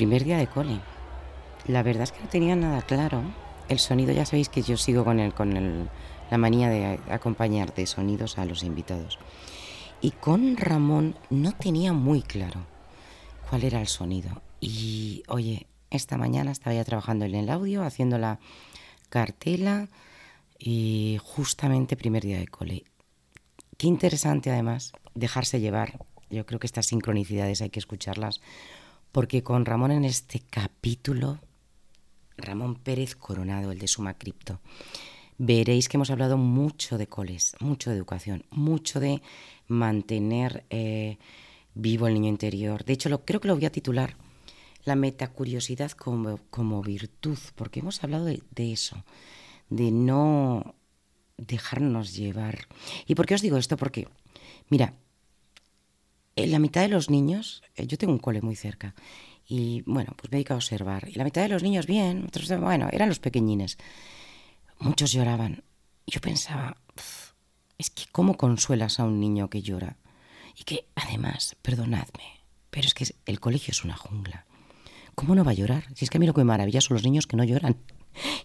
primer día de cole. La verdad es que no tenía nada claro. El sonido, ya sabéis que yo sigo con, el, con el, la manía de acompañar de sonidos a los invitados. Y con Ramón no tenía muy claro cuál era el sonido. Y oye, esta mañana estaba ya trabajando en el audio, haciendo la cartela y justamente primer día de cole. Qué interesante además dejarse llevar. Yo creo que estas sincronicidades hay que escucharlas porque con Ramón en este capítulo, Ramón Pérez Coronado, el de Suma Cripto, veréis que hemos hablado mucho de coles, mucho de educación, mucho de mantener eh, vivo el niño interior. De hecho, lo, creo que lo voy a titular la metacuriosidad como, como virtud, porque hemos hablado de, eso, de no dejarnos llevar. ¿Y por qué os digo esto? Porque, mira, la mitad de los niños, eh, yo tengo un cole muy cerca, y bueno, pues me dedico a observar, y la mitad de los niños bien, otros, bueno, eran los pequeñines. Muchos lloraban. Yo pensaba, es que cómo consuelas a un niño que llora. Y que además, perdonadme, pero es que el colegio es una jungla. ¿Cómo no va a llorar? Si es que a mí lo que me maravilla son los niños que no lloran.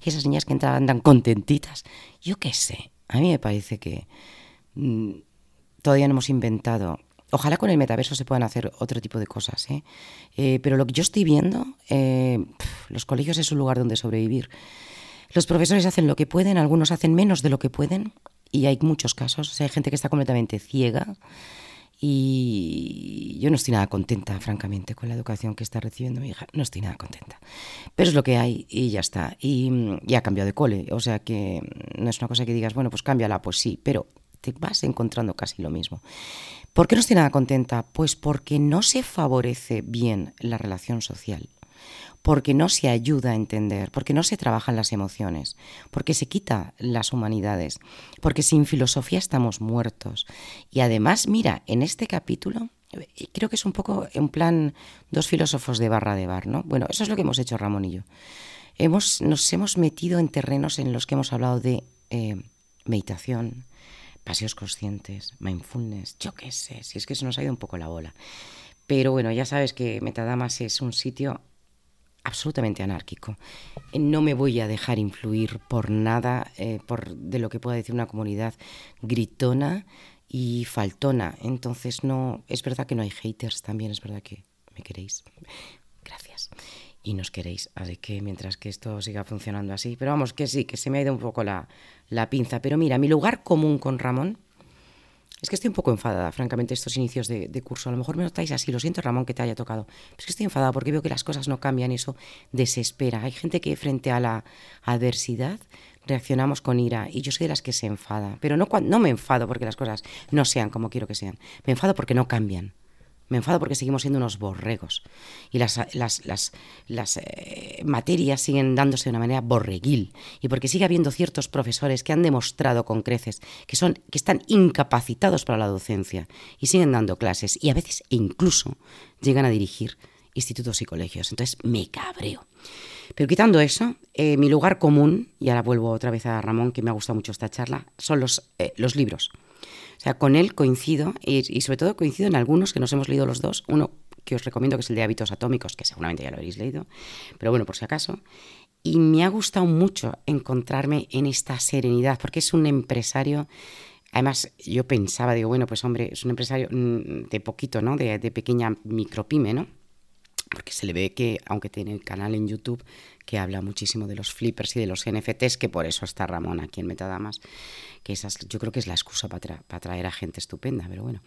Y esas niñas que entran andan contentitas. Yo qué sé. A mí me parece que mm, todavía no hemos inventado. Ojalá con el metaverso se puedan hacer otro tipo de cosas. ¿eh? Eh, pero lo que yo estoy viendo, eh, los colegios es un lugar donde sobrevivir. Los profesores hacen lo que pueden, algunos hacen menos de lo que pueden. Y hay muchos casos. hay gente que está completamente ciega y yo no estoy nada contenta, francamente, con la educación que está recibiendo mi hija. No estoy nada contenta. Pero es lo que hay y ya está. Y ya ha cambiado de cole. O sea que no es una cosa que digas, bueno, pues cámbiala, pues sí. Pero te vas encontrando casi lo mismo. ¿Por qué no estoy nada contenta? Pues porque no se favorece bien la relación social porque no se ayuda a entender, porque no se trabajan las emociones, porque se quita las humanidades, porque sin filosofía estamos muertos. Y además, mira, en este capítulo, creo que es un poco en plan dos filósofos de barra de bar, ¿no? Bueno, eso es lo que hemos hecho Ramón y yo. Hemos, nos hemos metido en terrenos en los que hemos hablado de eh, meditación, paseos conscientes, mindfulness, yo qué sé, si es que se nos ha ido un poco la bola. Pero bueno, ya sabes que Metadamas es un sitio absolutamente anárquico. No me voy a dejar influir por nada eh, por, de lo que pueda decir una comunidad gritona y faltona. Entonces no, es verdad que no hay haters, también es verdad que me queréis. Gracias. Y nos queréis. Así que mientras que esto siga funcionando así. Pero vamos, que sí, que se me ha ido un poco la, la pinza. Pero mira, mi lugar común con Ramón es que estoy un poco enfadada, francamente, estos inicios de, curso. A lo mejor me notáis así, lo siento, Ramón, que te haya tocado. Pero es que estoy enfadada porque veo que las cosas no cambian y eso desespera. Hay gente que frente a la adversidad reaccionamos con ira y yo soy de las que se enfada. Pero no, no me enfado porque las cosas no sean como quiero que sean. Me enfado porque no cambian. Me enfado porque seguimos siendo unos borregos y las, las, eh, materias siguen dándose de una manera borreguil y porque sigue habiendo ciertos profesores que han demostrado con creces que, son, que están incapacitados para la docencia y siguen dando clases y a veces incluso llegan a dirigir institutos y colegios. Entonces me cabreo. Pero quitando eso, eh, mi lugar común, y ahora vuelvo otra vez a Ramón, que me ha gustado mucho esta charla, son los, eh, los libros. Con él coincido y, sobre todo coincido en algunos que nos hemos leído los dos. Uno que os recomiendo que es el de hábitos atómicos, que seguramente ya lo habréis leído, pero bueno, por si acaso. Y me ha gustado mucho encontrarme en esta serenidad, porque es un empresario Además, yo pensaba, digo, bueno, pues hombre, es un empresario mm, de poquito, ¿no? De, de, pequeña micropyme, ¿no? Porque se le ve que, aunque tiene el canal en YouTube, que habla muchísimo de los flippers y de los NFTs, que por eso está Ramón aquí en Metadamas, que esas, yo creo que es la excusa para, para traer a gente estupenda, pero bueno.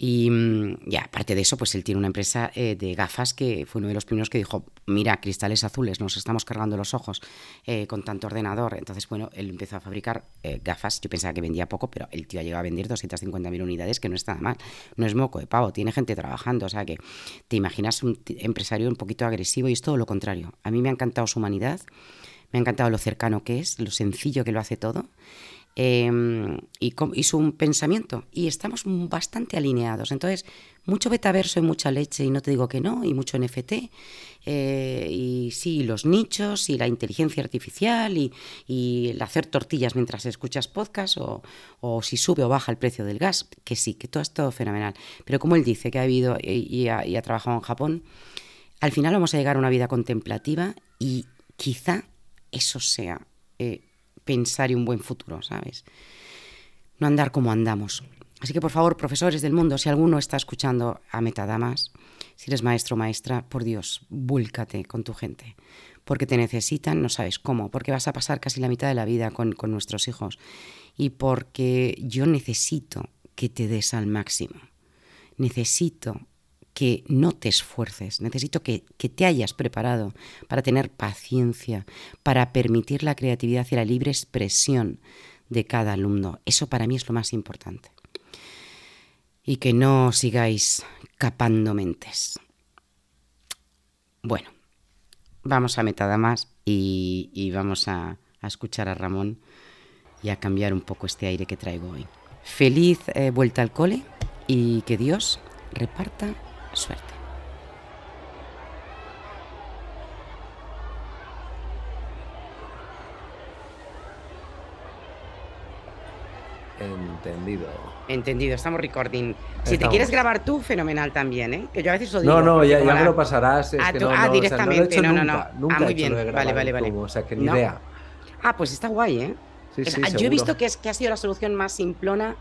Y, mm, ya, aparte de eso, pues él tiene una empresa eh, de gafas que fue uno de los primeros que dijo, mira, cristales azules, nos estamos cargando los ojos eh, con tanto ordenador. Entonces, bueno, él empezó a fabricar eh, gafas. Yo pensaba que vendía poco, pero el tío ha llegado a vender 250.000 unidades, que no está nada mal. No es moco de pavo, tiene gente trabajando. O sea que te imaginas un empresario un poquito agresivo y es todo lo contrario. A mí me ha encantado su humanidad, me ha encantado lo cercano que es, lo sencillo que lo hace todo. Em, y, su pensamiento. Y estamos bastante alineados. Entonces, mucho betaverso y mucha leche, y no te digo que no, y mucho NFT, eh, y sí, los nichos, y la inteligencia artificial, y, el hacer tortillas mientras escuchas podcast, o, o, si sube o baja el precio del gas, que sí, que todo es todo fenomenal. Pero como él dice que ha ha, y ha trabajado en Japón, al final vamos a llegar a una vida contemplativa y quizá eso sea eh, pensar y un buen futuro, ¿sabes? No andar como andamos. Así que por favor, profesores del mundo, si alguno está escuchando a Metadamas, si eres maestro o maestra, por Dios, búlcate con tu gente, porque te necesitan, no sabes cómo, porque vas a pasar casi la mitad de la vida con, con nuestros hijos y porque yo necesito que te des al máximo. Necesito que no te esfuerces, necesito que, que, te hayas preparado para tener paciencia, para permitir la creatividad y la libre expresión de cada alumno. Eso para mí es lo más importante. Y que no sigáis capando mentes. Bueno, vamos a Metadamas y, y vamos a, escuchar a Ramón y a cambiar un poco este aire que traigo hoy. Feliz eh, vuelta al cole y que Dios reparta suerte. Entendido. Entendido, estamos recording. Si te quieres grabar tú, fenomenal también, ¿eh? Que yo a veces lo digo. No, no, ya, ya me lo pasarás. Es ah, que tú, no, ah no, directamente, o sea, no, no, no, Nunca, ah, muy he bien, vale, vale, vale. O sea, que ni idea. Ah, pues está guay, ¿eh? Sí, Es- sí, yo he visto que, es, que ha sido la solución más simplona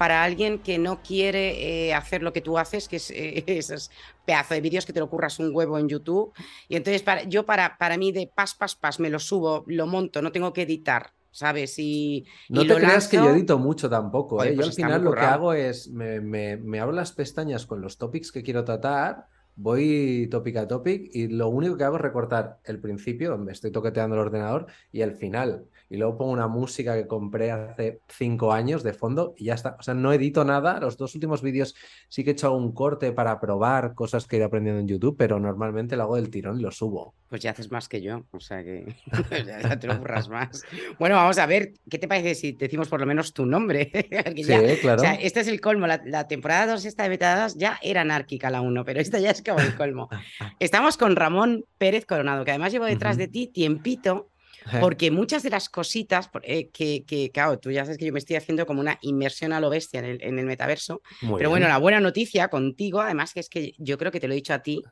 para alguien que no quiere eh, hacer lo que tú haces, que es eh, esos pedazos de vídeos que te lo curras un huevo en YouTube. Y entonces para, yo para, para mí de pas, pas, pas, me lo subo, lo monto, no tengo que editar, ¿sabes? Y, No y te lo creas que yo edito mucho tampoco. ¿eh? pues yo al final lo que hago es me, me, me abro las pestañas con los topics que quiero tratar, voy topic a topic y lo único que hago es recortar el principio, donde estoy toqueteando el ordenador, y el final. Y luego pongo una música que compré hace cinco años de fondo y ya está. O sea, no edito nada. Los dos últimos vídeos sí que he hecho un corte para probar cosas que he ido aprendiendo en YouTube, pero normalmente lo hago del tirón y lo subo. Pues ya haces más que yo, o sea que ya te lo curras más. Bueno, vamos a ver, ¿qué te parece si decimos por lo menos tu nombre? Sí, ya- claro. O sea, este es el colmo. La, la temporada 2 esta de Metadadas ya era anárquica la 1, pero esta ya es como el colmo. Estamos con Ramón Pérez Coronado, que además llevo detrás de ti tiempito, porque muchas de las cositas eh, que, que, claro, tú ya sabes que yo me estoy haciendo como una inmersión a lo bestia en el, en el metaverso. Muy Pero bueno, bien. la buena noticia contigo, además, que es que yo creo que te lo he dicho a ti,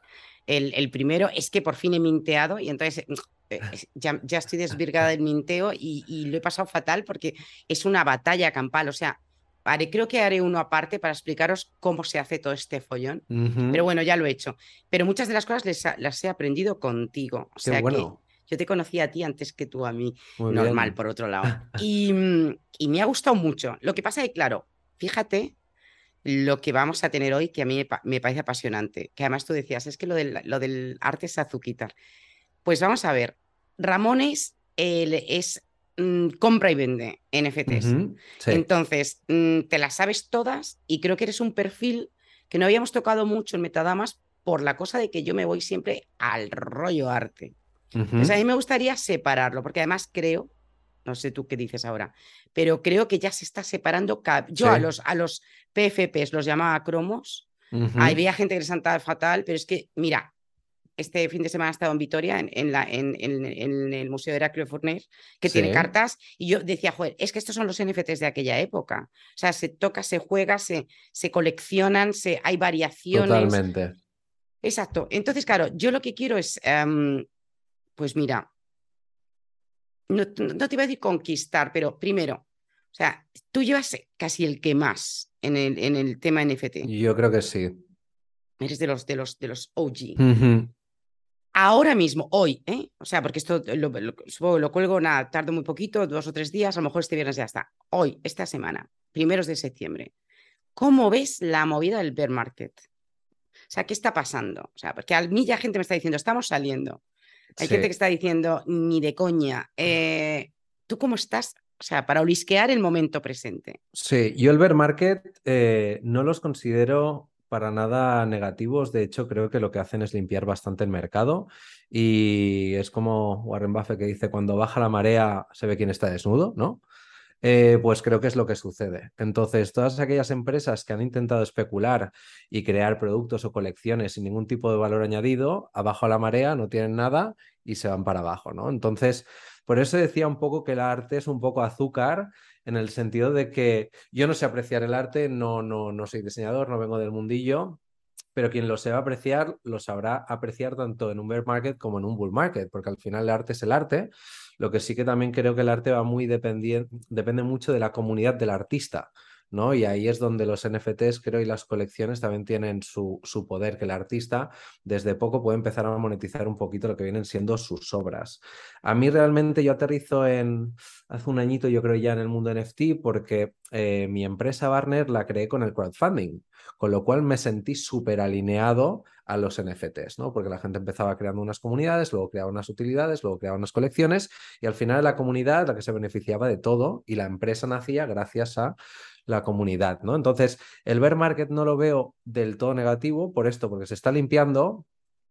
el, el primero es que por fin he minteado y entonces eh, es- ya, ya estoy desvirgada del minteo y, y lo he pasado fatal porque es una batalla campal. O sea, haré, creo que haré uno aparte para explicaros cómo se hace todo este follón. Ujú. Pero bueno, ya lo he hecho. Pero muchas de las cosas les ha- las he aprendido contigo. O Qué sea bueno. Yo te conocí a ti antes que tú a mí Muy normal, bien. por otro lado. Y, mm, y me ha gustado mucho. Lo que pasa es que, claro, fíjate lo que vamos a tener hoy, que a mí me, pa- me parece apasionante. Que además tú decías, es que lo del, lo del arte es azuquitar. Pues vamos a ver, Ramones es mm, compra y vende NFTs. Sí. Entonces, mm, te las sabes todas y creo que eres un perfil que no habíamos tocado mucho en Metadamas por la cosa de que yo me voy siempre al rollo arte. Entonces, a mí me gustaría separarlo, porque además creo, no sé tú qué dices ahora, pero creo que ya se está separando. Yo a los, a los PFPs los llamaba cromos. Había gente que les sentaba fatal, pero es que, mira, este fin de semana he estado en Vitoria, en, en la, en, en- en el Museo de Heraclio Fornés, que tiene cartas, y yo decía, joder, es que estos son los NFTs de aquella época. O sea, se toca, se juega, se, se coleccionan, se, hay variaciones. Totalmente. Exacto. Entonces, claro, yo lo que quiero es, em, pues mira, no, no te iba a decir conquistar, pero primero, o sea, tú llevas casi el que más en el, en el tema NFT. Yo creo que sí. Eres de los, de los, de los OG. Ahora mismo, hoy, ¿eh? O sea, porque esto lo, lo, supongo que lo cuelgo, nada, tardo muy poquito, dos o tres días, a lo mejor este viernes ya está. Hoy, esta semana, primeros de septiembre, ¿cómo ves la movida del bear market? O sea, ¿qué está pasando? O sea, porque a mí ya gente me está diciendo, estamos saliendo. Hay Sí. gente que está diciendo, ni de coña. Eh, ¿Tú cómo estás? O sea, para olisquear el momento presente. Sí, yo el bear market eh, no los considero para nada negativos. De hecho, creo que lo que hacen es limpiar bastante el mercado. Y es como Warren Buffett que dice, cuando baja la marea se ve quién está desnudo, ¿no? Eh, pues creo que es lo que sucede. Entonces, todas aquellas empresas que han intentado especular y crear productos o colecciones sin ningún tipo de valor añadido, abajo la marea no tienen nada y se van para abajo, ¿no? Entonces, por eso decía un poco que el arte es un poco azúcar en el sentido de que yo no sé apreciar el arte, no, no, no soy diseñador, no vengo del mundillo, pero quien lo sepa apreciar, lo sabrá apreciar tanto en un bear market como en un bull market, porque al final el arte es el arte. Lo que sí que también creo que el arte va muy dependiente, depende mucho de la comunidad del artista. ¿No? Y ahí es donde los NFTs, creo, y las colecciones también tienen su, su, poder, que el artista desde poco puede empezar a monetizar un poquito lo que vienen siendo sus obras. A mí realmente yo aterrizo en, hace un añito yo creo ya en el mundo NFT, porque eh, mi empresa Barner la creé con el crowdfunding, con lo cual me sentí súper alineado a los NFTs, ¿no? Porque la gente empezaba creando unas comunidades, luego creaba unas utilidades, luego creaba unas colecciones y al final la comunidad la que se beneficiaba de todo y la empresa nacía gracias a la comunidad, ¿no? Entonces, el bear market no lo veo del todo negativo por esto, porque se está limpiando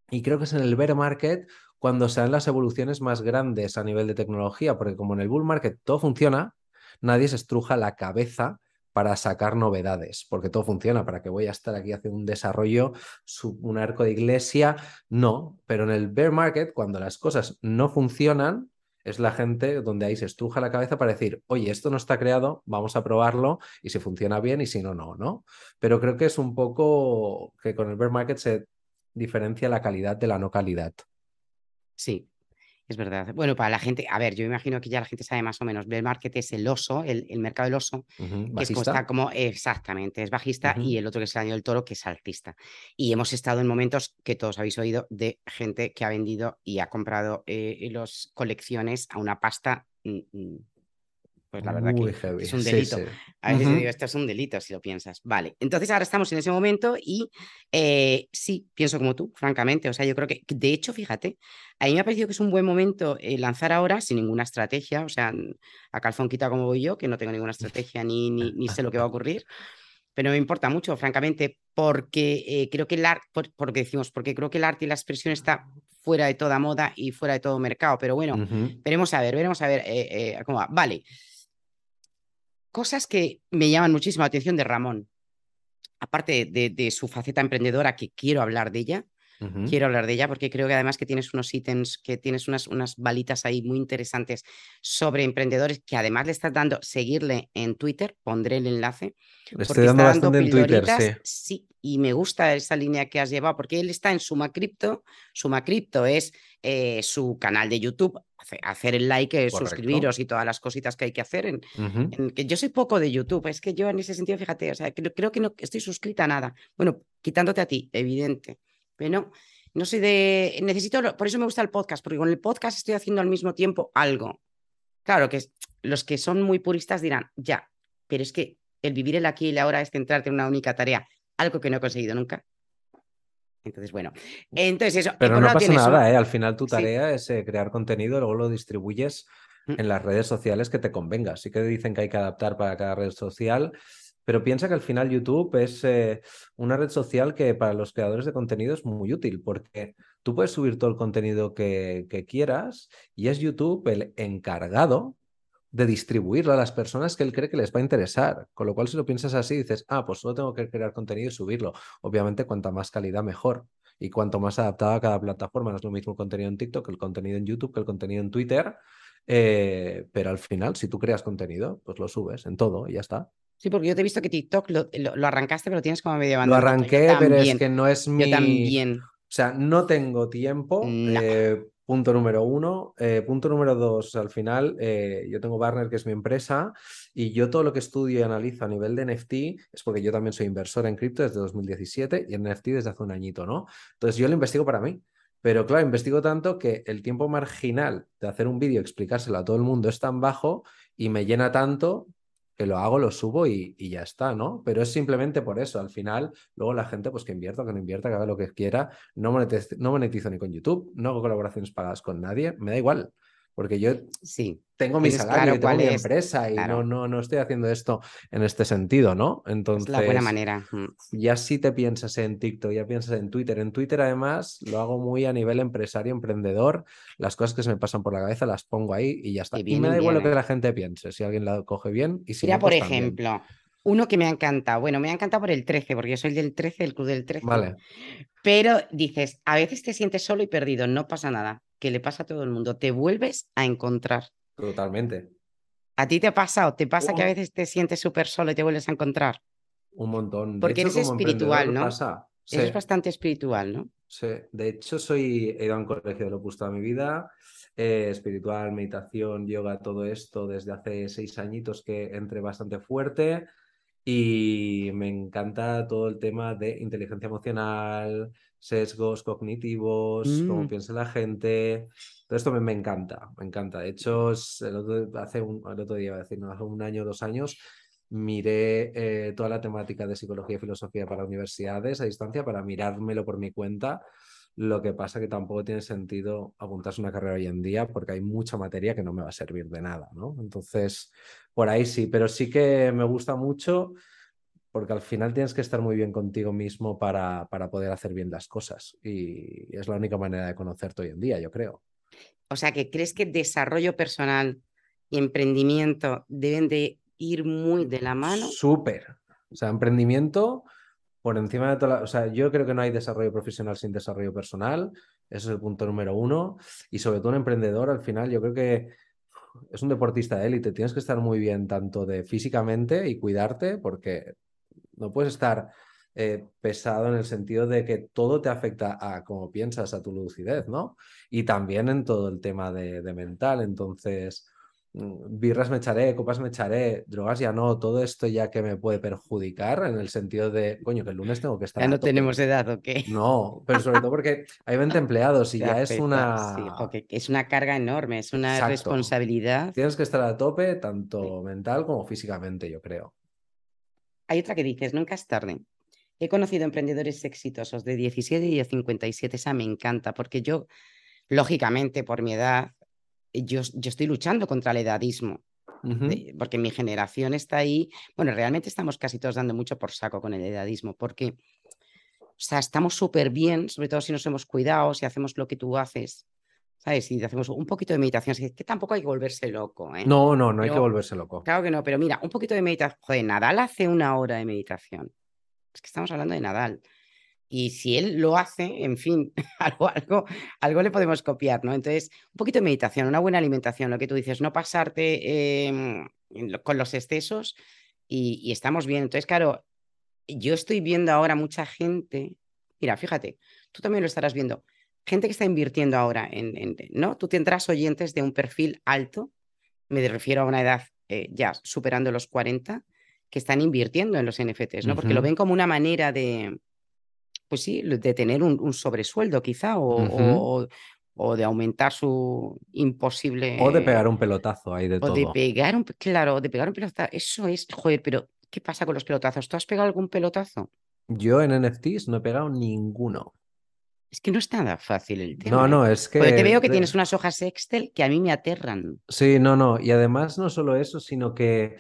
y creo que es en el bear market cuando se dan las evoluciones más grandes a nivel de tecnología, porque como en el bull market todo funciona, nadie se estruja la cabeza para sacar novedades, porque todo funciona, para que voy a estar aquí haciendo un desarrollo, un arco de iglesia, no, pero en el bear market, cuando las cosas no funcionan, es la gente donde ahí se estruja la cabeza para decir, oye, esto no está creado, vamos a probarlo y si funciona bien y si no, no, ¿no? Pero creo que es un poco que con el bear market se diferencia la calidad de la no calidad. Sí, es verdad. Bueno, para la gente, a ver, yo imagino que ya la gente sabe más o menos. El market es el oso, el, mercado del oso, que es como, está como exactamente, es bajista, y el otro que es el año del toro, que es alcista. Y hemos estado en momentos que todos habéis oído de gente que ha vendido y ha comprado eh, las colecciones a una pasta mm, mm, pues la verdad que es un delito. A veces digo, esto es un delito si lo piensas. Vale, entonces ahora estamos en ese momento y eh, sí, pienso como tú, francamente. O sea, yo creo que, de hecho, fíjate, a mí me ha parecido que es un buen momento eh, lanzar ahora sin ninguna estrategia. O sea, a calzón quita como voy yo, que no tengo ninguna estrategia ni, ni, sé lo que va a ocurrir. Pero me importa mucho, francamente, porque eh, creo que el arte, porque decimos, porque creo que el arte y la expresión está fuera de toda moda y fuera de todo mercado. Pero bueno, veremos a ver, veremos a ver cómo va. Vale cosas que me llaman muchísimo la atención de Ramón, aparte de, su faceta emprendedora, que quiero hablar de ella, quiero hablar de ella porque creo que además que tienes unos ítems, que tienes unas, unas balitas ahí muy interesantes sobre emprendedores, que además le estás dando, seguirle en Twitter, pondré el enlace. estoy dando bastante en Twitter, sí. y me gusta esa línea que has llevado, porque él está en Suma Cripto, Suma Cripto es eh, su canal de YouTube, hacer el like, suscribiros y todas las cositas que hay que hacer. En, que yo soy poco de YouTube, es que yo en ese sentido, fíjate, o sea, creo, creo que no estoy suscrita a nada. Bueno, quitándote a ti, evidente. Pero no, soy de. Necesito. Por eso me gusta el podcast, porque con el podcast estoy haciendo al mismo tiempo algo. Claro que los que son muy puristas dirán, ya, pero es que el vivir el aquí y el ahora es centrarte en una única tarea, algo que no he conseguido nunca. Entonces, bueno, entonces eso. Pero no pasa nada, ¿eh? Al final tu tarea es eh, crear contenido, luego lo distribuyes mm. en las redes sociales que te convenga. Sí que dicen que hay que adaptar para cada red social, pero piensa que al final YouTube es eh, una red social que para los creadores de contenido es muy útil porque tú puedes subir todo el contenido que, quieras y es YouTube el encargado de distribuirlo a las personas que él cree que les va a interesar. Con lo cual, si lo piensas así, dices, ah, pues solo tengo que crear contenido y subirlo. Obviamente, cuanta más calidad, mejor. Y cuanto más adaptado a cada plataforma, no es lo mismo el contenido en TikTok que el contenido en YouTube, que el contenido en Twitter. Eh, pero al final, si tú creas contenido, pues lo subes en todo y ya está. Sí, porque yo te he visto que TikTok lo, arrancaste, pero tienes como medio abandonado. Lo arranqué, pero es que no es mi. Yo también. O sea, no tengo tiempo. Eh, punto número uno. Eh, punto número dos, al final, eh, yo tengo Barner, que es mi empresa, y yo todo lo que estudio y analizo a nivel de NFT es porque yo también soy inversor en cripto desde 2017 y en NFT desde hace un añito, ¿no? Entonces yo lo investigo para mí. Pero claro, investigo tanto que el tiempo marginal de hacer un vídeo, explicárselo a todo el mundo es tan bajo y me llena tanto que lo hago, lo subo y, ya está, ¿no? Pero es simplemente por eso. Al final, luego la gente, pues que invierta, que no invierta, que haga lo que quiera. No monetizo, no monetizo ni con YouTube, no hago colaboraciones pagadas con nadie, me da igual. Porque yo sí. tengo mi salario, tengo mi empresa y no, no, no estoy haciendo esto en este sentido, ¿no? Entonces. Es la buena manera. Ya si te piensas en TikTok, ya piensas en Twitter. En Twitter, además, lo hago muy a nivel empresario, emprendedor. Las cosas que se me pasan por la cabeza las pongo ahí y ya está. Y, me da igual lo que la gente piense, si alguien la coge bien y si Mira, por pues ejemplo. Uno que me ha encantado. Bueno, me ha encantado por el 13, porque yo soy del 13, el club del 13. Vale. Pero dices, a veces te sientes solo y perdido, no pasa nada que le pasa a todo el mundo. Te vuelves a encontrar. Totalmente. ¿A ti te pasa o te pasa que a veces te sientes súper solo y te vuelves a encontrar? Un montón. Porque eres espiritual, ¿no? Pasa. es bastante espiritual, ¿no? Sí, de hecho soy, he ido a un colegio de lo Opus toda mi vida, eh, espiritual, meditación, yoga, todo esto desde hace seis añitos que entré bastante fuerte y me encanta todo el tema de inteligencia emocional, sesgos cognitivos, cómo mm. piensa la gente. Todo esto me, encanta, me encanta. De hecho, el otro, hace un, el otro día, decir, hace un año, dos años, miré eh, toda la temática de psicología y filosofía para universidades a distancia para mirármelo por mi cuenta. Lo que pasa que tampoco tiene sentido apuntarse una carrera hoy en día porque hay mucha materia que no me va a servir de nada, ¿no? Entonces, por ahí sí, pero sí que me gusta mucho porque al final tienes que estar muy bien contigo mismo para, para poder hacer bien las cosas y es la única manera de conocerte hoy en día, yo creo. O sea, que crees que desarrollo personal y emprendimiento deben de ir muy de la mano. Súper. O sea, emprendimiento por encima de toda O sea, yo creo que no hay desarrollo profesional sin desarrollo personal. Ese es el punto número uno. Y sobre todo un emprendedor, al final, yo creo que es un deportista de élite. Tienes que estar muy bien tanto de físicamente y cuidarte porque no puedes estar eh, pesado en el sentido de que todo te afecta a cómo piensas, a tu lucidez, ¿no? Y también en todo el tema de mental. Entonces, Mm, birras me echaré, copas me echaré, drogas ya no, todo esto ya que me puede perjudicar en el sentido de, coño, que el lunes tengo que estar. Ya no tenemos edad, ¿o qué? No, pero sobre todo porque hay 20 empleados y ya, es una. Sí, es una carga enorme, es una responsabilidad. Tienes que estar a tope, tanto mental como físicamente, yo creo. Hay otra que dices, nunca es tarde. He conocido emprendedores exitosos de 17 y de 57, esa me encanta, porque yo, lógicamente, por mi edad, yo, estoy luchando contra el edadismo. porque mi generación está ahí. Bueno, realmente estamos casi todos dando mucho por saco con el edadismo, porque o sea, estamos súper bien, sobre todo si nos hemos cuidado, si hacemos lo que tú haces, ¿sabes? Si hacemos un poquito de meditación, que tampoco hay que volverse loco. ¿eh? No, no, no hay que volverse loco. Claro que no, pero mira, un poquito de meditación. Joder, Nadal hace una hora de meditación. Es que estamos hablando de Nadal. Y si él lo hace, en fin, algo, algo, algo le podemos copiar, ¿no? Entonces, un poquito de meditación, una buena alimentación, lo que tú dices, no pasarte em, con los excesos y, estamos bien. Entonces, claro, yo estoy viendo ahora mucha gente, mira, fíjate, tú también lo estarás viendo, gente que está invirtiendo ahora en, ¿no? Tú tendrás oyentes de un perfil alto, me refiero a una edad eh, ya superando los 40, que están invirtiendo en los NFTs, ¿no? Porque lo ven como una manera de pues sí, de tener un, sobresueldo quizá o, o, de aumentar su imposible... O de pegar un pelotazo ahí de todo. O de pegar un, claro, de pegar un pelotazo. Eso es, joder, pero ¿qué pasa con los pelotazos? ¿Tú has pegado algún pelotazo? Yo en NFTs no he pegado ninguno. Es que no es nada fácil el tema. No, ¿eh? no, es que. Porque te veo que tienes unas hojas Excel que a mí me aterran. Sí, no, no. Y además, no solo eso, sino que,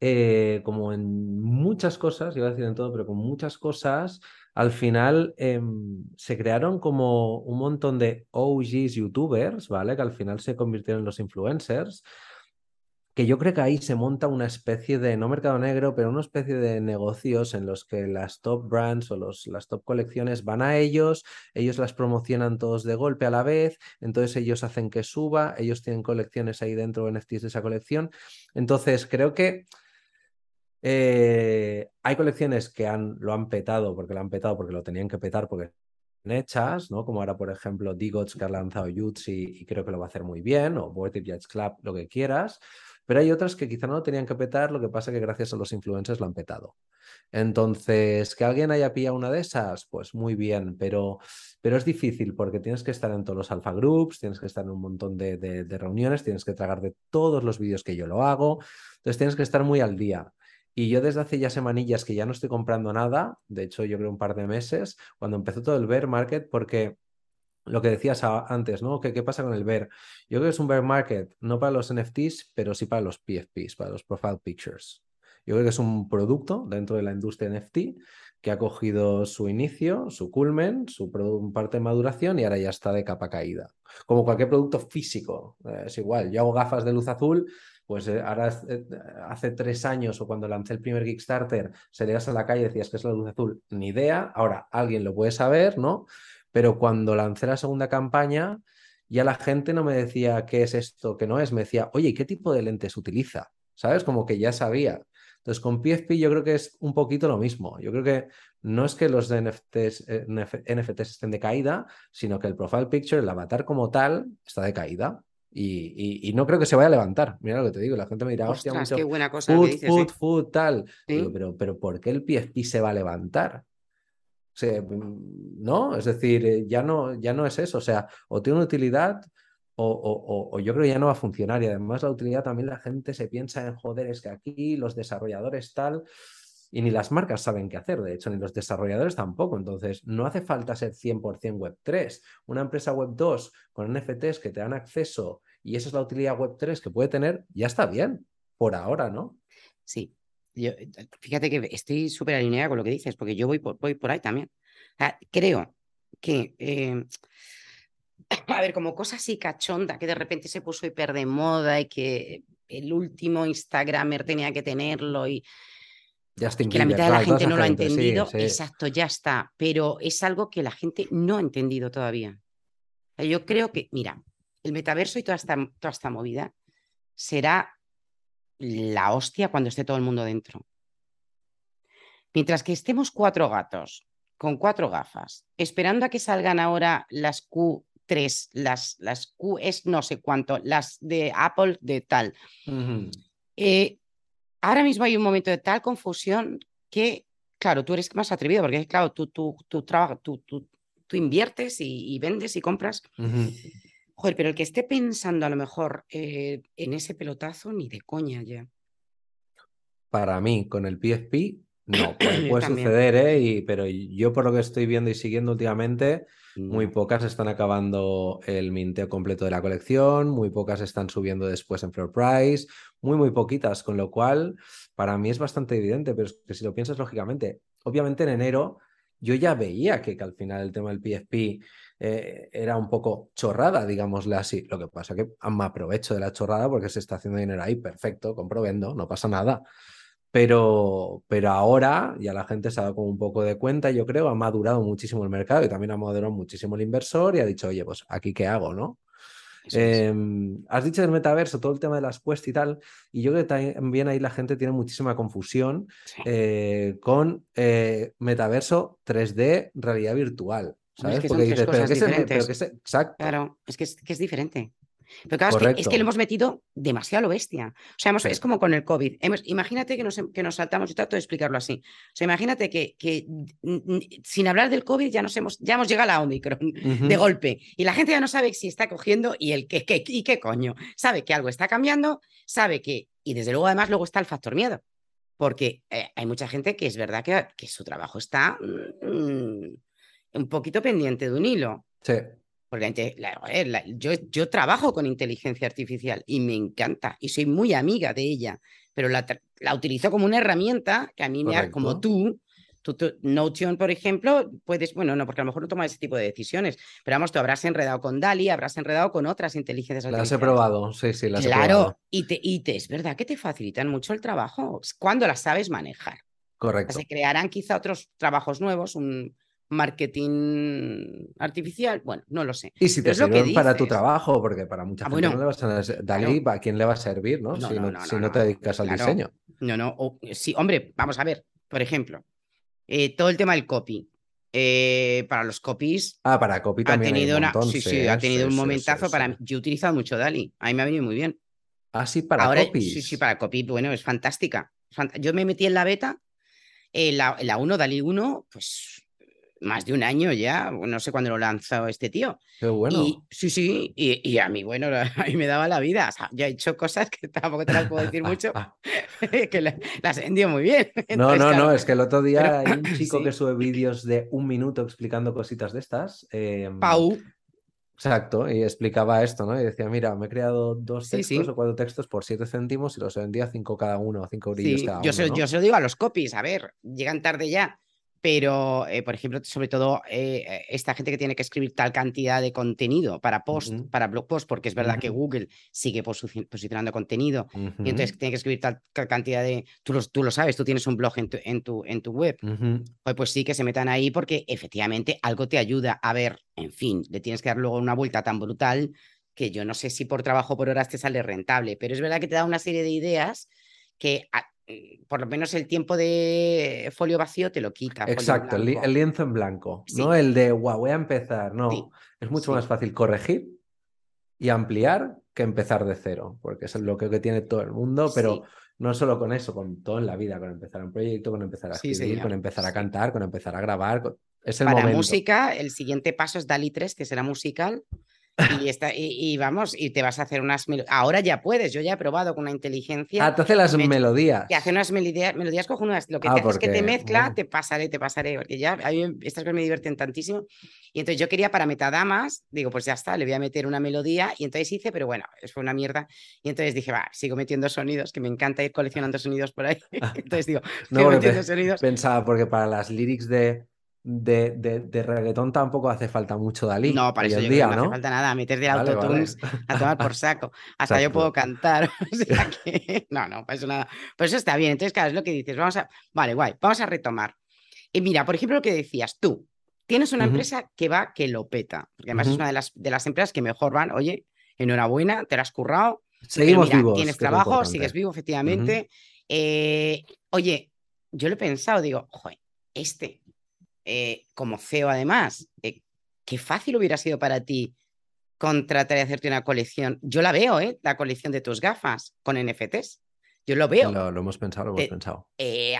eh, como en muchas cosas, iba a decir en todo, pero con muchas cosas, al final em, se crearon como un montón de OGs youtubers, ¿vale? Que al final se convirtieron en los influencers, que yo creo que ahí se monta una especie de, no mercado negro, pero una especie de negocios en los que las top brands o los, las top colecciones van a ellos, ellos las promocionan todos de golpe a la vez, entonces ellos hacen que suba, ellos tienen colecciones ahí dentro, NFTs de esa colección. Entonces creo que eh, hay colecciones que han, lo han petado porque lo han petado porque lo tenían que petar porque hechas, ¿no? Como ahora, por ejemplo, Digots que ha lanzado Jutsi y creo que lo va a hacer muy bien, o Boetic Jets Club, lo que quieras. Pero hay otras que quizá no tenían que petar, lo que pasa que gracias a los influencers lo han petado. Entonces, que alguien haya pillado una de esas, pues muy bien, pero, pero es difícil porque tienes que estar en todos los alpha groups, tienes que estar en un montón de, de reuniones, tienes que tragar de todos los vídeos que yo lo hago, entonces tienes que estar muy al día. Y yo desde hace ya semanillas que ya no estoy comprando nada, de hecho yo creo un par de meses, cuando empezó todo el bear market, porque lo que decías antes, ¿no? ¿Qué, ¿Qué, pasa con el bear? Yo creo que es un bear market, no para los NFTs, pero sí para los PFPs, para los profile pictures. Yo creo que es un producto dentro de la industria NFT que ha cogido su inicio, su culmen, su parte de maduración y ahora ya está de capa caída. Como cualquier producto físico, eh, es igual. Yo hago gafas de luz azul, pues eh, ahora eh, hace tres años o cuando lancé el primer Kickstarter, salías a la calle y decías que es la luz azul, ni idea. Ahora alguien lo puede saber, ¿no? Pero cuando lancé la segunda campaña, ya la gente no me decía qué es esto, qué no es, me decía, oye, ¿qué tipo de lentes utiliza? ¿Sabes? Como que ya sabía. Entonces, con PFP yo creo que es un poquito lo mismo. Yo creo que no es que los NFTs, eh, NFTs estén de caída, sino que el profile picture, el avatar como tal, está de caída. Y, no creo que se vaya a levantar. Mira lo que te digo, la gente me dirá, hostia, qué buena cosa food, food, ¿eh? food, tal. pero, pero ¿por qué el PFP se va a levantar? ¿No? Es decir, eh, ya no, ya no es eso. O sea, o tiene una utilidad o, yo creo que ya no va a funcionar. Y además la utilidad también la gente se piensa en, joder, es que aquí los desarrolladores tal, y ni las marcas saben qué hacer, de hecho, ni los desarrolladores tampoco. Entonces, no hace falta ser 100% Web 3. Una empresa Web 2 con NFTs que te dan acceso y esa es la utilidad Web 3 que puede tener, ya está bien, por ahora, ¿no? Sí. Yo, fíjate que estoy súper alineada con lo que dices, porque yo voy por, voy por ahí también. creo que eh, a ver, como cosa así cachonda que de repente se puso hiper de moda y que el último Instagramer tenía que tenerlo y que la mitad de la gente no lo ha entendido, exacto, ya está, pero es algo que la gente no ha entendido todavía. Yo creo que, mira, el metaverso y toda esta, toda esta movida será la hostia cuando esté todo el mundo dentro. Mientras que estemos cuatro gatos con cuatro gafas, esperando a que salgan ahora las Q tres, las, las Q es no sé cuánto, las de Apple de tal. Eh, ahora mismo hay un momento de tal confusión que, claro, tú eres más atrevido, porque claro, tú, tú, tú, tú, tú, tú inviertes y, vendes y compras. Joder, pero el que esté pensando a lo mejor eh, en ese pelotazo, ni de coña ya. Para mí, con el PFP, no, puede, suceder, ¿eh? Y, pero yo por lo que estoy viendo y siguiendo últimamente, muy pocas están acabando el minteo completo de la colección, muy pocas están subiendo después en floor price, muy, muy poquitas, con lo cual para mí es bastante evidente, pero es que si lo piensas lógicamente, obviamente en enero yo ya veía que, al final el tema del PFP eh, era un poco chorrada, digámosle así. Lo que pasa que me aprovecho de la chorrada porque se está haciendo dinero ahí, perfecto, compro, vendo, no pasa nada. Pero, pero ahora ya la gente se ha dado como un poco de cuenta, yo creo, ha madurado muchísimo el mercado y también ha madurado muchísimo el inversor y ha dicho, oye, pues aquí qué hago, ¿no? Em, has dicho del metaverso, todo el tema de las Quest y tal, y yo creo que también ahí la gente tiene muchísima confusión eh, con eh, metaverso 3D, realidad virtual. ¿Sabes? Porque dices, pero es, exacto. Claro, es que es, que es diferente. Pero claro, es que, lo hemos metido demasiado lo bestia. O sea, es como con el COVID. imagínate que nos, que nos saltamos, y trato de explicarlo así. O sea, imagínate que, que sin hablar del COVID ya, nos hemos, ya hemos llegado a la Omicron de golpe. Y la gente ya no sabe si está cogiendo y el qué, qué, y qué coño. Sabe que algo está cambiando, sabe que, y desde luego además luego está el factor miedo. Porque eh, hay mucha gente que es verdad que, que su trabajo está mm, un poquito pendiente de un hilo. Sí. Porque yo, yo, trabajo con inteligencia artificial y me encanta y soy muy amiga de ella, pero la, la utilizo como una herramienta que a mí me ha, como tú, tú, Notion, por ejemplo, puedes, bueno, no, porque a lo mejor no tomas ese tipo de decisiones, pero vamos, tú habrás enredado con DALI, habrás enredado con otras inteligencias artificiales. Las he probado, sí, sí, las he probado. Claro, y, te, y te, es verdad que te facilitan mucho el trabajo cuando las sabes manejar. Correcto. Se crearán quizá otros trabajos nuevos, un, marketing artificial, bueno, no lo sé. Y si te sirve para tu trabajo, porque para mucha ah, gente no le vas a Dalí, ¿a quién le va a servir, no? si, no, te dedicas al diseño. No, no, sí, hombre, vamos a ver, por ejemplo, eh, todo el tema del copy. Eh, para los copies. Ah, para copy también. Ha tenido una, sí, sí, ha tenido un momentazo para mí. Yo he utilizado mucho Dali, a mí me ha venido muy bien. Ah, sí, para Ahora, copies. Sí, sí, para copy, bueno, es fantástica. Yo me metí en la beta, eh, la, la 1, Dali 1, pues más de un año ya, no sé cuándo lo lanzó este tío. Qué bueno. Y, sí, sí, y, a mí, bueno, a mí me daba la vida. O sea, yo he hecho cosas que tampoco te las puedo decir mucho, que las he vendido muy bien. no, no, no, es que el otro día hay un chico que sube vídeos de un minuto explicando cositas de estas. Em, Pau. Exacto, y explicaba esto, ¿no? Y decía, mira, me he creado dos textos o cuatro textos por siete céntimos y los vendía cinco cada uno, cinco brillos cada yo uno. Yo se lo digo a los copies, a ver, llegan tarde ya pero, eh, por ejemplo, sobre todo eh, eh, esta gente que tiene que escribir tal cantidad de contenido para post, para blog post, porque es verdad que Google sigue posicionando contenido y entonces tiene que escribir tal cantidad de... Tú lo, tú lo sabes, tú tienes un blog en tu, en tu, en tu web. pues, pues sí que se metan ahí porque efectivamente algo te ayuda. A ver, en fin, le tienes que dar luego una vuelta tan brutal que yo no sé si por trabajo por horas te sale rentable, pero es verdad que te da una serie de ideas que mm, por lo menos el tiempo de folio vacío te lo quita. Exacto, el, lienzo en blanco, no el de, wow, voy a empezar, no, es mucho más fácil corregir y ampliar que empezar de cero, porque es lo que, tiene todo el mundo, pero no solo con eso, con todo en la vida, con empezar un proyecto, con empezar a escribir, con empezar a cantar, con empezar a grabar. Es el Para música, el siguiente paso es Dali 3, que será musical, y, está, y, vamos, y te vas a hacer unas Ahora ya puedes, yo ya he probado con una inteligencia. Ah, te hace las melodías. Te hace unas melodías, melodías cojonudas. Lo que ah, te hace es que te mezcla, te pasaré, te pasaré, porque ya a mí estas cosas me divierten tantísimo. Y entonces yo quería para metadamas, digo, pues ya está, le voy a meter una melodía. Y entonces hice, pero bueno, eso fue una mierda. Y entonces dije, va, sigo metiendo sonidos, que me encanta ir coleccionando sonidos por ahí. entonces digo, no, metiendo sonidos. Pensaba, porque para las lyrics de de, de, reggaetón tampoco hace falta mucho Dalí. No, para eso día, no, hace falta nada, meter de autotunes a tomar por saco. Hasta yo puedo cantar. no, no, para eso nada. Pues eso está bien. Entonces, claro, es lo que dices. Vamos a. Vale, guay, vamos a retomar. Y mira, por ejemplo, lo que decías tú. Tienes una empresa que va que lo peta. Porque además es una de las, de las empresas que mejor van. Oye, enhorabuena, te lo has currado. Seguimos vivos. Tienes trabajo, sigues vivo, efectivamente. Eh, oye, yo lo he pensado, digo, joder, este eh, como CEO además, eh, qué fácil hubiera sido para ti contratar y hacerte una colección. Yo la veo, ¿eh? La colección de tus gafas con NFTs. Yo lo veo. Lo, hemos pensado, lo hemos eh, pensado.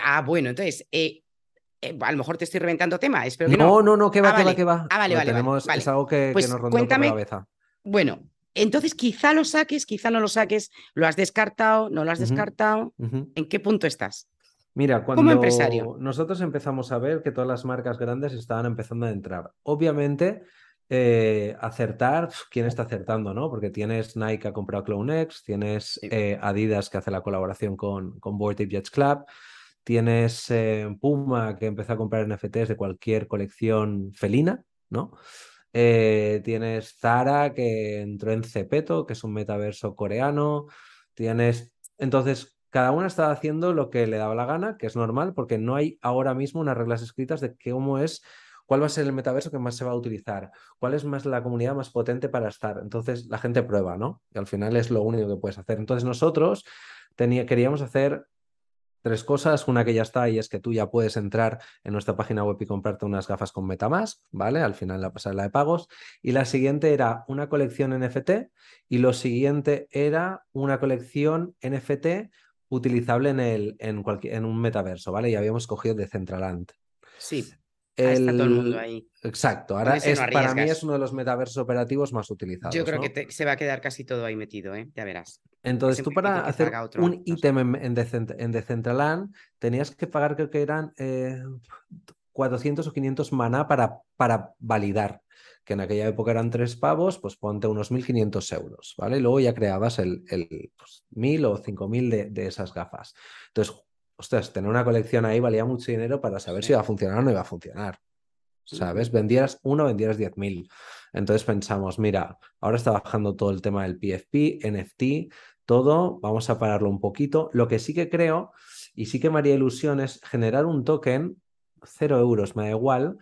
ah, bueno, entonces, a lo mejor te estoy reventando tema. Espero que no, no, no, que va, ah, que va, que va. Ah, vale, vale, Es algo que, pues nos rondó por la cabeza. Bueno, entonces quizá lo saques, quizá no lo saques. ¿Lo has descartado? ¿No lo has descartado? ¿En qué punto estás? Mira, cuando nosotros empezamos a ver que todas las marcas grandes estaban empezando a entrar, obviamente eh, acertar, ¿quién está acertando? ¿no? Porque tienes Nike que ha comprado CloneX, tienes eh, Adidas que hace la colaboración con, con Board Jets Club, tienes eh, Puma que empezó a comprar NFTs de cualquier colección felina, ¿no? tienes Zara que entró en Cepeto, que es un metaverso coreano, tienes... Entonces, cada una está haciendo lo que le daba la gana, que es normal, porque no hay ahora mismo unas reglas escritas de cómo es, cuál va a ser el metaverso que más se va a utilizar, cuál es más la comunidad más potente para estar. Entonces la gente prueba, ¿no? Y al final es lo único que puedes hacer. Entonces nosotros queríamos hacer tres cosas. Una que ya está y es que tú ya puedes entrar en nuestra página web y comprarte unas gafas con MetaMask, ¿vale? Al final la pasarela de pagos. Y la siguiente era una colección NFT y lo siguiente era una colección NFT utilizable en, el, en, cualquier, en un metaverso, ¿vale? Y habíamos cogido Decentraland. Sí. Está todo el mundo ahí. Exacto, ahora es, para mí es uno de los metaversos operativos más utilizados. Yo creo que se va a quedar casi todo ahí metido, ¿eh? ya verás. Entonces tú para hacer un ítem en, en, Decentraland tenías que pagar, creo que eran 400 eh, o 500 maná para, para validar que en aquella época eran tres pavos, pues ponte unos 1.500 euros, ¿vale? Y luego ya creabas el, el 1.000 pues, o 5.000 de, de esas gafas. Entonces, ostras, tener una colección ahí valía mucho dinero para saber si iba a funcionar o no iba a funcionar. ¿Sabes? Vendieras uno, vendieras 10.000. Entonces pensamos, mira, ahora está bajando todo el tema del PFP, NFT, todo, vamos a pararlo un poquito. Lo que sí que creo, y sí que me haría ilusión, es generar un token, cero euros, me da igual,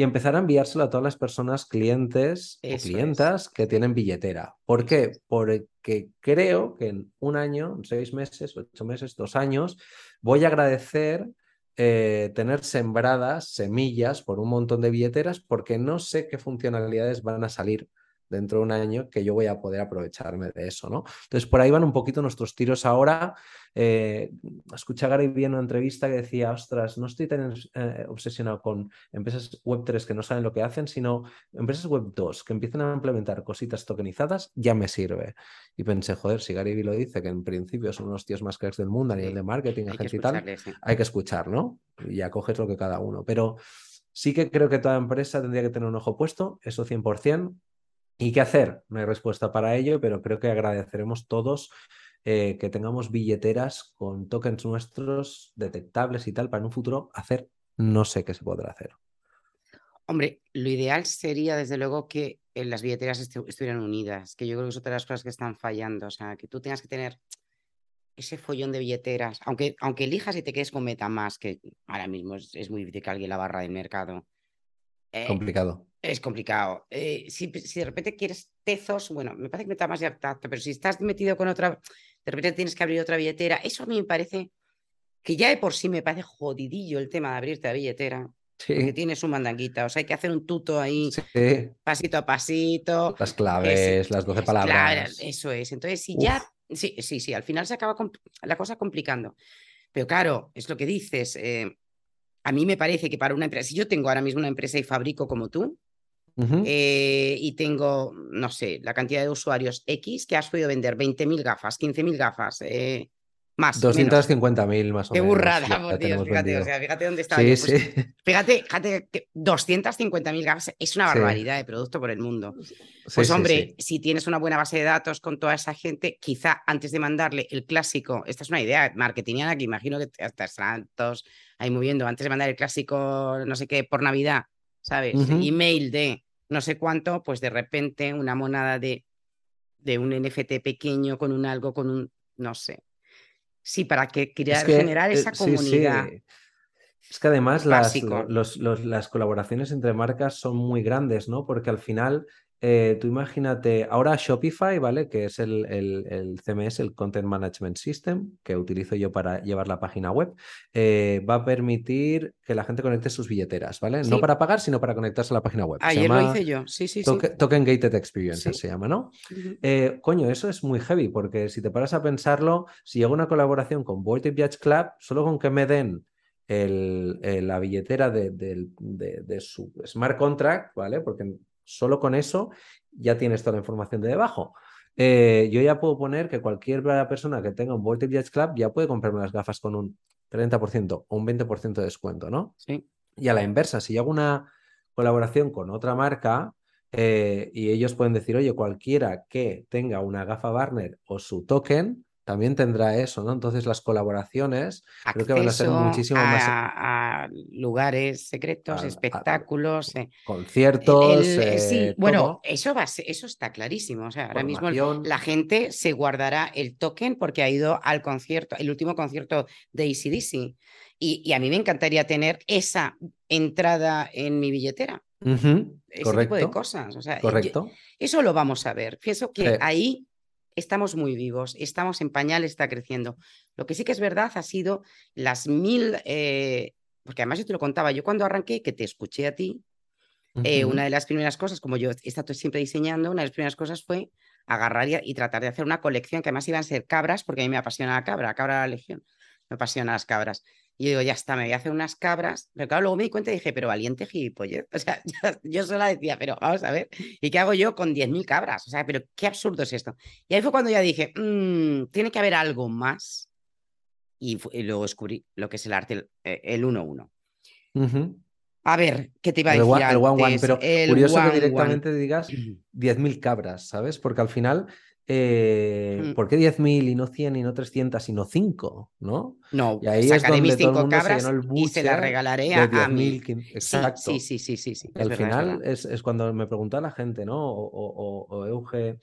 y empezar a enviárselo a todas las personas clientes o clientas que tienen billetera. ¿Por qué? Porque creo que en un año, seis meses, ocho meses, dos años, voy a agradecer eh, tener sembradas semillas por un montón de billeteras porque no sé qué funcionalidades van a salir dentro de un año que yo voy a poder aprovecharme de eso, ¿no? Entonces, por ahí van un poquito nuestros tiros ahora. Eh, escuché a Gary bien una entrevista que decía, ostras, no estoy tan eh, obsesionado con empresas web 3 que no saben lo que hacen, sino empresas web 2 que empiezan a implementar cositas tokenizadas, ya me sirve. Y pensé, joder, si Gary lo dice, que en principio son unos tíos más cracks del mundo a nivel de marketing, agencia y tal, hay que escuchar, ¿no? Y ya coges lo que cada uno. Pero sí que creo que toda empresa tendría que tener un ojo puesto, eso 100%. ¿Y qué hacer? No hay respuesta para ello, pero creo que agradeceremos todos eh, que tengamos billeteras con tokens nuestros detectables y tal para en un futuro hacer, no sé qué se podrá hacer. Hombre, lo ideal sería desde luego que eh, las billeteras estuvieran unidas, que yo creo que es otra de las cosas que están fallando, o sea, que tú tengas que tener ese follón de billeteras, aunque, aunque elijas y te quedes con MetaMask, que ahora mismo es, muy difícil que alguien la barra del mercado. Eh, complicado. Es complicado. Eh, si, de repente quieres Tezos, bueno, me parece que me está más ya pero si estás metido con otra, de repente tienes que abrir otra billetera, eso a mí me parece que ya de por sí me parece jodidillo el tema de abrirte la billetera. Porque tienes un mandanguita, o sea, hay que hacer un tuto ahí, pasito a pasito. Las claves, las 12 palabras. eso es. Entonces, si ya, sí, sí, sí, al final se acaba la cosa complicando. Pero claro, es lo que dices. Eh, a mí me parece que para una empresa, si yo tengo ahora mismo una empresa y fabrico como tú, eh, y tengo, no sé, la cantidad de usuarios X que has podido vender 20.000 gafas, 15.000 gafas, eh, más. 250.000 más o menos. Qué burrada, por Dios, fíjate, o sea, fíjate dónde está. Sí, pues, sí. Fíjate, fíjate que 250.000 gafas es una barbaridad de producto por el mundo. Pues hombre, si tienes una buena base de datos con toda esa gente, quizá antes de mandarle el clásico, esta es una idea marketingiana que imagino que hasta están todos ahí moviendo, antes de mandar el clásico, no sé qué, por Navidad, ¿sabes? Email de no sé cuánto, pues de repente una monada de, de un NFT pequeño con un algo, con un, no sé. Sí, para que crear, generar esa comunidad. Es que además las, las colaboraciones entre marcas son muy grandes, ¿no? Porque al final eh, tú imagínate, ahora Shopify, ¿vale? Que es el, el, CMS, el Content Management System, que utilizo yo para llevar la página web, eh, va a permitir que la gente conecte sus billeteras, ¿vale? No para pagar, sino para conectarse a la página web. Ayer lo hice yo, sí, sí, token, sí. Token Gated Experience se llama, ¿no? Eh, coño, eso es muy heavy, porque si te paras a pensarlo, si llega una colaboración con Boyd Yacht Club, solo con que me den el, la billetera de, de, su smart contract, ¿vale? Porque Solo con eso ya tienes toda la información de debajo. Eh, yo ya puedo poner que cualquier persona que tenga un Voltage Jazz Club ya puede comprarme las gafas con un 30% o un 20% de descuento, ¿no? Sí. Y a la inversa, si yo hago una colaboración con otra marca eh, y ellos pueden decir, oye, cualquiera que tenga una gafa Barner o su token, también tendrá eso, ¿no? Entonces las colaboraciones creo que van a ser muchísimo más... A lugares secretos, espectáculos... Eh, conciertos... sí, eh, bueno, eso, va eso está clarísimo. O sea, ahora mismo la gente se guardará el token porque ha ido al concierto, el último concierto de ACDC. Y, y a mí me encantaría tener esa entrada en mi billetera. Ese tipo de cosas. O sea, Correcto. eso lo vamos a ver. Pienso que ahí estamos muy vivos, estamos en pañales, está creciendo. Lo que sí que es verdad ha sido las mil, eh, porque además yo te lo contaba, yo cuando arranqué, que te escuché a ti, eh, una de las primeras cosas, como yo he estado siempre diseñando, una de las primeras cosas fue agarrar y, tratar de hacer una colección que además iban a ser cabras, porque a mí me apasiona la cabra, la cabra de la legión, me apasiona las cabras. Y digo, ya está, me voy a hacer unas cabras. Pero claro, luego me di cuenta y dije, pero valiente gilipollas. O sea, yo sola decía, pero vamos a ver, ¿y qué hago yo con 10.000 cabras? O sea, pero qué absurdo es esto. Y ahí fue cuando ya dije, mm, tiene que haber algo más. Y, luego descubrí lo que es el arte, el 1-1. Eh, a ver, ¿qué te iba a decir? El, one, one, pero curioso que directamente digas 10.000 cabras, ¿sabes? Porque al final eh, mm. ¿Por qué 10.000 y no 100 y no 300 y no 5? ¿no? No, y ahí sacaré es mis 5 cabras y se las regalaré a, mí. Exacto. Sí, sí, sí, sí. sí, Al final es, es, cuando me pregunta la gente, ¿no? O, o, o Euge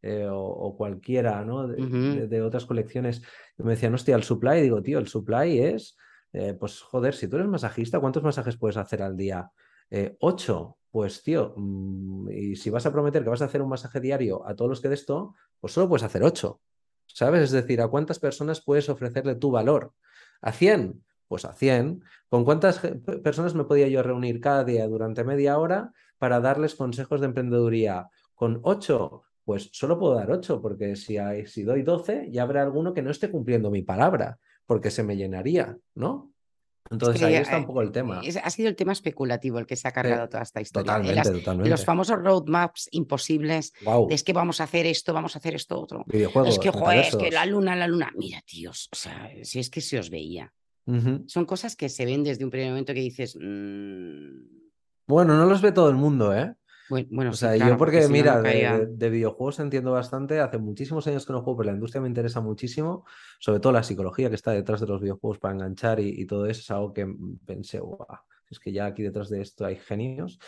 eh, o, cualquiera, ¿no? De, de, otras colecciones. Me decían, hostia, el supply. digo, tío, el supply es, eh, pues joder, si tú eres masajista, ¿cuántos masajes puedes hacer al día? Eh, ocho, pues tío, mm, y si vas a prometer que vas a hacer un masaje diario a todos los que de esto, pues solo puedes hacer ocho. ¿Sabes? Es decir, ¿a cuántas personas puedes ofrecerle tu valor? ¿A 100? Pues a 100. ¿Con cuántas personas me podía yo reunir cada día durante media hora para darles consejos de emprendeduría? ¿Con 8? Pues solo puedo dar 8, porque si, hay, si doy 12, ya habrá alguno que no esté cumpliendo mi palabra, porque se me llenaría, ¿no? Entonces ahí está un poco el tema. ha sido el tema especulativo el que se ha cargado toda esta historia. Totalmente, totalmente. Los famosos roadmaps imposibles. Es que vamos a hacer esto, vamos a hacer esto otro. Videojuegos, es que, joder, es que la luna, la luna. Mira, tíos, o sea, si es que se os veía. Son cosas que se ven desde un primer momento que dices. Mm". Bueno, no los ve todo el mundo, ¿eh? Bueno, o sea, yo porque, mira, de, videojuegos entiendo bastante, hace muchísimos años que no juego, pero la industria me interesa muchísimo, sobre todo la psicología que está detrás de los videojuegos para enganchar y, todo eso es algo que pensé, wow, es que ya aquí detrás de esto hay genios.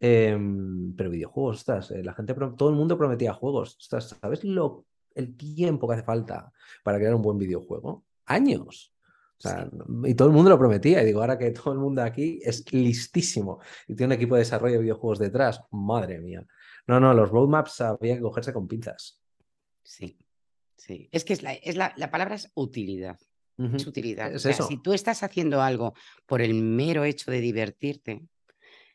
Em, pero videojuegos, estás, eh, la gente, todo el mundo prometía juegos, estás, ¿sabes lo, el tiempo que hace falta para crear un buen videojuego? Años y todo el mundo lo prometía. Y digo, ahora que todo el mundo aquí es listísimo y tiene un equipo de desarrollo de videojuegos detrás, madre mía. No, no, los roadmaps había que cogerse con pinzas. Sí, sí. Es que es la, es la, palabra es utilidad. es utilidad. Es o sea, eso. si tú estás haciendo algo por el mero hecho de divertirte,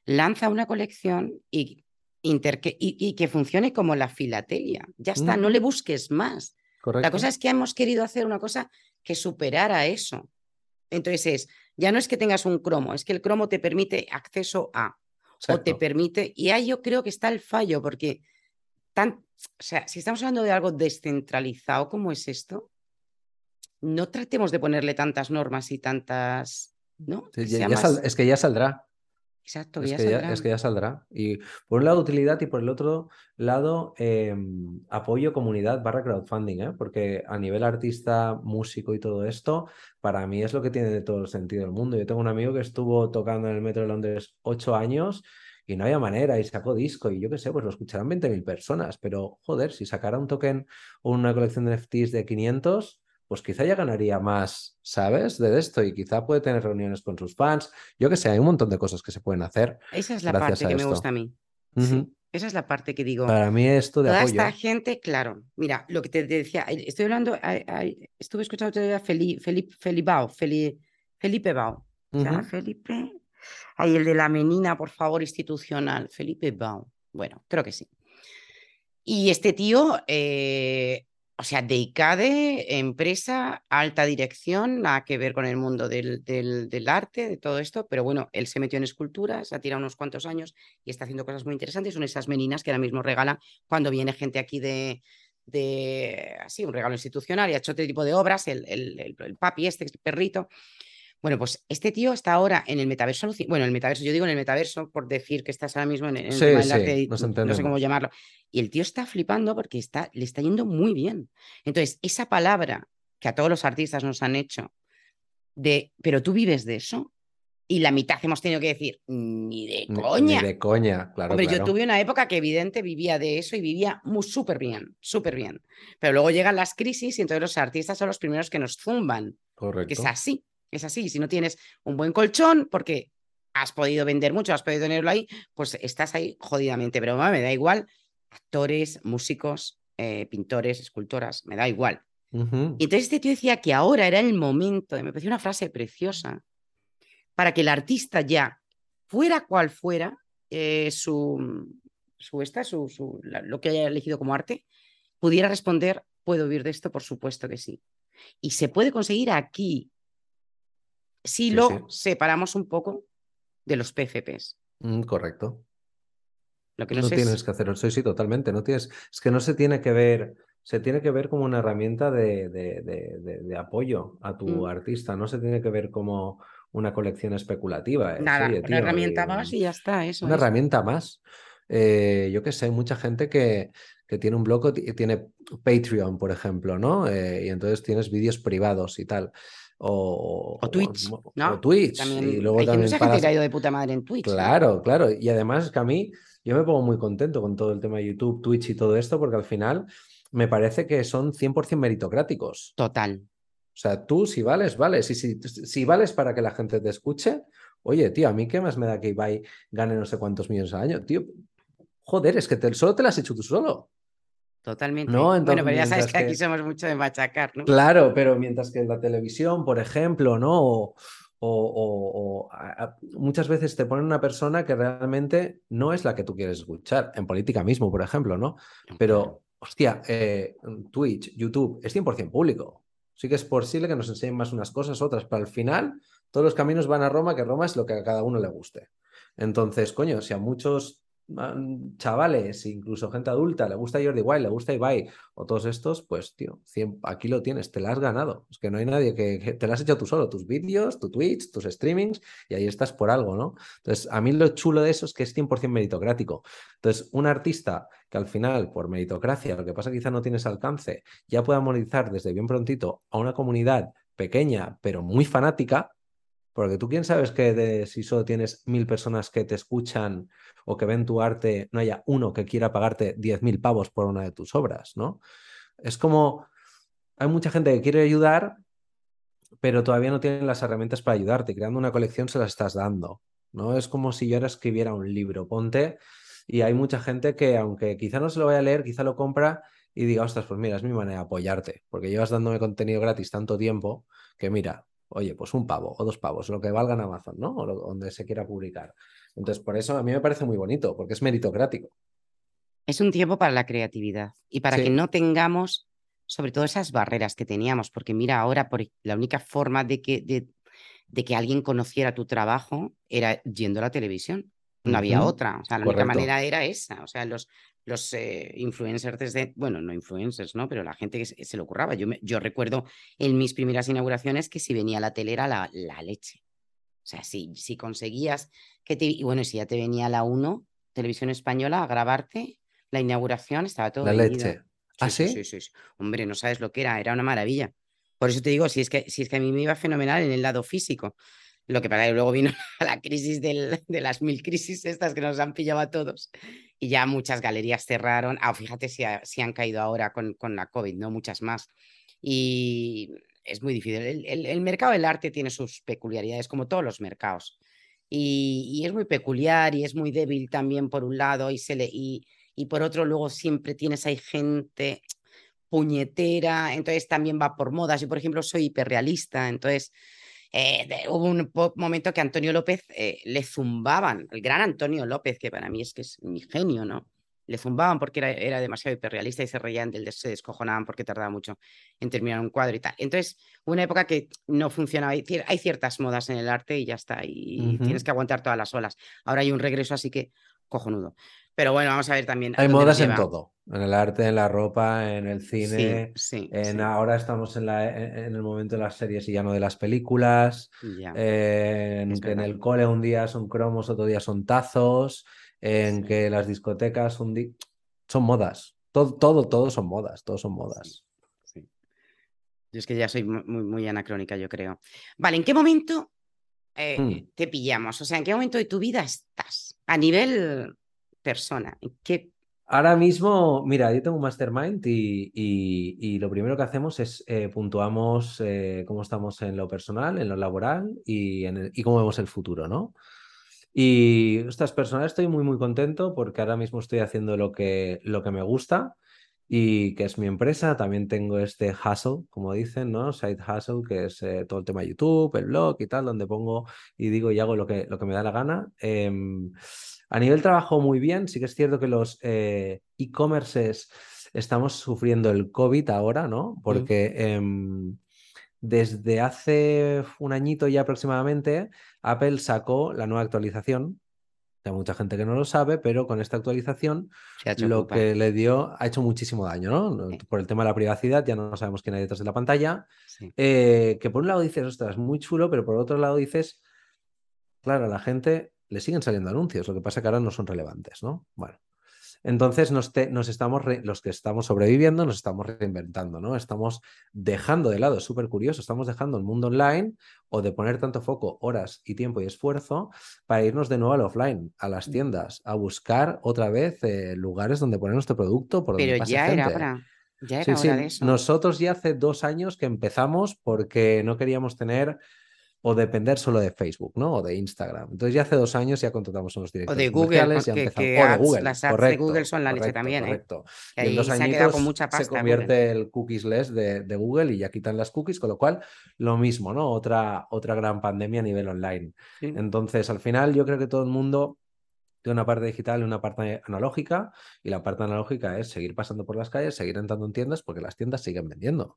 lanza una colección y, interque- y, y que funcione como la filatelia. Ya está, no le busques más. Correcto. La cosa es que hemos querido hacer una cosa que superara eso. Entonces es, ya no es que tengas un cromo, es que el cromo te permite acceso a, o te permite, y ahí yo creo que está el fallo, porque tan, o sea, si estamos hablando de algo descentralizado como es esto, no tratemos de ponerle tantas normas y tantas, ¿no? Sí, Que ya- sea ya más- sal- es que ya saldrá. Exacto, Es ya que ya, saldrá. es que ya saldrá. Y por un lado utilidad y por el otro lado eh, apoyo comunidad barra crowdfunding, ¿eh? porque a nivel artista, músico y todo esto, para mí es lo que tiene todo el sentido del mundo. Yo tengo un amigo que estuvo tocando en el Metro de Londres ocho años y no había manera y sacó disco y yo qué sé, pues lo escucharán 20.000 personas, pero joder, si sacara un token o una colección de NFTs de 500... Pues quizá ya ganaría más, ¿sabes? De esto y quizá puede tener reuniones con sus fans. Yo qué sé, hay un montón de cosas que se pueden hacer. Esa es la parte que me gusta a mí. Sí, esa es la parte que digo. Para mí esto de Toda apoyo. esta gente, claro, mira, lo que te decía, estoy hablando, ay, ay, estuve escuchando otro día Felipe, Felipe, Felibao, Feli- Felipe Bao. Ujú. Felipe, ahí el de la menina, por favor, institucional, Felipe Bao. Bueno, creo que sí. Y este tío, eh, o sea, de ICADE, empresa, alta dirección, nada que ver con el mundo del, arte, de todo esto, pero bueno, él se metió en esculturas, ha tirado unos cuantos años y está haciendo cosas muy interesantes. Son esas meninas que ahora mismo regalan cuando viene gente aquí de, de así, un regalo institucional y ha hecho otro tipo de obras, el, el, el- el papi este perrito. Bueno, pues este tío está ahora en el metaverso, bueno, el metaverso, yo digo en el metaverso por decir que estás ahora mismo en, en el Sí, del sí, arte, no sé cómo llamarlo. Y el tío está flipando porque está, le está yendo muy bien. Entonces, esa palabra que a todos los artistas nos han hecho de, pero tú vives de eso, y la mitad hemos tenido que decir, ni de coña. Ni de coña, claro, Hombre, claro. yo tuve una época que evidente vivía de eso y vivía muy súper bien, súper bien. Pero luego llegan las crisis y entonces los artistas son los primeros que nos zumban. Que Correcto. es así, es así. Si no tienes un buen colchón, porque has podido vender mucho, has podido tenerlo ahí, pues estás ahí jodidamente. Pero me da igual. Actores, músicos, eh, pintores, escultoras, me da igual. Y entonces este tío decía que ahora era el momento, y me pareció una frase preciosa, para que el artista ya, fuera cual fuera eh, su, su, esta, su, su- la- lo que haya elegido como arte, pudiera responder, ¿puedo vivir de esto? Por supuesto que sí. Y se puede conseguir aquí, si Sí, lo sí. separamos un poco de los PFPs. Mm, Correcto. Lo que no, No sé es- tienes que hacerlo, sí, sí, totalmente. No tienes, es que no se tiene que ver, se tiene que ver como una herramienta de, de- de- de- apoyo a tu Mm. artista, no se tiene que ver como una colección especulativa. es, nada, oye, una herramienta eh, más y ya está. Eso una es. herramienta más. Eh, yo que sé, hay mucha gente que, que tiene un blog tiene Patreon, por ejemplo, ¿no? Eh, y entonces tienes vídeos privados y tal. O, O Twitch, o- ¿no? o Twitch. También, y luego hay también mucha gente pagas- que ha ido de puta madre en Twitch. ¿no? Claro, claro. Y además es que a mí, yo me pongo muy contento con todo el tema de YouTube, Twitch y todo esto, porque al final me parece que son 100% meritocráticos. Total. O sea, tú si vales, vales. Y si, si vales para que la gente te escuche, oye, tío, a mí qué más me da que Ibai gane no sé cuántos millones al año, tío. Joder, es que te- solo te lo has hecho tú solo. Totalmente. No, bueno, pero ya sabes que aquí somos mucho de machacar, ¿no? Claro, pero mientras que en la televisión, por ejemplo, ¿no? O, o- o- o a- a- muchas veces te ponen una persona que realmente no es la que tú quieres escuchar, en política mismo, por ejemplo, ¿no? Pero, hostia, eh, Twitch, YouTube, es 100% público. Sí que es posible que nos enseñen más unas cosas, otras, pero al final todos los caminos van a Roma, que Roma es lo que a cada uno le guste. Entonces, coño, si a muchos chavales, incluso gente adulta, le gusta Jordi Wild, le gusta Ibai o todos estos, pues, tío, 100 aquí lo tienes, te la has ganado. Es que no hay nadie que, que te la has hecho tú solo, tus vídeos, tu Twitch, tus streamings, y ahí estás por algo, ¿no? Entonces, a mí lo chulo de eso es que es 100% meritocrático. Entonces, un artista que al final, por meritocracia, lo que pasa quizá no tienes alcance, ya pueda monetizar desde bien prontito a una comunidad pequeña, pero muy fanática, porque tú quién sabes que de, si solo tienes mil personas que te escuchan o que ven tu arte, no haya uno que quiera pagarte 10.000 pavos por una de tus obras, ¿no? Es como, hay mucha gente que quiere ayudar, pero todavía no tienen las herramientas para ayudarte. Creando una colección se las estás dando, ¿no? Es como si yo ahora escribiera un libro, ponte, y hay mucha gente que, aunque quizá no se lo vaya a leer, quizá lo compra y diga, ostras, pues mira, es mi manera de apoyarte, porque llevas dándome contenido gratis tanto tiempo que mira, oye, pues un pavo o dos pavos, lo que valga en Amazon, ¿no? O donde se quiera publicar. Entonces, por eso a mí me parece muy bonito, porque es meritocrático. Es un tiempo para la creatividad y para que no tengamos, sobre todo, esas barreras que teníamos, porque mira, ahora por la única forma de que, de, que alguien conociera tu trabajo era yendo a la televisión. No había otra. O sea, la única manera era esa. O sea, los, los eh, influencers desde, bueno, no influencers, ¿no? Pero la gente que se, lo ocurraba. Yo, yo recuerdo en mis primeras inauguraciones que si venía la tele era la, la leche. O sea, si, si conseguías que te... Y bueno, si ya te venía la 1, Televisión Española, a grabarte la inauguración, estaba todo... La leche. ¿Ah, sí? Sí, sí, sí, Hombre, no sabes lo que era, era una maravilla. Por eso te digo, si es que, si es que a mí me iba fenomenal en el lado físico. Lo que para que luego vino la crisis de las mil crisis estas que nos han pillado a todos. Y ya muchas galerías cerraron. Ah, fíjate si, han caído ahora con, la COVID, ¿no? Muchas más. Y es muy difícil. El, mercado del arte tiene sus peculiaridades, como todos los mercados. Y, y, es muy peculiar y es muy débil también por un lado y, se le, y, y por otro luego siempre tienes ahí gente puñetera, entonces también va por modas. Yo, por ejemplo, soy hiperrealista, entonces eh, hubo un momento que Antonio López eh, le zumbaban, el gran Antonio López, que para mí es que es mi genio, ¿no? Le zumbaban porque era, era demasiado hiperrealista y se reían del se descojonaban porque tardaba mucho en terminar un cuadro y tal. Entonces, una época que no funcionaba. Hay ciertas modas en el arte y ya está, y tienes que aguantar todas las olas. Ahora hay un regreso, así que cojonudo. Pero bueno, vamos a ver también. Hay modas en todo, en el arte, en la ropa, en el cine. Sí, en ahora estamos en, la, en, el momento de las series y ya no de las películas. en que en el cole un día son cromos, otro día son tazos. En que las discotecas un son modas. Todo, todo, todo son modas, todos son modas. Yo es que ya soy muy, muy anacrónica, yo creo. Vale, ¿en qué momento eh, hmm. te pillamos? O sea, ¿en qué momento de tu vida estás? A nivel persona? ¿Qué... Ahora mismo, mira, yo tengo un mastermind y, y, lo primero que hacemos es eh, puntuamos eh, cómo estamos en lo personal, en lo laboral y, en y cómo vemos el futuro, ¿no? Y, estas personas estoy muy, muy contento porque ahora mismo estoy haciendo lo que, lo que me gusta y que es mi empresa. También tengo este hustle, como dicen, ¿no? Side hustle, que es eh, todo el tema de YouTube, el blog y tal, donde pongo y digo y hago lo que, lo que me da la gana. Em, a nivel trabajo, muy bien. Sí que es cierto que los eh, e-commerces estamos sufriendo el COVID ahora, ¿no? Porque em, desde hace un añito ya aproximadamente, Apple sacó la nueva actualización. Hay mucha gente que no lo sabe, pero con esta actualización lo que le dio ha hecho muchísimo daño, ¿no? Por el tema de la privacidad, ya no sabemos quién hay detrás de la pantalla. Eh, que por un lado dices, ostras, muy chulo, pero por otro lado dices, claro, la gente le siguen saliendo anuncios, lo que pasa que ahora no son relevantes, ¿no? Bueno. Entonces nos, nos estamos los que estamos sobreviviendo nos estamos reinventando, ¿no? Estamos dejando de lado, es súper curioso, estamos dejando el mundo online o de poner tanto foco, horas y tiempo y esfuerzo para irnos de nuevo al offline, a las mm. tiendas, a buscar otra vez eh, lugares donde poner nuestro producto por donde Pero ya era hora. Ya era hora de eso. Nosotros ya hace dos años que empezamos porque no queríamos tener o depender solo de Facebook, ¿no? O de Instagram. Entonces ya hace dos años ya contratamos unos directores o de Google, ya que, que o de Google. Las ads de Google son la leche también, ¿eh? Correcto. Y, en dos años con mucha pasta se convierte el cookiesless de, de, Google y ya quitan las cookies, con lo cual lo mismo, ¿no? Otra, otra gran pandemia a nivel online. Entonces, al final yo creo que todo el mundo tiene una parte digital y una parte analógica, y la parte analógica es seguir pasando por las calles, seguir entrando en tiendas, porque las tiendas siguen vendiendo.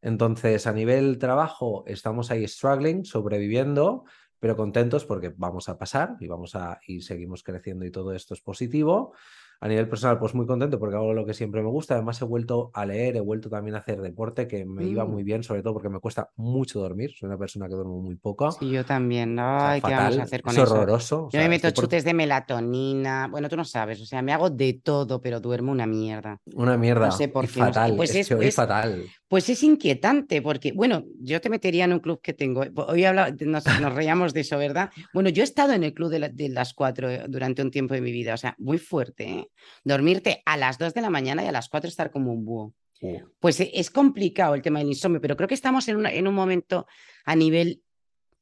Entonces, a nivel trabajo, estamos ahí struggling, sobreviviendo, pero contentos porque vamos a pasar y vamos a y seguimos creciendo y todo esto es positivo. A nivel personal, pues muy contento porque hago lo que siempre me gusta. Además, he vuelto a leer, he vuelto también a hacer deporte, que me iba muy mm. bien, sobre todo porque me cuesta mucho dormir. Soy una persona que duermo muy poco. Sí, yo también. Ay, ¿qué vamos a hacer con es eso? horroroso. Yo me meto chutes de melatonina. Bueno, tú no sabes. O sea, me hago de todo, pero duermo una mierda. Una mierda. No sé por qué. Fatal. Pues es, es, fatal. Pues es inquietante, porque, bueno, yo te metería en un club que tengo. Hoy nos, nos reíamos de eso, ¿verdad? Bueno, yo he estado en el club de, de las cuatro eh, durante un tiempo de mi vida. O sea, muy fuerte. ¿eh? Dormirte a las 2 de la mañana y a las 4 estar como un búho. Pues e, es complicado el tema del insomnio, pero creo que estamos en, en un momento a nivel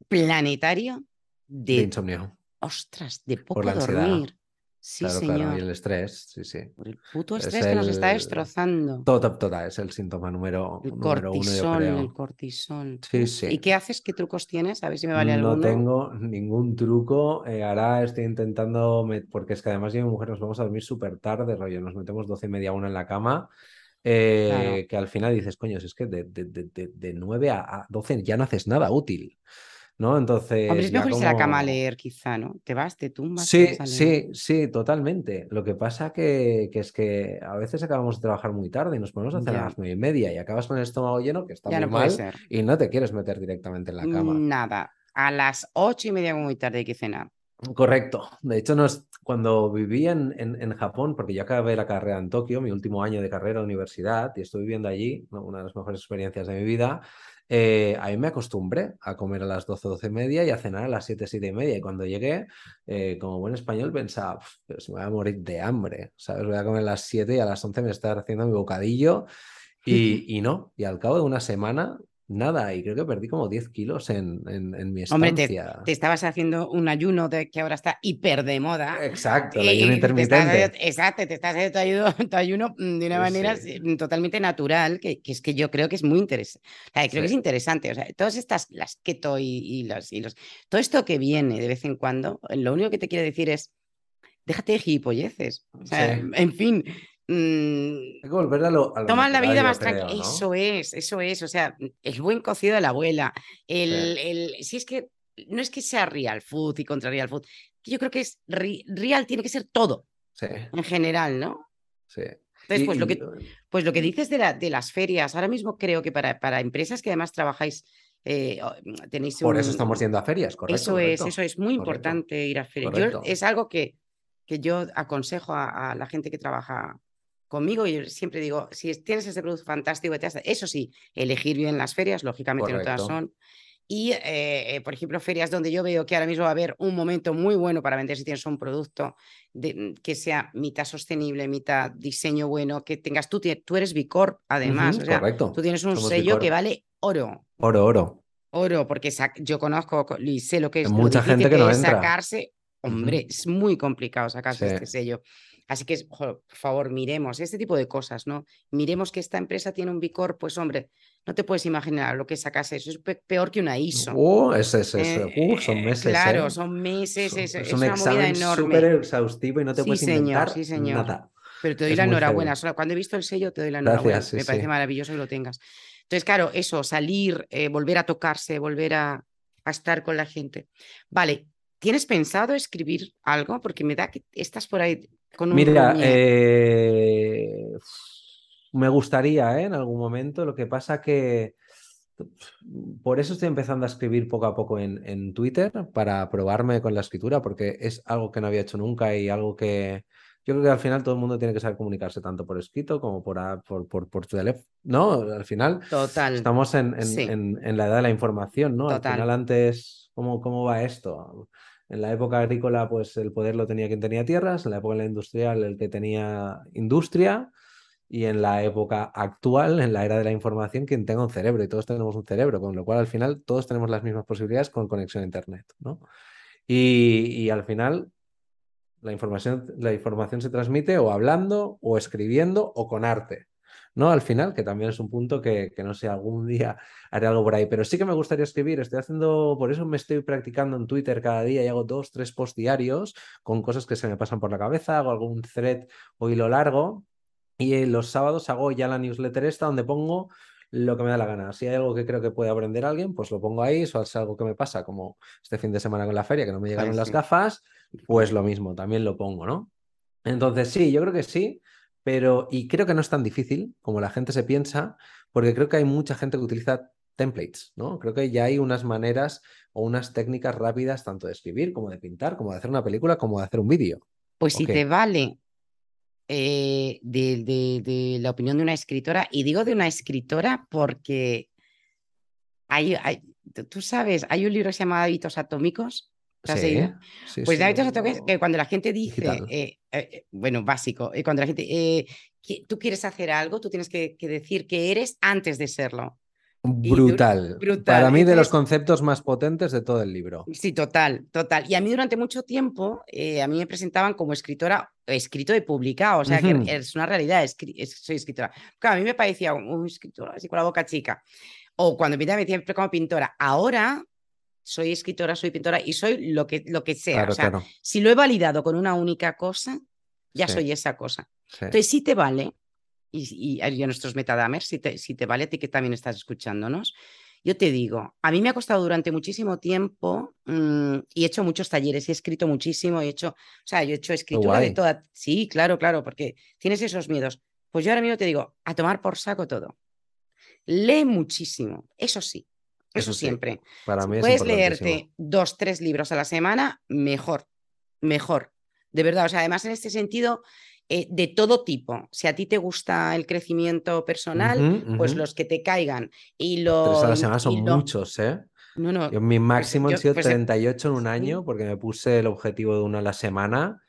planetario de, insomnio. Ostras, de poco dormir. Sí, Claro, señor. claro, y el estrés, sí, sí. Por el puto Es estrés que nos está el- destrozando. Total, total, es el síntoma número, El número uno, cortisol, el creo. cortisol. Sí, sí. ¿Y qué haces? ¿Qué trucos tienes? A ver si me vale No alguno. tengo ningún truco. eh, ahora estoy intentando, porque es que además yo y mi mujer nos vamos a dormir súper tarde, rollo, nos metemos doce y media, una en la cama, eh, Claro. que al final dices, coño, si es que de, de, de, de, de 9 a, a 12 ya no haces nada útil, ¿no? Entonces, Hombre, es mejor irse a la cama a como- leer, quizá, ¿no? Te vas, te tumbas, te Sí, vas a leer. sí, sí, totalmente. Lo que pasa que, que es que a veces acabamos de trabajar muy tarde y nos ponemos a hacer a las nueve y media y acabas con el estómago lleno, que está Ya muy no puede mal, ser. y no te quieres meter directamente en la cama. Nada. A las ocho y media, como muy tarde, hay que cenar. Correcto. De hecho, nos, cuando viví en, en, en Japón, porque yo acabé la carrera en Tokio, mi último año de carrera de universidad, y estoy viviendo allí, una de las mejores experiencias de mi vida, eh, ahí me acostumbré a comer a las 12, 12 y media y a cenar a las 7, 7 y media. Y cuando llegué, eh, como buen español, pensaba, "Pf, pero si me voy a morir de hambre, ¿sabes? Voy a comer a las 7 y a las 11 me está haciendo mi bocadillo. Y, y no, y al cabo de una semana, nada, y creo que perdí como 10 kilos en, en, en mi Hombre, te, estancia. te estabas haciendo un ayuno de, que ahora está hiper de moda. Exacto, el ayuno te estás haciendo- intermitente. exacto, te estás haciendo tu ayuno, tu ayuno, mm, de una manera sí. totalmente natural, que, que es que yo creo que es muy interesante. creo que es interesante. O sea, todas estas, las keto y, y los, y los. Todo esto que viene de vez en cuando, lo único que te quiero decir es. Déjate de gilipolleces. O sea, Sí. en fin. Mm, Hay que volver a lo, a lo Toma la vida más tranquila. ¿no? Eso es, eso es. O sea, el buen cocido de la abuela. El, el, si es que no es que sea real food y contra real food. Yo creo que es real, tiene que ser todo Sí, en general, ¿no? sí. Entonces, Y- pues, lo que, pues lo que dices de, la, de las ferias, ahora mismo creo que para, para empresas que además trabajáis, eh, o- tenéis Por eso estamos yendo a ferias, correcto. eso es, eso es muy correcto, importante ir a ferias. Yo- es algo que, que yo aconsejo a, a la gente que trabaja conmigo y yo siempre digo, si es- tienes ese producto fantástico, eso sí, elegir bien las ferias, lógicamente no todas son. Y, eh, eh, por ejemplo, ferias donde yo veo que ahora mismo va a haber un momento muy bueno para vender si tienes un producto de- que sea mitad sostenible, mitad diseño bueno, que tengas tú, tú eres Bicorp, además, Ujú, o sea, correcto. tú tienes un Somos sello Bicorp. que vale oro. Oro, oro. Oro, porque yo conozco co- y sé lo que es mucha gente que no es entra. sacarse. Hombre, es muy complicado sacarse Sí. este sello. Así que, jo, por favor, miremos este tipo de cosas, ¿no? Miremos que esta empresa tiene un Bicor, pues hombre, no te puedes imaginar lo que es sacarse eso. Es pe- peor que una ISO. Uh, es, es, es- Eh, uh, son eh, meses. Claro, ¿eh? son meses, es, es un una movida examen enorme. súper exhaustivo y no te Sí, puedes señor, inventar sí, señor. nada. Pero te doy la enhorabuena. Cuando he visto el sello, te doy la enhorabuena. Gracias, sí, Me parece maravilloso que lo tengas. Entonces, claro, eso, salir, eh, volver a tocarse, volver a, a estar con la gente. Vale, ¿tienes pensado escribir algo? Porque me da que estás por ahí con un Mira, eh, me gustaría, ¿eh? en algún momento. Lo que pasa que por eso estoy empezando a escribir poco a poco en, en Twitter para probarme con la escritura, porque es algo que no había hecho nunca y algo que yo creo que al final todo el mundo tiene que saber comunicarse tanto por escrito como por, por, por, por teléfono. No, al final Total. estamos en, en, Sí. en- la edad de la información, ¿no? Al Total. final antes, ¿cómo, cómo va esto? En la época agrícola, pues el poder lo tenía quien tenía tierras, en la época industrial, el que tenía industria, y en la época actual, en la era de la información, quien tenga un cerebro, y todos tenemos un cerebro, con lo cual al final todos tenemos las mismas posibilidades con conexión a Internet, ¿no? Y, y al final la información, la información se transmite o hablando, o escribiendo, o con arte. ¿No? Al final, que también es un punto que, que no sé, algún día haré algo por ahí, pero sí que me gustaría escribir, estoy haciendo, por eso me estoy practicando en Twitter cada día y hago dos, tres posts diarios con cosas que se me pasan por la cabeza, hago algún thread o hilo largo y los sábados hago ya la newsletter esta donde pongo lo que me da la gana. Si hay algo que creo que puede aprender alguien, pues lo pongo ahí. Es algo que me pasa, como este fin de semana con la feria, que no me llegaron Ay, las gafas, pues lo mismo, también lo pongo, ¿no? Entonces, sí, yo creo que sí, pero y creo que no es tan difícil como la gente se piensa, porque creo que hay mucha gente que utiliza templates, ¿no? Creo que ya hay unas maneras o unas técnicas rápidas tanto de escribir como de pintar, como de hacer una película, como de hacer un vídeo. Pues si te vale eh, de, de- de la opinión de una escritora, y digo de una escritora porque hay, hay- tú- tú sabes, hay un libro que se llama Hábitos Atómicos. Pues sí, atómicos, que cuando la gente dice, eh, eh, bueno, básico, eh, cuando la gente, eh, tú quieres hacer algo, tú tienes que, que decir que eres antes de serlo. Brutal. Para mí, de los conceptos más potentes de todo el libro. Sí, total, total. Y a mí durante mucho tiempo, eh, a mí me presentaban como escritora, escrito y publicado, o sea, que es una realidad, soy escritora. Claro, a mí me parecía un escritora así con la boca chica. O cuando me decía como pintora. Ahora soy escritora, soy pintora y soy lo que, lo que sea. o sea, si lo he validado con una única cosa, ya soy esa cosa. Entonces, sí te vale y, a nuestros metadamers, si te, si te vale a ti que también estás escuchándonos, yo te digo, a mí me ha costado durante muchísimo tiempo mm, y he hecho muchos talleres y he escrito muchísimo, he hecho, o sea, yo he hecho escritura de toda, sí, claro, claro, porque tienes esos miedos. Pues yo ahora mismo te digo, a tomar por saco todo. Lee muchísimo, eso sí, eso, siempre. Para mí puedes leerte dos, tres libros a la semana, mejor, mejor. De verdad, o sea, además en este sentido, eh, de todo tipo. Si a ti te gusta el crecimiento personal, pues los que te caigan. Y los. a la semana son muchos, ¿eh? No, no. mi pues máximo han sido 38 pues, en un año porque me puse el objetivo de una a la semana.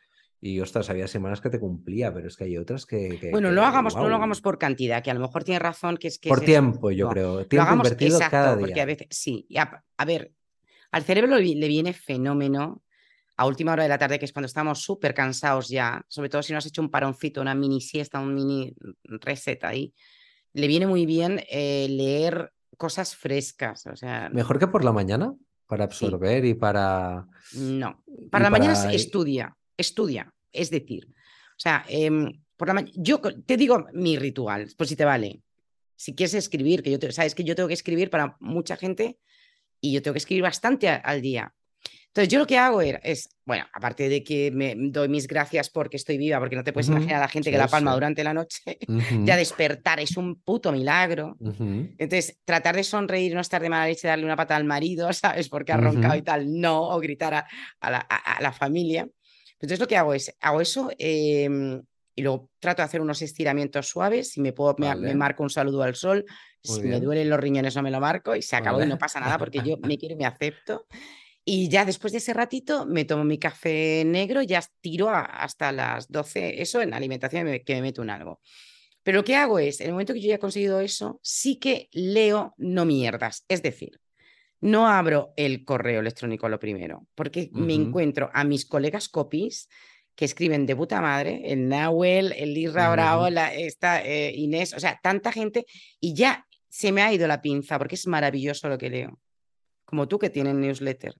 Y ostras, había semanas que te cumplía, pero es que hay otras que. bueno, no, hagamos, no lo hagamos por cantidad, que a lo mejor tiene razón que es que. Por tiempo, yo creo. Tiempo invertido cada día. Porque a veces, sí, a, a ver, al cerebro le viene fenómeno a última hora de la tarde, que es cuando estamos súper cansados ya, sobre todo si no has hecho un paroncito, una mini siesta, un mini receta ahí, le viene muy bien eh, leer cosas frescas. O sea, ¿Mejor que por la mañana? Para absorber y para... No, para la mañana estudia, estudia, es decir, o sea, em, por la yo te digo mi ritual, pues si te vale. Si quieres escribir, que yo te, sabes que yo tengo que escribir para mucha gente y yo tengo que escribir bastante al día. Entonces, yo lo que hago es, bueno, aparte de que me doy mis gracias porque estoy viva, porque no te puedes imaginar a la gente que la palma durante la noche, ya despertar es un puto milagro. Entonces, tratar de sonreír, no estar de mala leche, darle una pata al marido, ¿sabes? Porque ha roncado y tal, no, o gritar a, la, familia. Entonces, lo que hago es, hago eso em, y luego trato de hacer unos estiramientos suaves. Si me puedo, me, marco un saludo al sol. si me duelen los riñones, no me lo marco y se acabó y no pasa nada porque yo me quiero y me acepto. Y ya después de ese ratito me tomo mi café negro, ya tiro hasta las 12, eso en alimentación que me meto en algo. Pero lo que hago es, en el momento que yo ya he conseguido eso, sí que leo no mierdas. Es decir, no abro el correo electrónico lo primero, porque me encuentro a mis colegas copies que escriben de puta madre, el Nahuel, el Irra Bravo, la, esta, eh, Inés, o sea, tanta gente, y ya se me ha ido la pinza, porque es maravilloso lo que leo. Como tú que tienes newsletter.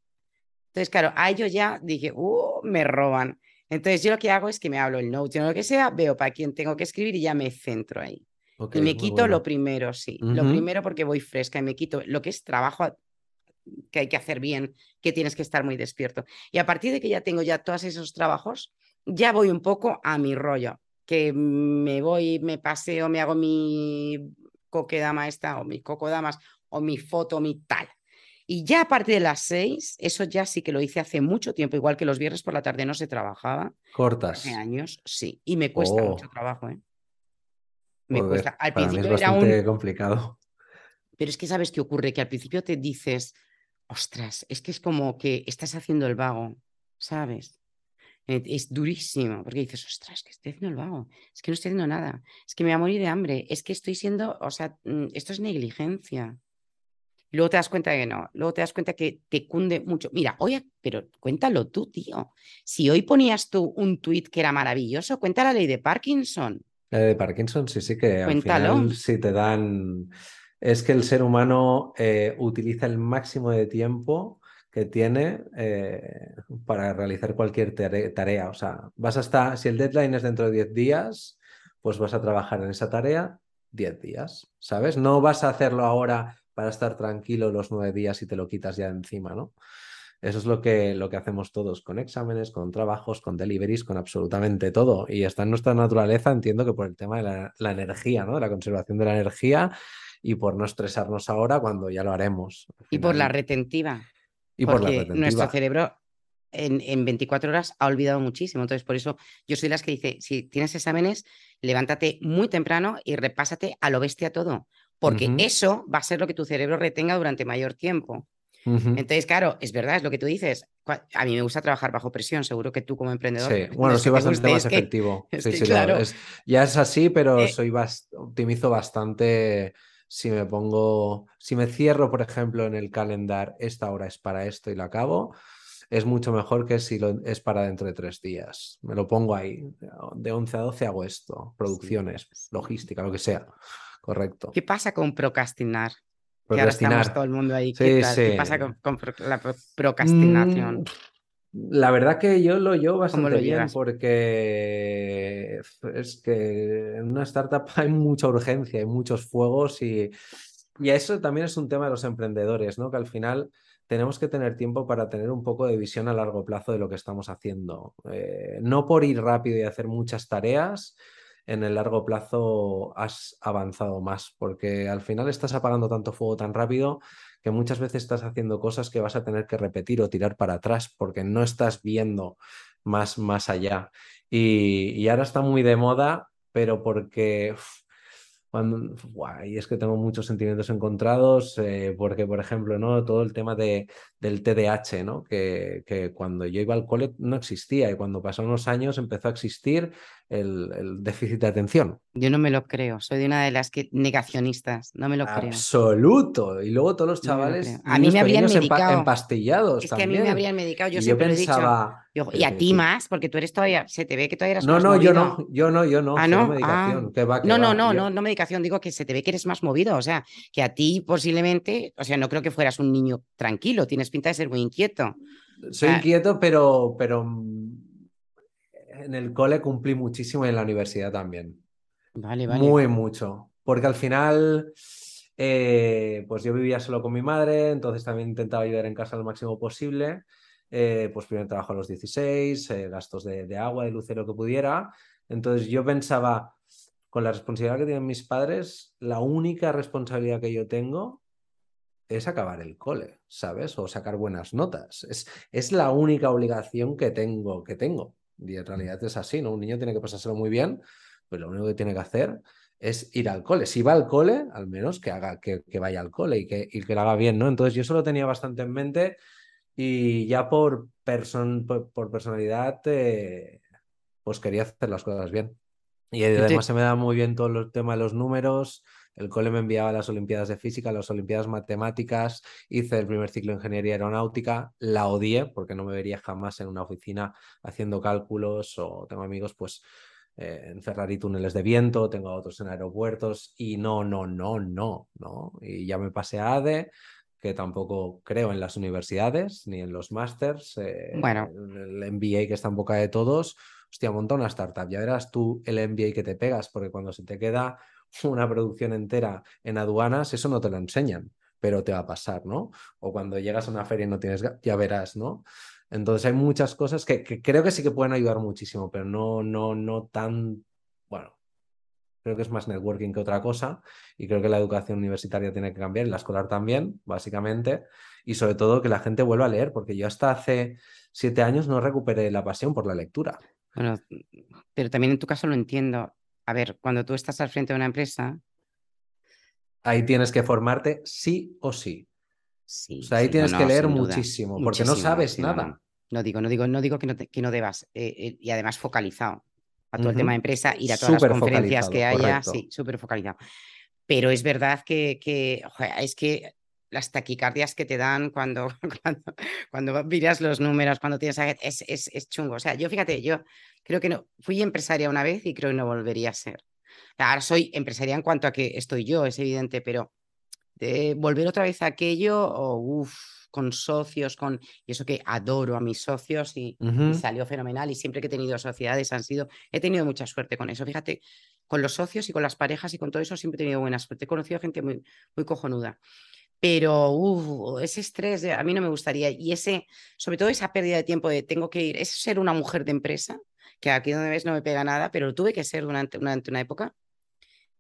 Entonces, claro, a ellos ya dije, uh, me roban. Entonces, yo lo que hago es que me hablo el note o lo que sea, veo para quién tengo que escribir y ya me centro ahí. y me quito lo primero, sí. Lo primero porque voy fresca y me quito lo que es trabajo que hay que hacer bien, que tienes que estar muy despierto. Y a partir de que ya tengo ya todos esos trabajos, ya voy un poco a mi rollo, que me voy, me paseo, me hago mi coquedama esta o mi cocodamas o mi foto, mi tal. Y ya a partir de las seis, eso ya sí que lo hice hace mucho tiempo, igual que los viernes por la tarde no se trabajaba. Cortas. Hace años, sí. Y me cuesta mucho oh. trabajo, ¿eh? Me cuesta. Al principio es bastante complicado. Pero es que sabes qué ocurre, que al principio te dices, ostras, es que es como que estás haciendo el vago, ¿sabes? Eh, es durísimo, porque dices, ostras, que estoy haciendo el vago, es que no estoy haciendo nada, es que me voy a morir de hambre, es que estoy siendo, o sea, mm, esto es negligencia. Luego te das cuenta que no, luego te das cuenta que te cunde mucho. Mira, oye, pero cuéntalo tú, tío. Si hoy ponías tú un tuit que era maravilloso, cuenta la ley de Parkinson. La ley de Parkinson, sí, sí, que Cuéntalo. al final si te dan... Es que el ser humano eh, utiliza el máximo de tiempo que tiene eh, para realizar cualquier tarea. O sea, vas a estar, si el deadline es dentro de 10 días, pues vas a trabajar en esa tarea 10 días, ¿sabes? No vas a hacerlo ahora para estar tranquilo los nueve días y te lo quitas ya encima, ¿no? Eso es lo que, lo que hacemos todos, con exámenes, con trabajos, con deliveries, con absolutamente todo. Y está en nuestra naturaleza, entiendo que por el tema de la, energía, ¿no? De la conservación de la energía y por no estresarnos ahora cuando ya lo haremos. Y por la retentiva. Y por la retentiva. Nuestro cerebro en, en, 24 horas ha olvidado muchísimo. Entonces, por eso yo soy las que dice, si tienes exámenes, levántate muy temprano y repásate a lo bestia todo porque eso va a ser lo que tu cerebro retenga durante mayor tiempo. Entonces, claro, es verdad, es lo que tú dices. A mí me gusta trabajar bajo presión, seguro que tú como emprendedor. Sí, bueno, soy bastante más efectivo. sí, sí, claro. ya es así, pero eh soy optimizo bastante si me pongo, si me cierro, por ejemplo, en el calendar, esta hora es para esto y la acabo, es mucho mejor que si lo, es para dentro de tres días. Me lo pongo ahí, de 11 a 12 hago esto, producciones, logística, lo que sea. Correcto. ¿Qué pasa con procrastinar? Que ahora estamos todo el mundo ahí. ¿Qué, pasa con, la procrastinación? Mm, la verdad que yo lo llevo bastante bien porque es que en una startup hay mucha urgencia, hay muchos fuegos y, y eso también es un tema de los emprendedores, ¿no? Que al final tenemos que tener tiempo para tener un poco de visión a largo plazo de lo que estamos haciendo. Eh, no por ir rápido y hacer muchas tareas, en el largo plazo has avanzado más, porque al final estás apagando tanto fuego tan rápido que muchas veces estás haciendo cosas que vas a tener que repetir o tirar para atrás porque no estás viendo más, más allá. Y, ahora está muy de moda, pero porque cuando, y es que tengo muchos sentimientos encontrados, eh, porque, por ejemplo, ¿no? todo el tema de, del TDAH, ¿no? Que, que, cuando yo iba al cole no existía y cuando pasaron unos años empezó a existir el, déficit de atención. Yo no me lo creo, soy de una de las que negacionistas, no me lo creo. Absoluto. Y luego todos los chavales a mí me habrían medicado. empastillados. Es que a mí me habrían medicado, yo, siempre pensaba, he dicho. Y a ti más, porque tú eres todavía, se te ve que todavía eres no, más No, yo no, yo no, yo no. Ah, no. Medicación. Ah. no, no, no, no, no medicación, digo que se te ve que eres más movido, o sea, que a ti posiblemente, o sea, no creo que fueras un niño tranquilo, tienes pinta de ser muy inquieto. Soy inquieto, pero, pero en el cole cumplí muchísimo y en la universidad también. Vale, vale. Muy mucho. Porque al final, eh, pues yo vivía solo con mi madre, entonces también intentaba ayudar en casa lo máximo posible. Eh, pues primero trabajo a los 16, eh, gastos de, agua, de luz, lo que pudiera. Entonces yo pensaba, con la responsabilidad que tienen mis padres, la única responsabilidad que yo tengo es acabar el cole, ¿sabes? O sacar buenas notas. Es, es la única obligación que tengo, que tengo. Y en realidad es así, ¿no? Un niño tiene que pasárselo muy bien, pues lo único que tiene que hacer es ir al cole. Si va al cole, al menos que haga, que, vaya al cole y que, y que lo haga bien, ¿no? Entonces yo eso lo tenía bastante en mente y ya por, por, personalidad, eh, pues quería hacer las cosas bien. Y además se me da muy bien todo el tema de los números, el cole me enviaba a las Olimpiadas de Física, a las Olimpiadas Matemáticas, hice el primer ciclo de Ingeniería Aeronáutica, la odié porque no me vería jamás en una oficina haciendo cálculos o tengo amigos pues eh, en Ferrari túneles de viento, tengo otros en aeropuertos y no, no, no, no, no. Y ya me pasé a ADE, que tampoco creo en las universidades ni en los másters. Eh, bueno. El MBA que está en boca de todos. Hostia, monta una startup. Ya verás tú el MBA que te pegas, porque cuando se te queda una producción entera en aduanas, eso no te lo enseñan, pero te va a pasar, ¿no? O cuando llegas a una feria y no tienes, ya verás, ¿no? Entonces hay muchas cosas que, creo que sí que pueden ayudar muchísimo, pero no, no, no tan, creo que es más networking que otra cosa y creo que la educación universitaria tiene que cambiar y la escolar también, básicamente, y sobre todo que la gente vuelva a leer, porque yo hasta hace siete años no recuperé la pasión por la lectura. Bueno, pero también en tu caso lo entiendo a ver, cuando tú estás al frente de una empresa... Ahí tienes que formarte sí o sí. Sí, o sea, ahí tienes que leer muchísimo, porque no sabes nada. No, digo, no digo, no digo que no, que no debas. Eh, eh, y además focalizado a todo el tema de empresa, ir a todas las conferencias que haya, sí, súper focalizado. Pero es verdad que, que es que las taquicardias que te dan cuando, cuando, cuando miras los números, cuando tienes es, es, es, chungo. O sea, yo fíjate, yo creo que no, fui empresaria una vez y creo que no volvería a ser. Ahora soy empresaria en cuanto a que estoy yo, es evidente, pero de volver otra vez a aquello, o uff, con socios, con y eso que adoro a mis socios y, salió fenomenal y siempre que he tenido sociedades han sido, he tenido mucha suerte con eso. Fíjate, con los socios y con las parejas y con todo eso siempre he tenido buena suerte. He conocido gente muy, muy cojonuda pero ese estrés a mí no me gustaría y ese, sobre todo esa pérdida de tiempo de tengo que ir, es ser una mujer de empresa, que aquí donde ves no me pega nada, pero tuve que ser durante, durante una época,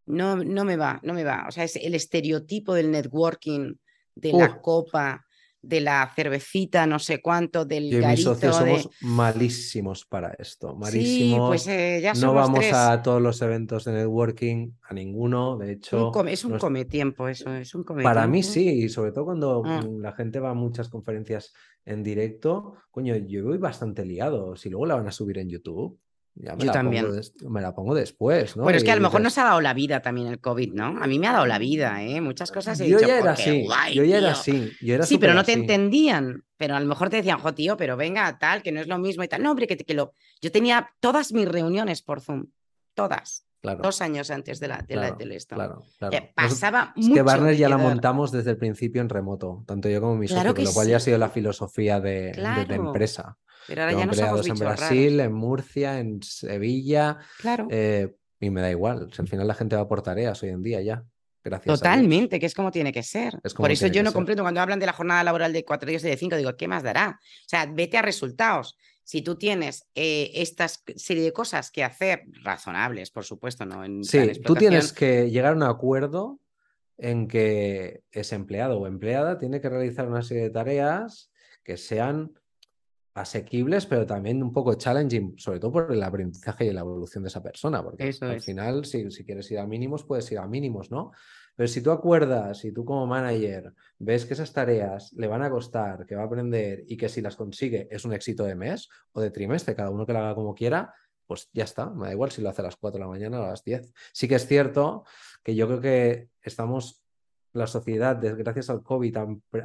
no, no me va, no me va. O sea, es el estereotipo del networking, de la copa, de la cervecita, no sé cuánto, del Yo y mis socios somos malísimos para esto, malísimos. Sí, pues eh, ya no vamos a todos los eventos de networking, a ninguno, de hecho. es un come tiempo eso, es un come Para mí sí, y sobre todo cuando ah. la gente va a muchas conferencias en directo, coño, yo voy bastante liado, si luego la van a subir en YouTube. Ya me Yo la también. Pongo des- me la pongo después, ¿no? Bueno, es que a lo mejor dices, nos ha dado la vida también el COVID, ¿no? A mí me ha dado la vida, ¿eh? Muchas cosas he Yo dicho, ya era "Jo, qué así, guay, yo ya era tío". así, yo era Sí, pero no te así. entendían. Pero a lo mejor te decían, jo, tío, pero venga, tal, que no es lo mismo y tal. No, hombre, que, que lo. Yo tenía todas mis reuniones por Zoom. Todas. Claro, Dos años antes de la, de la- del esto. claro, claro. Que pasaba Es que mucho Barnes de ya la montamos desde el principio en remoto, tanto yo como mi socio, Claro con que lo cual ya ha sido la filosofía de, de- Claro. empresa. Pero ahora ya no somos empleados en Brasil, raros. en Murcia, en Sevilla, Claro. eh, y me da igual. Al final la gente va por tareas hoy en día ya. Gracias. Totalmente, que es como tiene que ser. Es Por eso yo no ser. comprendo cuando hablan de la jornada laboral de cuatro días y de cinco, digo, ¿qué más dará? O sea, vete a resultados. Si tú tienes eh, estas serie de cosas que hacer, razonables, por supuesto, ¿no? En Sí, tú tienes que llegar a un acuerdo en que ese empleado o empleada tiene que realizar una serie de tareas que sean asequibles, pero también un poco challenging, sobre todo por el aprendizaje y la evolución de esa persona, porque Eso al es. final, si, si quieres ir a mínimos, puedes ir a mínimos, ¿no? Pero si tú acuerdas, si tú como manager ves que esas tareas le van a costar, que va a aprender y que si las consigue es un éxito de mes o de trimestre, cada uno que lo haga como quiera, pues ya está, me da igual si lo hace a las 4 de la mañana o a las 10. Sí que es cierto que yo creo que estamos, la sociedad, gracias al COVID,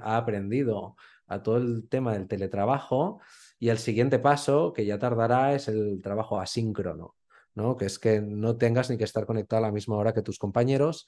ha aprendido a todo el tema del teletrabajo y el siguiente paso, que ya tardará, es el trabajo asíncrono, ¿no? Que es que no tengas ni que estar conectado a la misma hora que tus compañeros,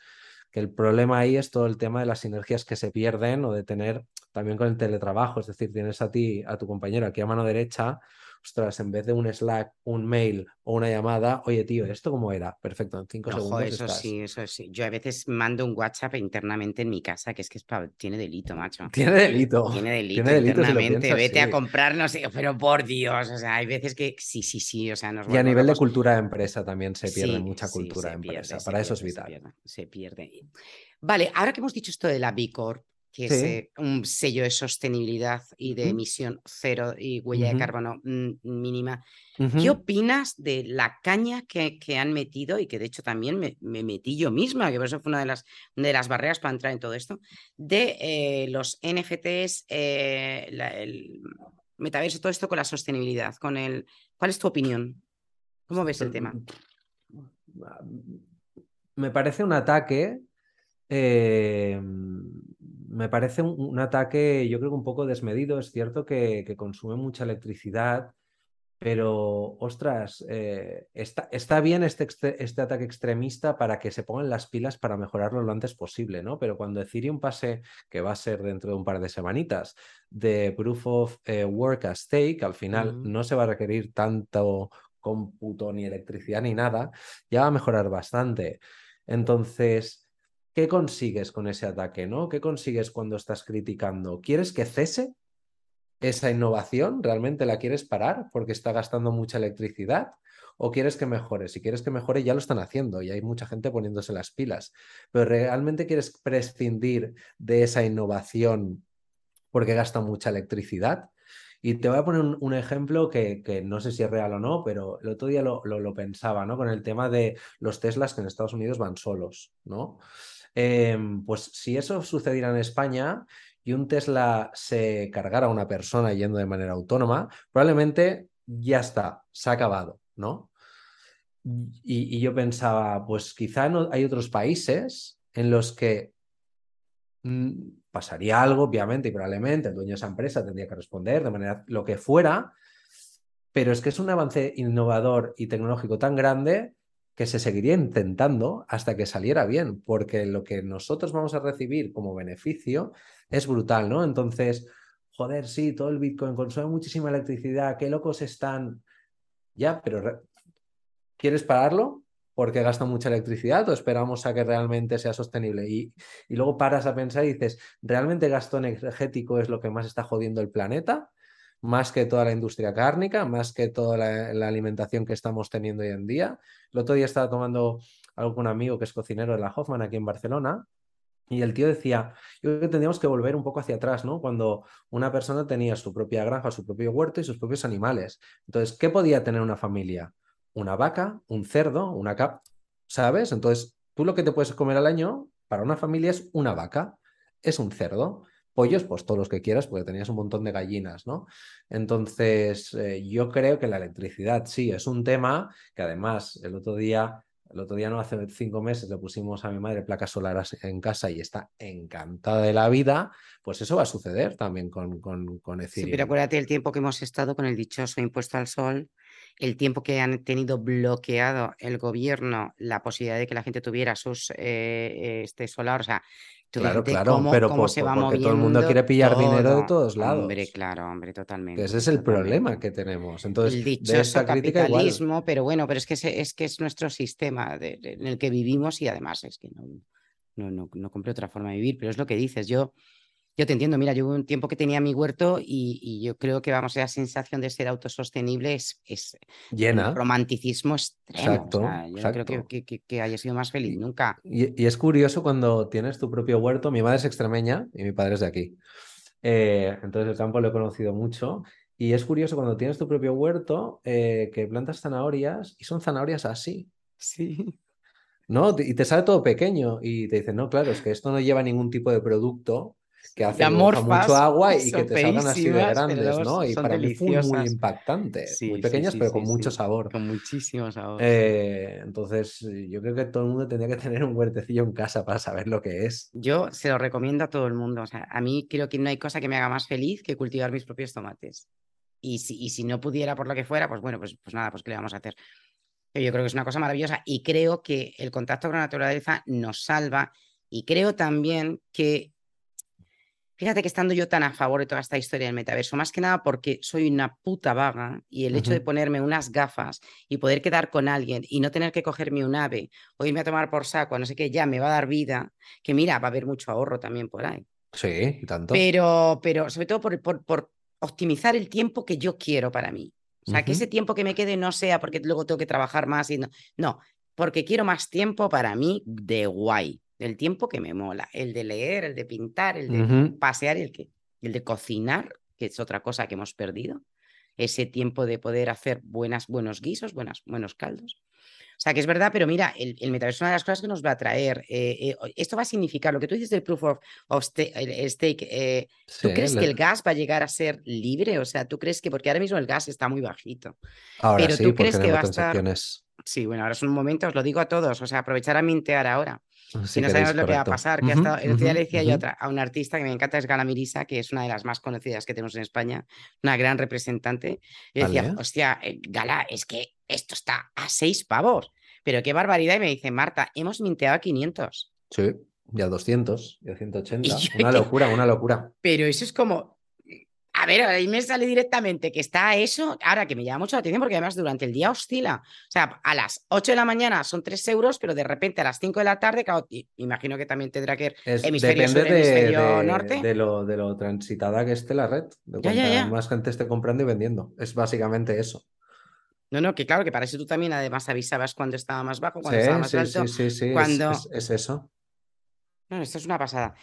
que el problema ahí es todo el tema de las sinergias que se pierden o de tener también con el teletrabajo, es decir, tienes a ti, a tu compañero aquí a mano derecha, ostras, en vez de un Slack, un mail o una llamada, oye tío, ¿esto cómo era? Perfecto, en cinco Ojo, segundos eso estás. sí, eso sí. Yo a veces mando un WhatsApp internamente en mi casa, que es que es pa- tiene delito, macho. Tiene delito. Tiene delito, Tiene delito si lo internamente. piensas, Vete a sí. comprar, no sé, pero por Dios, o sea, hay veces que sí, sí, sí, o sea, nos Y a nivel de cultura de empresa también se pierde Sí, mucha sí, cultura se de pierde, empresa. se Para eso es pierde, se vital. pierde, Se pierde. Vale, ahora que hemos dicho esto de la B Corp, que es eh, un sello de sostenibilidad y de emisión cero y huella de carbono mm, mínima, ¿qué opinas de la caña que, que han metido y que de hecho también me, me metí yo misma, que por eso fue una de las, de las barreras para entrar en todo esto, de eh, los NFTs, eh, la- el metaverso, todo esto con la sostenibilidad, con el... ¿Cuál es tu opinión? ¿Cómo ves el tema? Me parece un ataque. eh, me parece un, un ataque, yo creo que un poco desmedido. Es cierto que, que consume mucha electricidad, pero ostras, eh, está, está bien este, este ataque extremista para que se pongan las pilas para mejorarlo lo antes posible, ¿no? Pero cuando Ethereum pase, que va a ser dentro de un par de semanitas, de Proof of eh, Work a Stake, al final no se va a requerir tanto cómputo ni electricidad ni nada, ya va a mejorar bastante. Entonces, ¿qué consigues con ese ataque, no? ¿Qué consigues cuando estás criticando? ¿Quieres que cese esa innovación? ¿Realmente la quieres parar porque está gastando mucha electricidad? ¿O quieres que mejore? Si quieres que mejore, ya lo están haciendo y hay mucha gente poniéndose las pilas. Pero ¿realmente quieres prescindir de esa innovación porque gasta mucha electricidad? Y te voy a poner un, ejemplo que, no sé si es real o no, pero el otro día lo pensaba, ¿no? Con el tema de los Teslas que en Estados Unidos van solos, ¿no? Em, pues si eso sucediera en España y un Tesla se cargara a una persona yendo de manera autónoma, probablemente ya está, se ha acabado, ¿no? Y, y yo pensaba, pues quizá no, hay otros países en los que mm, pasaría algo, obviamente, y probablemente el dueño de esa empresa tendría que responder de manera lo que fuera, pero es que es un avance innovador y tecnológico tan grande que se seguiría intentando hasta que saliera bien, porque lo que nosotros vamos a recibir como beneficio es brutal, ¿no? Entonces, joder, sí, todo el Bitcoin consume muchísima electricidad, qué locos están. Ya, pero re- ¿quieres pararlo? Porque gasta mucha electricidad o esperamos a que realmente sea sostenible. Y, y luego paras a pensar y dices, ¿realmente gasto energético es lo que más está jodiendo el planeta? Más que toda la industria cárnica, más que toda la, alimentación que estamos teniendo hoy en día. El otro día estaba tomando algo con un amigo que es cocinero de la Hoffman aquí en Barcelona y el tío decía, yo creo que tendríamos que volver un poco hacia atrás, ¿no? Cuando una persona tenía su propia granja, su propio huerto y sus propios animales. Entonces, ¿qué podía tener una familia? Una vaca, un cerdo, una cap, ¿sabes? Entonces, tú lo que te puedes comer al año para una familia es una vaca, es un cerdo, Pollos, pues todos los que quieras, porque tenías un montón de gallinas, ¿no? Entonces, eh, yo creo que la electricidad sí es un tema que además el otro día, el otro día no hace cinco meses le pusimos a mi madre placas solares en casa y está encantada de la vida, pues eso va a suceder también con, con, con Ethereum. Sí, pero acuérdate el tiempo que hemos estado con el dichoso impuesto al sol, el tiempo que han tenido bloqueado el gobierno la posibilidad de que la gente tuviera sus eh, este solar, o sea, Claro, claro, pero porque todo el mundo quiere pillar dinero de todos lados. Hombre, claro, hombre, totalmente. ese es el problema que tenemos. Entonces, el dichoso capitalismo, pero bueno, pero es que es, que es nuestro sistema en el que vivimos y además es que no, no, no, no compré otra forma de vivir, pero es lo que dices. Yo, yo te entiendo, mira, yo hubo un tiempo que tenía mi huerto y, yo creo que, vamos, esa sensación de ser autosostenible es, es llena. romanticismo extremo. Exacto, yo creo que, que, haya sido más feliz nunca. Y, es curioso cuando tienes tu propio huerto. Mi madre es extremeña y mi padre es de aquí. Eh, entonces el campo lo he conocido mucho. Y es curioso cuando tienes tu propio huerto eh, que plantas zanahorias y son zanahorias así. Sí. ¿No? Y te sale todo pequeño y te dicen, no, claro, es que esto no lleva ningún tipo de producto que hace mucho agua y que te salgan así de grandes, ¿no? Y para mí fue muy impactante. muy pequeñas, pero con mucho sabor. Con muchísimo sabor. Eh, entonces, yo creo que todo el mundo tendría que tener un huertecillo en casa para saber lo que es. Yo se lo recomiendo a todo el mundo. O sea, a mí creo que no hay cosa que me haga más feliz que cultivar mis propios tomates. Y si, y si no pudiera por lo que fuera, pues bueno, pues, pues nada, pues ¿qué le vamos a hacer? Yo creo que es una cosa maravillosa y creo que el contacto con la naturaleza nos salva y creo también que Fíjate que estando yo tan a favor de toda esta historia del metaverso, más que nada porque soy una puta vaga y el hecho de ponerme unas gafas y poder quedar con alguien y no tener que cogerme un ave o irme a tomar por saco, no sé qué, ya me va a dar vida, que mira, va a haber mucho ahorro también por ahí. Sí, tanto. Pero, pero sobre todo por, por, optimizar el tiempo que yo quiero para mí. O sea, que ese tiempo que me quede no sea porque luego tengo que trabajar más y no, no, porque quiero más tiempo para mí de guay el tiempo que me mola, el de leer, el de pintar, el de pasear, el, que, el de cocinar, que es otra cosa que hemos perdido, ese tiempo de poder hacer buenas, buenos guisos, buenas, buenos caldos. O sea, que es verdad, pero mira, el, el metaverso es una de las cosas que nos va a traer. Eh, eh, esto va a significar, lo que tú dices del proof of, stake, eh, ¿tú crees que el gas va a llegar a ser libre? O sea, ¿tú crees que, porque ahora mismo el gas está muy bajito, ahora pero sí, tú crees que va a estar... Sí, bueno, ahora es un momento, os lo digo a todos, o sea, aprovechar a mintear ahora. Si no sabemos lo que va a pasar. Que hasta, el otro día le decía yo a, una artista que me encanta, es Gala Mirisa, que es una de las más conocidas que tenemos en España, una gran representante. Y decía, hostia, eh, Gala, es que esto está a seis pavos. Pero qué barbaridad. Y me dice, Marta, hemos minteado a 500. Sí, ya 200, ya 180. Una locura, una locura. Pero eso es como, a ver, ahí me sale directamente que está eso, ahora que me llama mucho la atención porque además durante el día oscila. O sea, a las 8 de la mañana son 3 euros, pero de repente a las 5 de la tarde, imagino que también tendrá que ir hemisferio sur, hemisferio norte. De lo, de lo transitada que esté la red, de cuánta más gente esté comprando y vendiendo. Es básicamente eso. No, no, que claro, que para eso tú también además avisabas cuando estaba más bajo, cuando estaba más alto. Sí, sí, sí, cuando... es, eso. No, esto es una pasada.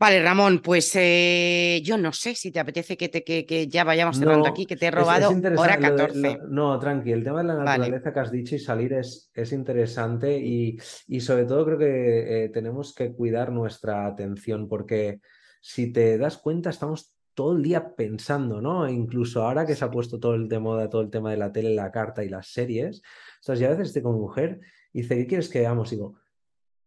Vale, Ramón, pues eh, yo no sé si te apetece que, te, que, ya vayamos cerrando aquí, que te he robado hora 14. no, tranqui, el tema de la naturaleza que has dicho y salir es, es interesante y, y, sobre todo creo que eh, tenemos que cuidar nuestra atención porque si te das cuenta estamos todo el día pensando, ¿no? E incluso ahora que se ha puesto todo el de moda, todo el tema de la tele, la carta y las series, sea, a veces estoy con mujer y dice, ¿qué quieres que veamos? digo,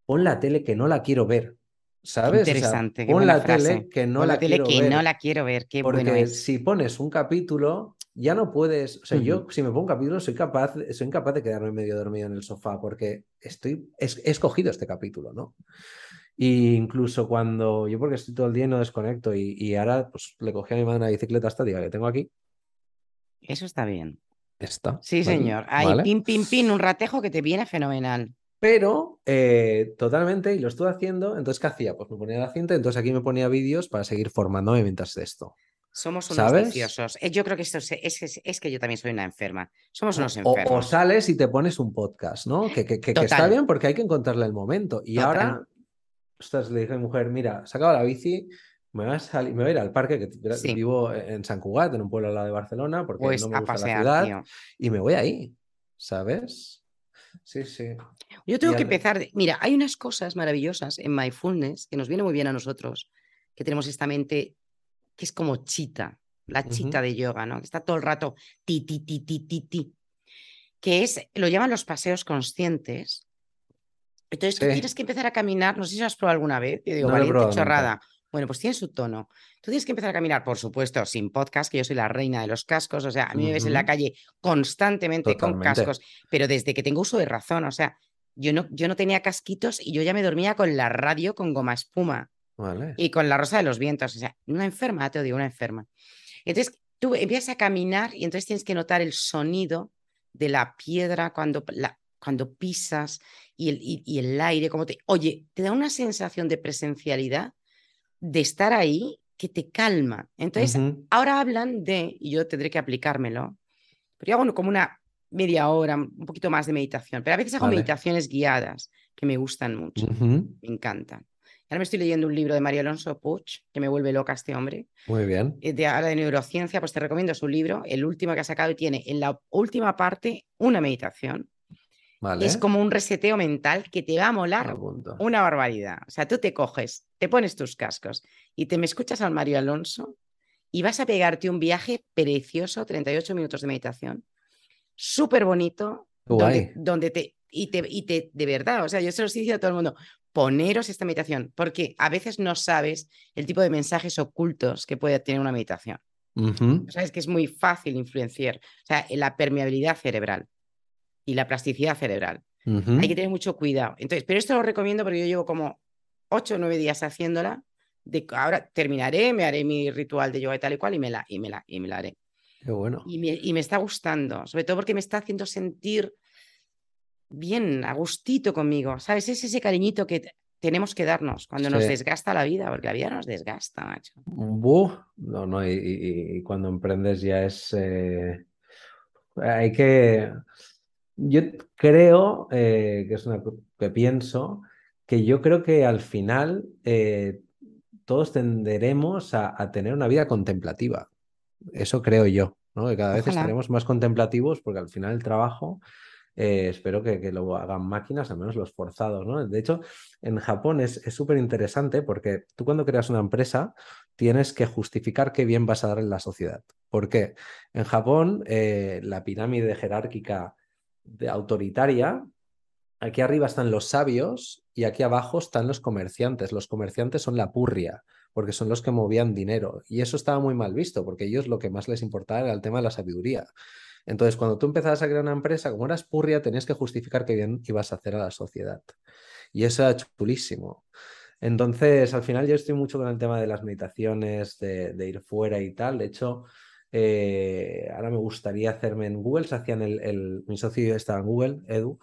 pon la tele que no la quiero ver. ¿Sabes? interesante. pon la tele que no la, tele quiero que ver. no la quiero ver. Qué porque bueno es. si pones un capítulo, ya no puedes. O sea, yo si me pongo un capítulo, soy capaz, soy incapaz de quedarme medio dormido en el sofá porque estoy, he, escogido este capítulo, ¿no? Y incluso cuando yo, porque estoy todo el día y no desconecto, y, ahora pues le cogí a mi madre una bicicleta estática que tengo aquí. Eso está bien. Está. Sí, señor. Hay pin, pin, pin, un ratejo que te viene fenomenal. Pero eh, totalmente, y lo estuve haciendo, entonces ¿qué hacía? Pues me ponía la cinta, entonces aquí me ponía vídeos para seguir formándome mientras esto. Somos unos viciosos. Eh, yo creo que esto es, es, que yo también soy una enferma. Somos unos enfermos. O, sales y te pones un podcast, ¿no? Que, que, está bien porque hay que encontrarle el momento. Y ahora, ostras, le dije a mi mujer, mira, sacaba la bici, me voy a, salir, me voy a ir al parque, que vivo en San Cugat, en un pueblo al lado de Barcelona, porque pues no me gusta la ciudad, y me voy ahí, ¿sabes? Sí, sí. Yo tengo que empezar. Mira, hay unas cosas maravillosas en Mindfulness que nos viene muy bien a nosotros, que tenemos esta mente que es como chita, la chita de yoga, ¿no? Que está todo el rato ti, ti, ti, ti, ti, ti. Que es, lo llaman los paseos conscientes. Entonces tienes que empezar a caminar, no sé si lo has probado alguna vez, yo digo, valiente chorrada. Bueno, pues tiene su tono. Tú tienes que empezar a caminar, por supuesto, sin podcast, que yo soy la reina de los cascos, o sea, a mí me ves en la calle constantemente con cascos, pero desde que tengo uso de razón, o sea, yo no, yo no tenía casquitos y yo ya me dormía con la radio con goma espuma y con la rosa de los vientos, o sea, una enferma, te digo, una enferma. Entonces, tú empiezas a caminar y entonces tienes que notar el sonido de la piedra cuando, la, cuando pisas y el, y el aire, como te... Oye, te da una sensación de presencialidad de estar ahí que te calma. Entonces, ahora hablan de, y yo tendré que aplicármelo, pero yo hago como una media hora, un poquito más de meditación, pero a veces hago meditaciones guiadas que me gustan mucho, me encantan. Ahora me estoy leyendo un libro de María Alonso Puch, que me vuelve loca este hombre. Muy bien. Eh, de, ahora de neurociencia, pues te recomiendo su libro, el último que ha sacado y tiene en la última parte una meditación es como un reseteo mental que te va a molar una barbaridad. O sea, tú te coges, te pones tus cascos y te me escuchas al Mario Alonso y vas a pegarte un viaje precioso, 38 minutos de meditación, súper bonito, donde, te, y te, y te, de verdad, o sea, yo se lo estoy diciendo a todo el mundo, poneros esta meditación, porque a veces no sabes el tipo de mensajes ocultos que puede tener una meditación. Sabes que es muy fácil influenciar, o sea, la permeabilidad cerebral y la plasticidad cerebral. Hay que tener mucho cuidado. Entonces, pero esto lo recomiendo porque yo llevo como ocho o nueve días haciéndola. De, ahora terminaré, me haré mi ritual de yoga y tal y cual y me la, y me la, y me la haré. Qué bueno. Y me, y me está gustando, sobre todo porque me está haciendo sentir bien, a gustito conmigo. ¿Sabes? Es ese cariñito que tenemos que darnos cuando nos desgasta la vida, porque la vida nos desgasta, macho. no, no, y, cuando emprendes ya es. Eh, hay que. Yo creo, eh, que es una que pienso, que yo creo que al final eh, todos tenderemos a, tener una vida contemplativa. Eso creo yo, ¿no? Que cada vez estaremos más contemplativos porque al final el trabajo eh, espero que, lo hagan máquinas, al menos los forzados, ¿no? De hecho, en Japón es súper interesante porque tú cuando creas una empresa tienes que justificar qué bien vas a dar en la sociedad. ¿Por qué? En Japón, la pirámide jerárquica de autoritaria, aquí arriba están los sabios y aquí abajo están los comerciantes. Los comerciantes son la purria, porque son los que movían dinero. Y eso estaba muy mal visto, porque ellos lo que más les importaba era el tema de la sabiduría. Entonces, cuando tú empezabas a crear una empresa, como eras purria, tenías que justificar qué bien ibas a hacer a la sociedad. Y eso era chulísimo. Entonces, al final yo estoy mucho con el tema de las meditaciones, de, ir fuera y tal. De hecho, eh, ahora me gustaría hacerme en Google, se hacían el, mi socio estaba en Google, Edu,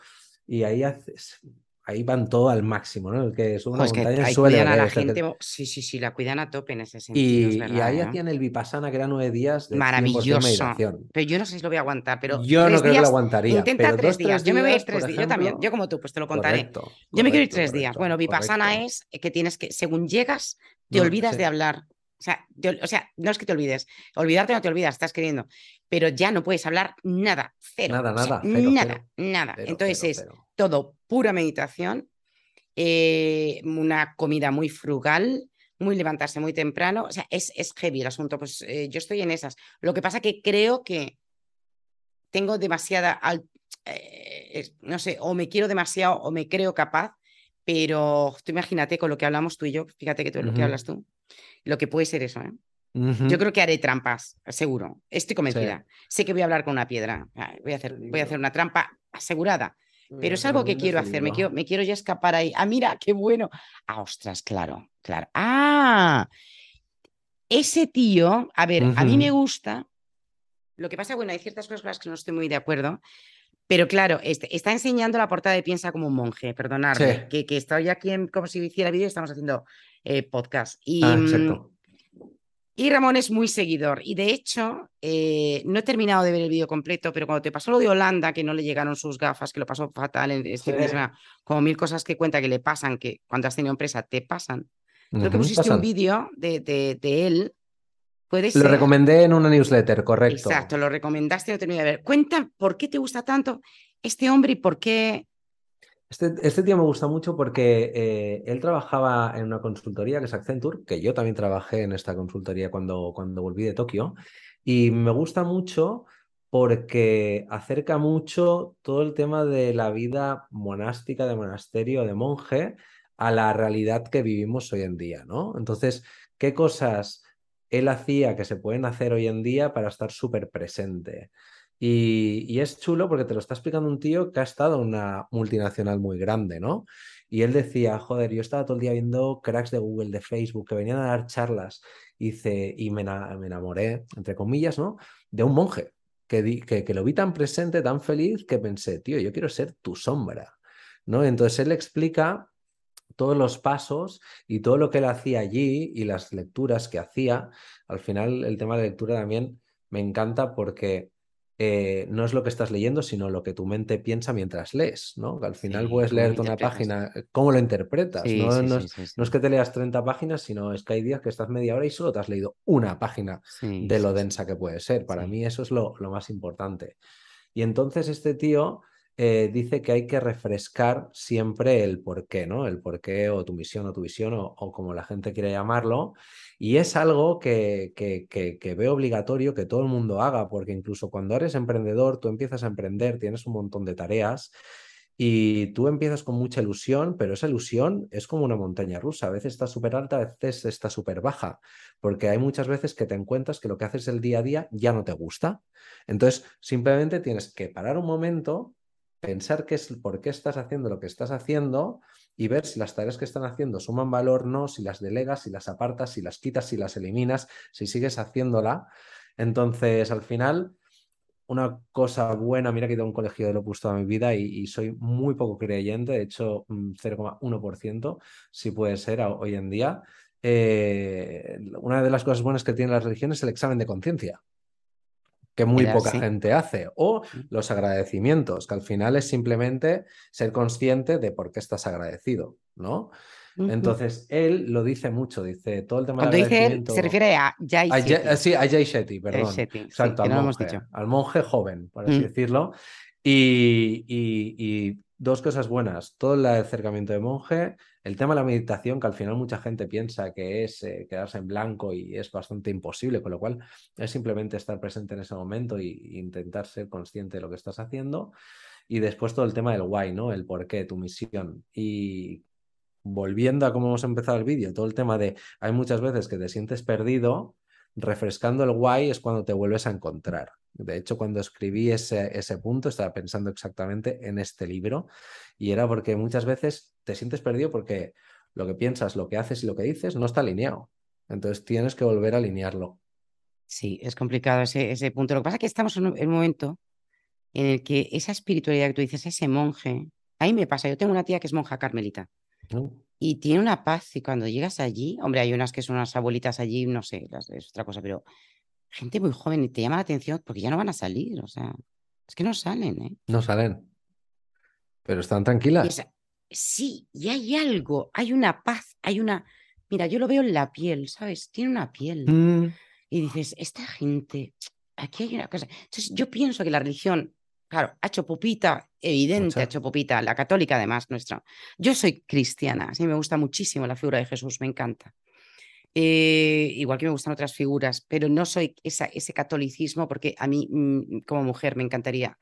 y ahí haces, ahí van todo al máximo, ¿no? El que sube una pues montaña suele a la gente, sí, sí, sí, la cuidan a tope en ese sentido. Y, y ahí ¿eh? hacían el Vipassana, que era nueve días de Maravilloso. Pero yo no sé si lo voy a aguantar, pero. Yo no creo que lo aguantaría. Intenta tres, días. Yo me voy a ir tres días. yo también, yo como tú, pues te lo contaré. yo me quiero ir tres días. Bueno, Vipassana es que tienes que, según llegas, te olvidas de hablar. O sea, o sea, no es que te olvides. Olvidarte no te olvidas, estás queriendo. Pero ya no puedes hablar nada, cero. Nada, nada. nada, nada. Entonces es todo pura meditación, eh, una comida muy frugal, muy levantarse muy temprano. O sea, es, es heavy el asunto. Pues eh, yo estoy en esas. Lo que pasa que creo que tengo demasiada. Eh, no sé, o me quiero demasiado o me creo capaz, pero tú imagínate con lo que hablamos tú y yo, fíjate que tú lo que hablas tú lo que puede ser eso. ¿eh? Yo creo que haré trampas, seguro. Estoy convencida. Sé que voy a hablar con una piedra. Voy a hacer, voy a hacer una trampa asegurada. Pero es algo que quiero hacer. Me quiero, me quiero ya escapar ahí. Ah, mira, qué bueno. Ah, ostras, claro, claro. Ah, ese tío, a ver, a mí me gusta. Lo que pasa, bueno, hay ciertas cosas con las que no estoy muy de acuerdo. Pero claro, este, está enseñando la portada de Piensa como un monje, perdonadme, que, que estoy aquí en, como si hiciera vídeo, estamos haciendo eh, podcast. Y, ah, mm, y Ramón es muy seguidor. Y de hecho, eh, no he terminado de ver el vídeo completo, pero cuando te pasó lo de Holanda, que no le llegaron sus gafas, que lo pasó fatal, en este como mil cosas que cuenta que le pasan, que cuando has tenido empresa te pasan. Creo que pusiste un vídeo de, de, él Puede Lo recomendé en una newsletter, correcto. Exacto, lo recomendaste y no terminé de ver. Cuenta por qué te gusta tanto este hombre y por qué Este, este tío me gusta mucho porque eh, él trabajaba en una consultoría que es Accenture, que yo también trabajé en esta consultoría cuando, cuando volví de Tokio, y me gusta mucho porque acerca mucho todo el tema de la vida monástica, de monasterio, de monje, a la realidad que vivimos hoy en día, ¿no? Entonces, ¿qué cosas él hacía que se pueden hacer hoy en día para estar súper presente? Y, es chulo porque te lo está explicando un tío que ha estado en una multinacional muy grande, ¿no? Y él decía, joder, yo estaba todo el día viendo cracks de Google, de Facebook, que venían a dar charlas, y, me, enamoré, entre comillas, ¿no? De un monje, que, que, que, lo vi tan presente, tan feliz, que pensé, tío, yo quiero ser tu sombra, ¿no? Entonces él explica todos los pasos y todo lo que él hacía allí y las lecturas que hacía. Al final, el tema de lectura también me encanta porque eh, no es lo que estás leyendo, sino lo que tu mente piensa mientras lees, ¿no? al final puedes leerte una página, eh, ¿cómo lo interpretas? ¿no? es, que te leas 30 páginas, sino es que hay días que estás media hora y solo te has leído una página de lo densa que puede ser. Para mí eso es lo, lo más importante. Y entonces este tío eh, dice que hay que refrescar siempre el por qué, ¿no? El por qué o tu misión o tu visión o, como la gente quiere llamarlo. Y es algo que, que, que, veo obligatorio que todo el mundo haga, porque incluso cuando eres emprendedor, tú empiezas a emprender, tienes un montón de tareas y tú empiezas con mucha ilusión, pero esa ilusión es como una montaña rusa. A veces está súper alta, a veces está súper baja, porque hay muchas veces que te encuentras que lo que haces el día a día ya no te gusta. Entonces, simplemente tienes que parar un momento pensar qué es, por qué estás haciendo lo que estás haciendo y ver si las tareas que están haciendo suman valor, no, si las delegas, si las apartas, si las quitas, si las eliminas, si sigues haciéndola. Entonces, al final, una cosa buena, mira que he ido a un colegio de Opus toda mi vida y, soy muy poco creyente, de hecho 0,1% mm, si puede ser hoy en día. Eh, una de las cosas buenas que tiene la religión es el examen de conciencia que muy poca gente hace, o los agradecimientos, que al final es simplemente ser consciente de por qué estás agradecido, ¿no? Entonces, él lo dice mucho, dice todo el tema Cuando dice él, se refiere a Jay Shetty. sí, a Jay Shetty, perdón. Exacto, al, monje, al, monje, joven, por así mm. decirlo. Y, y, dos cosas buenas, todo el acercamiento de monje, el tema de la meditación, que al final mucha gente piensa que es eh, quedarse en blanco y es bastante imposible, con lo cual es simplemente estar presente en ese momento e intentar ser consciente de lo que estás haciendo. Y después todo el tema del why, ¿no? El por qué, tu misión. Y volviendo a cómo hemos empezado el vídeo, todo el tema de hay muchas veces que te sientes perdido, refrescando el why es cuando te vuelves a encontrar. De hecho, cuando escribí ese, ese punto, estaba pensando exactamente en este libro y era porque muchas veces te sientes perdido porque lo que piensas, lo que haces y lo que dices no está alineado. Entonces tienes que volver a alinearlo. Sí, es complicado ese, ese punto. Lo que pasa es que estamos en un momento en el que esa espiritualidad que tú dices, ese monje, ahí me pasa, yo tengo una tía que es monja carmelita y tiene una paz y cuando llegas allí, hombre, hay unas que son unas abuelitas allí, no sé, es otra cosa, pero gente muy joven y te llama la atención porque ya no van a salir, o sea, es que no salen, ¿eh? No salen. Pero están tranquilas. sí, y hay algo, hay una paz, hay una. Mira, yo lo veo en la piel, ¿sabes? Tiene una piel. Mm. Y dices, esta gente, aquí hay una cosa. Entonces, yo pienso que la religión, claro, ha hecho popita, evidente, ha hecho popita, la católica además nuestra. Yo soy cristiana, sí, me gusta muchísimo la figura de Jesús, me encanta. Eh, igual que me gustan otras figuras, pero no soy esa, ese catolicismo porque a mí mm, como mujer me encantaría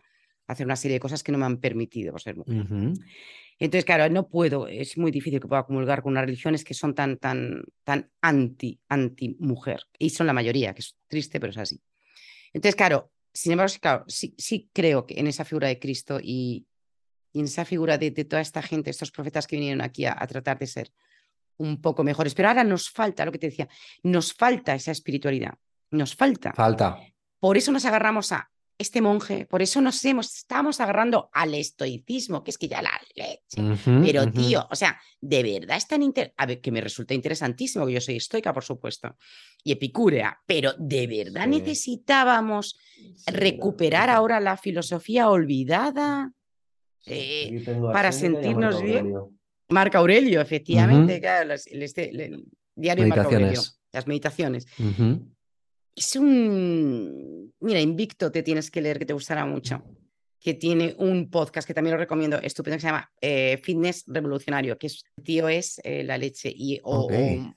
hacer una serie de cosas que no me han permitido ser mujer. Entonces, claro, no puedo, es muy difícil que pueda comulgar con unas religiones que son tan, tan, tan anti, anti mujer, y son la mayoría, que es triste, pero es así. Entonces, claro, sin embargo, claro, sí, sí creo que en esa figura de Cristo y, en esa figura de, toda esta gente, estos profetas que vinieron aquí a, tratar de ser un poco mejores. Pero ahora nos falta, lo que te decía, nos falta esa espiritualidad, nos falta. Falta. Por eso nos agarramos a este monje, por eso nos hemos, estamos agarrando al estoicismo, que es que ya la leche. Pero tío, o sea, de verdad es tan inter... a ver, que me resulta interesantísimo, que yo soy estoica, por supuesto, y epicúrea, pero de verdad necesitábamos recuperar ahora la filosofía olvidada eh, para sentirnos bien. Marco Aurelio, efectivamente, claro, este, el, diario de Marco Aurelio, las meditaciones. Es un. Mira, Invicto te tienes que leer, que te gustará mucho. que tiene un podcast que también lo recomiendo, estupendo, que se llama eh, Fitness Revolucionario, que es, tío es eh, la leche, y, o,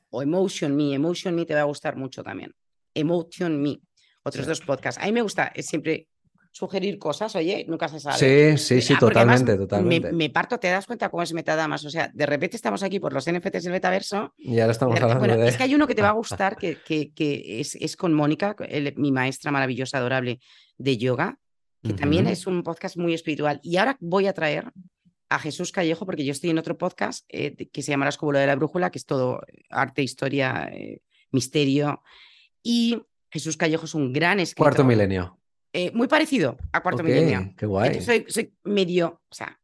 o, Emotion Me, Emotion Me te va a gustar mucho también. Emotion Me, otros dos podcasts. A mí me gusta siempre sugerir cosas, oye, nunca se sabe. Sí, sí, sí, ah, totalmente, totalmente. Me, parto, te das cuenta cómo es metadamas, o sea, de repente estamos aquí por los NFTs del metaverso. Y ahora estamos hablando bueno, Es que hay uno que te va a gustar, que, que, que es, es, con Mónica, mi maestra maravillosa, adorable de yoga, que también es un podcast muy espiritual. Y ahora voy a traer a Jesús Callejo, porque yo estoy en otro podcast eh, que se llama La Escóbula de la Brújula, que es todo arte, historia, eh, misterio. Y Jesús Callejo es un gran escritor. Cuarto milenio. Eh, muy parecido a Cuarto Milenio. Qué guay. soy, soy, medio, o sea,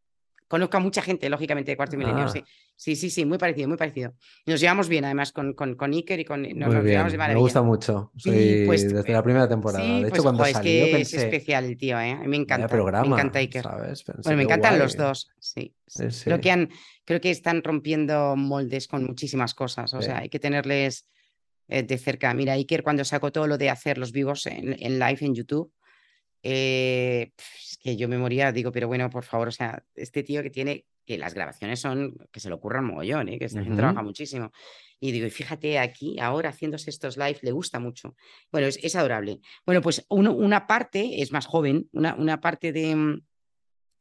conozco a mucha gente, lógicamente, de Cuarto Milenio. Ah. Sí. sí, sí, sí, muy parecido, muy parecido. Nos llevamos bien, además, con, con, con Iker y con. Nos, bien. Me gusta mucho. Soy pues, desde la primera temporada. de hecho, pues, cuando salió, es que pensé, es especial el tío, ¿eh? Me encanta. Programa, me encanta Iker. Bueno, me encantan los dos. Sí. sí. Creo, que han, creo que están rompiendo moldes con muchísimas cosas. O sea, hay que tenerles eh, de cerca. Mira, Iker, cuando sacó todo lo de hacer los vivos en, en live en YouTube eh, es que yo me moría, digo, pero bueno, por favor, o sea, este tío que tiene, que las grabaciones son, que se lo ocurran mogollón, ¿eh? que esta gente trabaja muchísimo. Y digo, y fíjate aquí, ahora haciéndose estos live, le gusta mucho. Bueno, es, adorable. Bueno, pues una parte es más joven, una, una parte de, mm,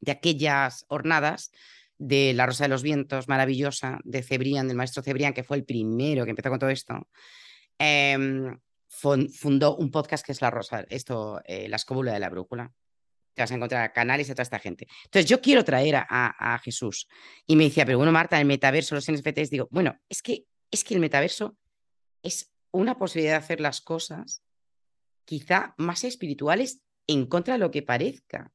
de aquellas hornadas de La Rosa de los Vientos, maravillosa, de Cebrián, del maestro Cebrián, que fue el primero que empezó con todo esto. Eh, fundó un podcast que es La Rosa, esto, eh, La Escóbula de la Brújula. Te vas a encontrar canales de toda esta gente. Entonces, yo quiero traer a, Jesús. Y me decía, pero bueno, Marta, el metaverso, los NFTs, digo, bueno, es que, es que el metaverso es una posibilidad de hacer las cosas quizá más espirituales en contra de lo que parezca.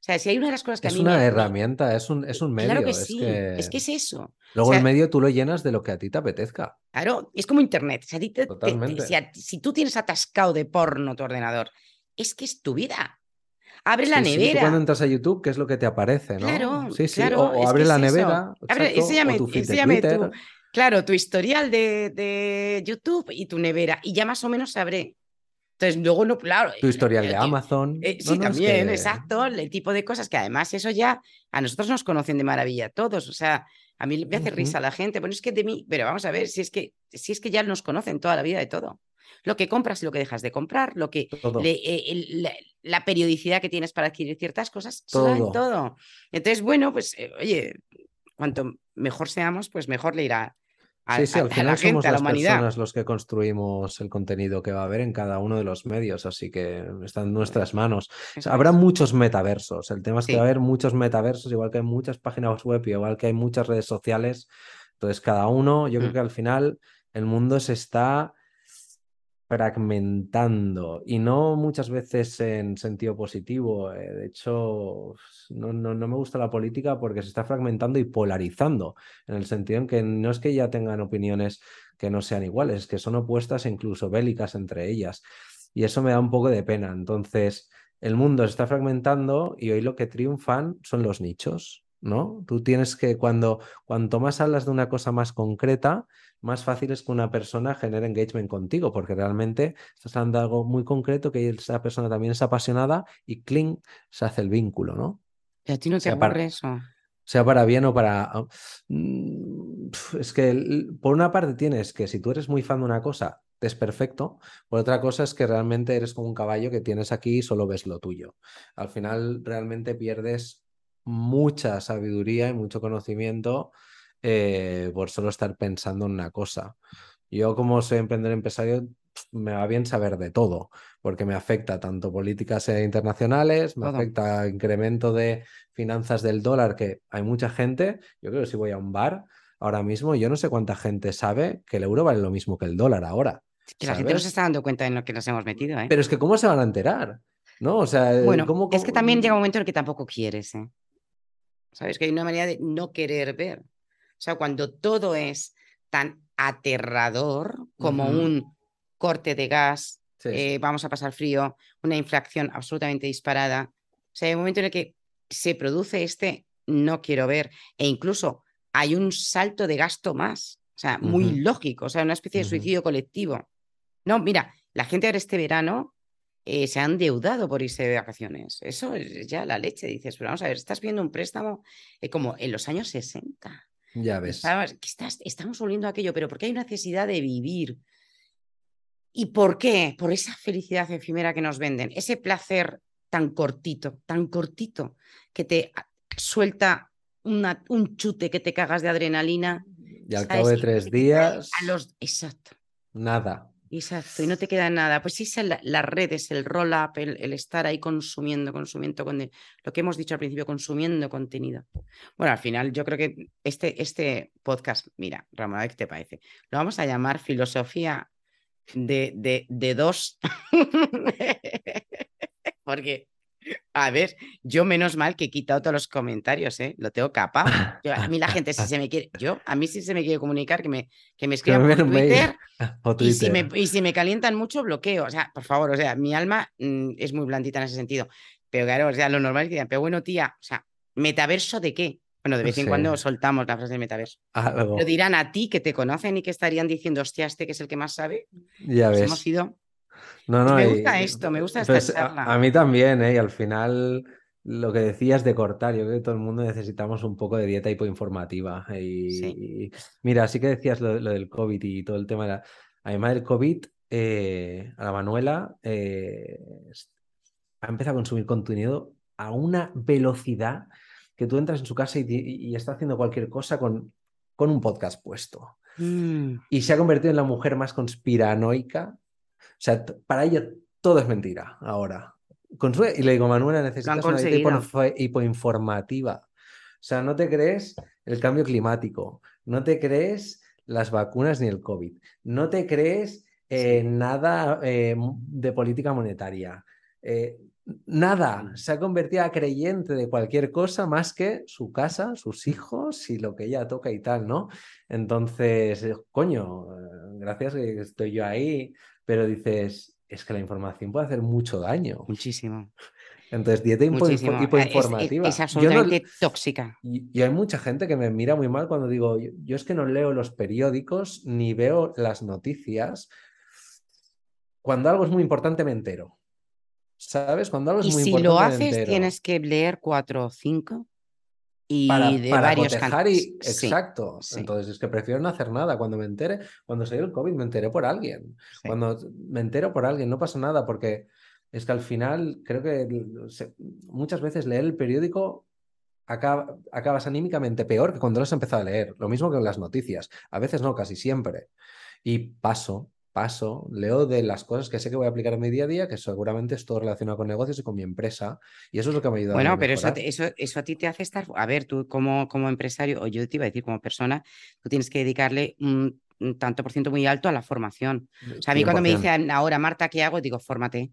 O sea, si hay una de las cosas que es a mí una herramienta, es un, es un medio. Claro que sí, es que es, eso. Luego el medio tú lo llenas de lo que a ti te apetezca. Claro, es como Internet. Si, si, tú tienes atascado de porno tu ordenador, es que es tu vida. Abre la nevera. Sí, cuando entras a YouTube, ¿qué es lo que te aparece? ¿no? Claro, sí, sí. Claro, o, abre la nevera. Abre, enséñame, tu claro, tu historial de, de, YouTube y tu nevera. Y ya más o menos sabré entonces, luego no, claro. Tu historial de Amazon. Eh, sí, también, exacto. El tipo de cosas que además eso ya a nosotros nos conocen de maravilla todos. O sea, a mí me hace risa la gente. Bueno, es que de mí, pero vamos a ver, si es que, si es que ya nos conocen toda la vida de todo. Lo que compras y lo que dejas de comprar, lo que eh, la, periodicidad que tienes para adquirir ciertas cosas, todo. todo. Entonces, bueno, pues, eh, oye, cuanto mejor seamos, pues mejor le irá sí, sí, al final somos las personas los que construimos el contenido que va a haber en cada uno de los medios, así que está en nuestras manos. habrá muchos metaversos. El tema es que va a haber muchos metaversos, igual que hay muchas páginas web y igual que hay muchas redes sociales. Entonces, cada uno, yo creo mm. que al final el mundo se está fragmentando y no muchas veces en sentido positivo. Eh, de hecho, no, no, no, me gusta la política porque se está fragmentando y polarizando, en el sentido en que no es que ya tengan opiniones que no sean iguales, que son opuestas e incluso bélicas entre ellas. Y eso me da un poco de pena. Entonces, el mundo se está fragmentando y hoy lo que triunfan son los nichos. ¿No? Tú tienes que, cuando, cuanto más hablas de una cosa más concreta, más fácil es que una persona genere engagement contigo, porque realmente estás hablando de algo muy concreto, que esa persona también es apasionada y cling, se hace el vínculo, ¿no? Y a ti no te aburre eso. Sea para bien o para... Ah, mm, es que por una parte tienes que si tú eres muy fan de una cosa, es perfecto. Por otra cosa es que realmente eres como un caballo que tienes aquí y solo ves lo tuyo. Al final realmente pierdes mucha sabiduría y mucho conocimiento eh, por solo estar pensando en una cosa. Yo como soy emprendedor empresario, me va bien saber de todo, porque me afecta tanto políticas eh, internacionales, me afecta incremento de finanzas del dólar, que hay mucha gente, yo creo que si voy a un bar ahora mismo, yo no sé cuánta gente sabe que el euro vale lo mismo que el dólar ahora. Que la gente no se está dando cuenta en lo que nos hemos metido. ¿eh? Pero es que ¿cómo se van a enterar? ¿No? O sea, bueno, es que también llega un momento en el que tampoco quieres. ¿eh? ¿Sabes? Que hay una manera de no querer ver. O sea, cuando todo es tan aterrador como un corte de gas, eh, vamos a pasar frío, una inflación absolutamente disparada. O sea, hay un momento en el que se produce este no quiero ver e incluso hay un salto de gasto más, o sea, muy lógico, o sea, una especie de suicidio colectivo. No, mira, la gente ahora este verano eh, se han endeudado por irse de vacaciones. Eso es ya la leche. Dices, pero vamos a ver, estás viendo un préstamo eh, como en los años 60. Ya ves. estás, estamos volviendo a aquello, pero porque hay necesidad de vivir. ¿Y por qué? Por esa felicidad efímera que nos venden, ese placer tan cortito, tan cortito, que te suelta una, un chute que te cagas de adrenalina. Y al cabo de tres días. A los... Exacto. Nada. Exacto, y no te queda nada. Pues sí, es la, las redes, el roll-up, el, estar ahí consumiendo, consumiendo, con lo que hemos dicho al principio, consumiendo contenido. Bueno, al final yo creo que este, este podcast, mira, Ramón, a ver qué te parece. Lo vamos a llamar filosofía de, de, de dos, porque a ver, yo menos mal que he quitado todos los comentarios, ¿eh? Lo tengo capaz. a mí la gente, si se me quiere, yo, a mí si se me quiere comunicar, que me, que me escriban por Twitter, Y, si me, y si me calientan mucho, bloqueo. O sea, por favor, o sea, mi alma mm, es muy blandita en ese sentido. Pero claro, o sea, lo normal es que digan, pero bueno, tía, o sea, ¿metaverso de qué? Bueno, de vez en cuando soltamos la frase de metaverso. Lo dirán a ti que te conocen y que estarían diciendo, hostia, este que es el que más sabe. Ya pues ves. Hemos sido no, no, me gusta esto, me gusta esta pues, charla. A, mí también, ¿eh? Y al final, lo que decías de cortar, yo creo que todo el mundo necesitamos un poco de dieta hipoinformativa. Y, mira, así que decías lo, del COVID y todo el tema. De la... Además del COVID, eh, a la Manuela eh, ha empezado a consumir contenido a una velocidad que tú entras en su casa y, está haciendo cualquier cosa con, con un podcast puesto. Mm. Y se ha convertido en la mujer más conspiranoica sea, para ella todo es mentira ahora. y le digo, Manuela, necesitas una dieta hipoinformativa. O sea, no te crees el cambio climático, no te crees las vacunas ni el COVID, no te crees eh, nada eh, de política monetaria. Eh, nada, se ha convertido a creyente de cualquier cosa más que su casa, sus hijos y lo que ella toca y tal, ¿no? Entonces, coño, gracias que estoy yo ahí pero dices, es que la información puede hacer mucho daño. Muchísimo. Entonces, dieta hipoinformativa. Es, absolutamente tóxica. Y, hay mucha gente que me mira muy mal cuando digo, yo, es que no leo los periódicos ni veo las noticias. Cuando algo es muy importante me entero. ¿Sabes? Cuando algo es muy importante. Y si lo haces, tienes que leer cuatro o cinco y para, de para varios y Exacto. Entonces es que prefiero no hacer nada. Cuando me entere, cuando salió el COVID, me enteré por alguien. Cuando me entero por alguien, no pasa nada porque es que al final creo que muchas veces leer el periódico acaba, acabas anímicamente peor que cuando lo has empezado a leer. Lo mismo que en las noticias. A veces no, casi siempre. Y paso, paso, leo de las cosas que sé que voy a aplicar en mi día a día, que seguramente es todo relacionado con negocios y con mi empresa. Y eso es lo que me ayuda bueno, pero eso, eso, eso, a ti te hace estar, a ver, tú como, como empresario, o yo te iba a decir como persona, tú tienes que dedicarle un, tanto por ciento muy alto a la formación. O sea, a mí cuando me dicen ahora, Marta, ¿qué hago? Digo, fórmate.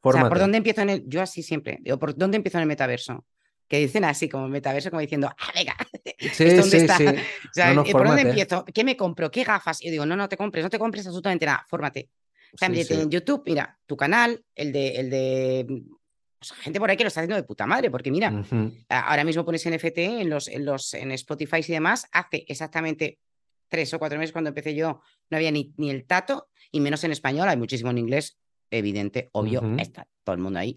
O sea, ¿por dónde empiezo en el, yo así siempre, digo, ¿por dónde empiezo en el metaverso? Que dicen así como metaverso, como diciendo, ah, venga, sí, dónde está? Sí. O sea, ¿por dónde empiezo? ¿Qué me compro? ¿Qué gafas? Y yo digo, no, no te compres, no te compres absolutamente nada, fórmate. O sea, en YouTube, mira, tu canal, el de, el de o sea, gente por ahí que lo está haciendo de puta madre, porque mira, ahora mismo pones NFT en los, en los en Spotify y demás, hace exactamente tres o cuatro meses cuando empecé yo, no había ni, ni el tato, y menos en español, hay muchísimo en inglés, evidente, obvio, está todo el mundo ahí.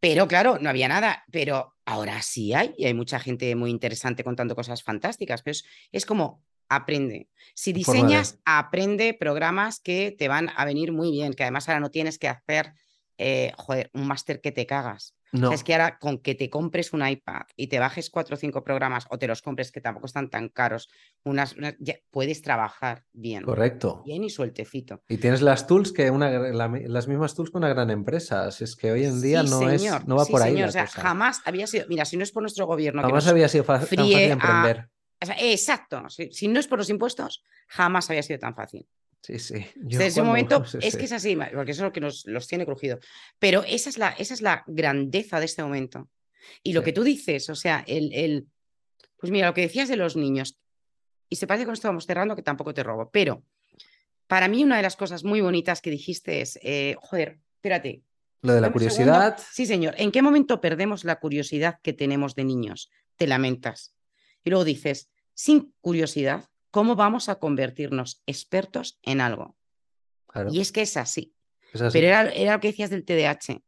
Pero claro, no había nada, pero ahora sí hay, y hay mucha gente muy interesante contando cosas fantásticas, pero es, como aprende. Si diseñas, aprende programas que te van a venir muy bien, que además ahora no tienes que hacer, eh, joder, un máster que te cagas. No. es que ahora con que te compres un iPad y te bajes cuatro o cinco programas o te los compres que tampoco están tan caros, unas, ya puedes trabajar bien. Correcto. Bien y sueltecito. Y tienes las tools que una, las mismas tools que una gran empresa. es que hoy en día no, es, no va por ahí. o sea, jamás había sido, mira, si no es por nuestro gobierno. Jamás había sido tan fácil emprender. exacto. si no es por los impuestos, jamás había sido tan fácil. Sí, sí. Desde ese momento es que es así, porque eso es lo que nos los tiene crujido. Pero esa es la, esa es la grandeza de este momento. Y lo que tú dices, o sea, el, el, pues mira, lo que decías de los niños, y se parece que con esto vamos cerrando, que tampoco te robo, pero para mí una de las cosas muy bonitas que dijiste es, eh, joder, espérate. Lo de la curiosidad. Sí, señor. ¿En qué momento perdemos la curiosidad que tenemos de niños? Te lamentas. Y luego dices, sin curiosidad ¿Cómo vamos a convertirnos expertos en algo? Y es que es así. Pero era, era, lo que decías del TDAH.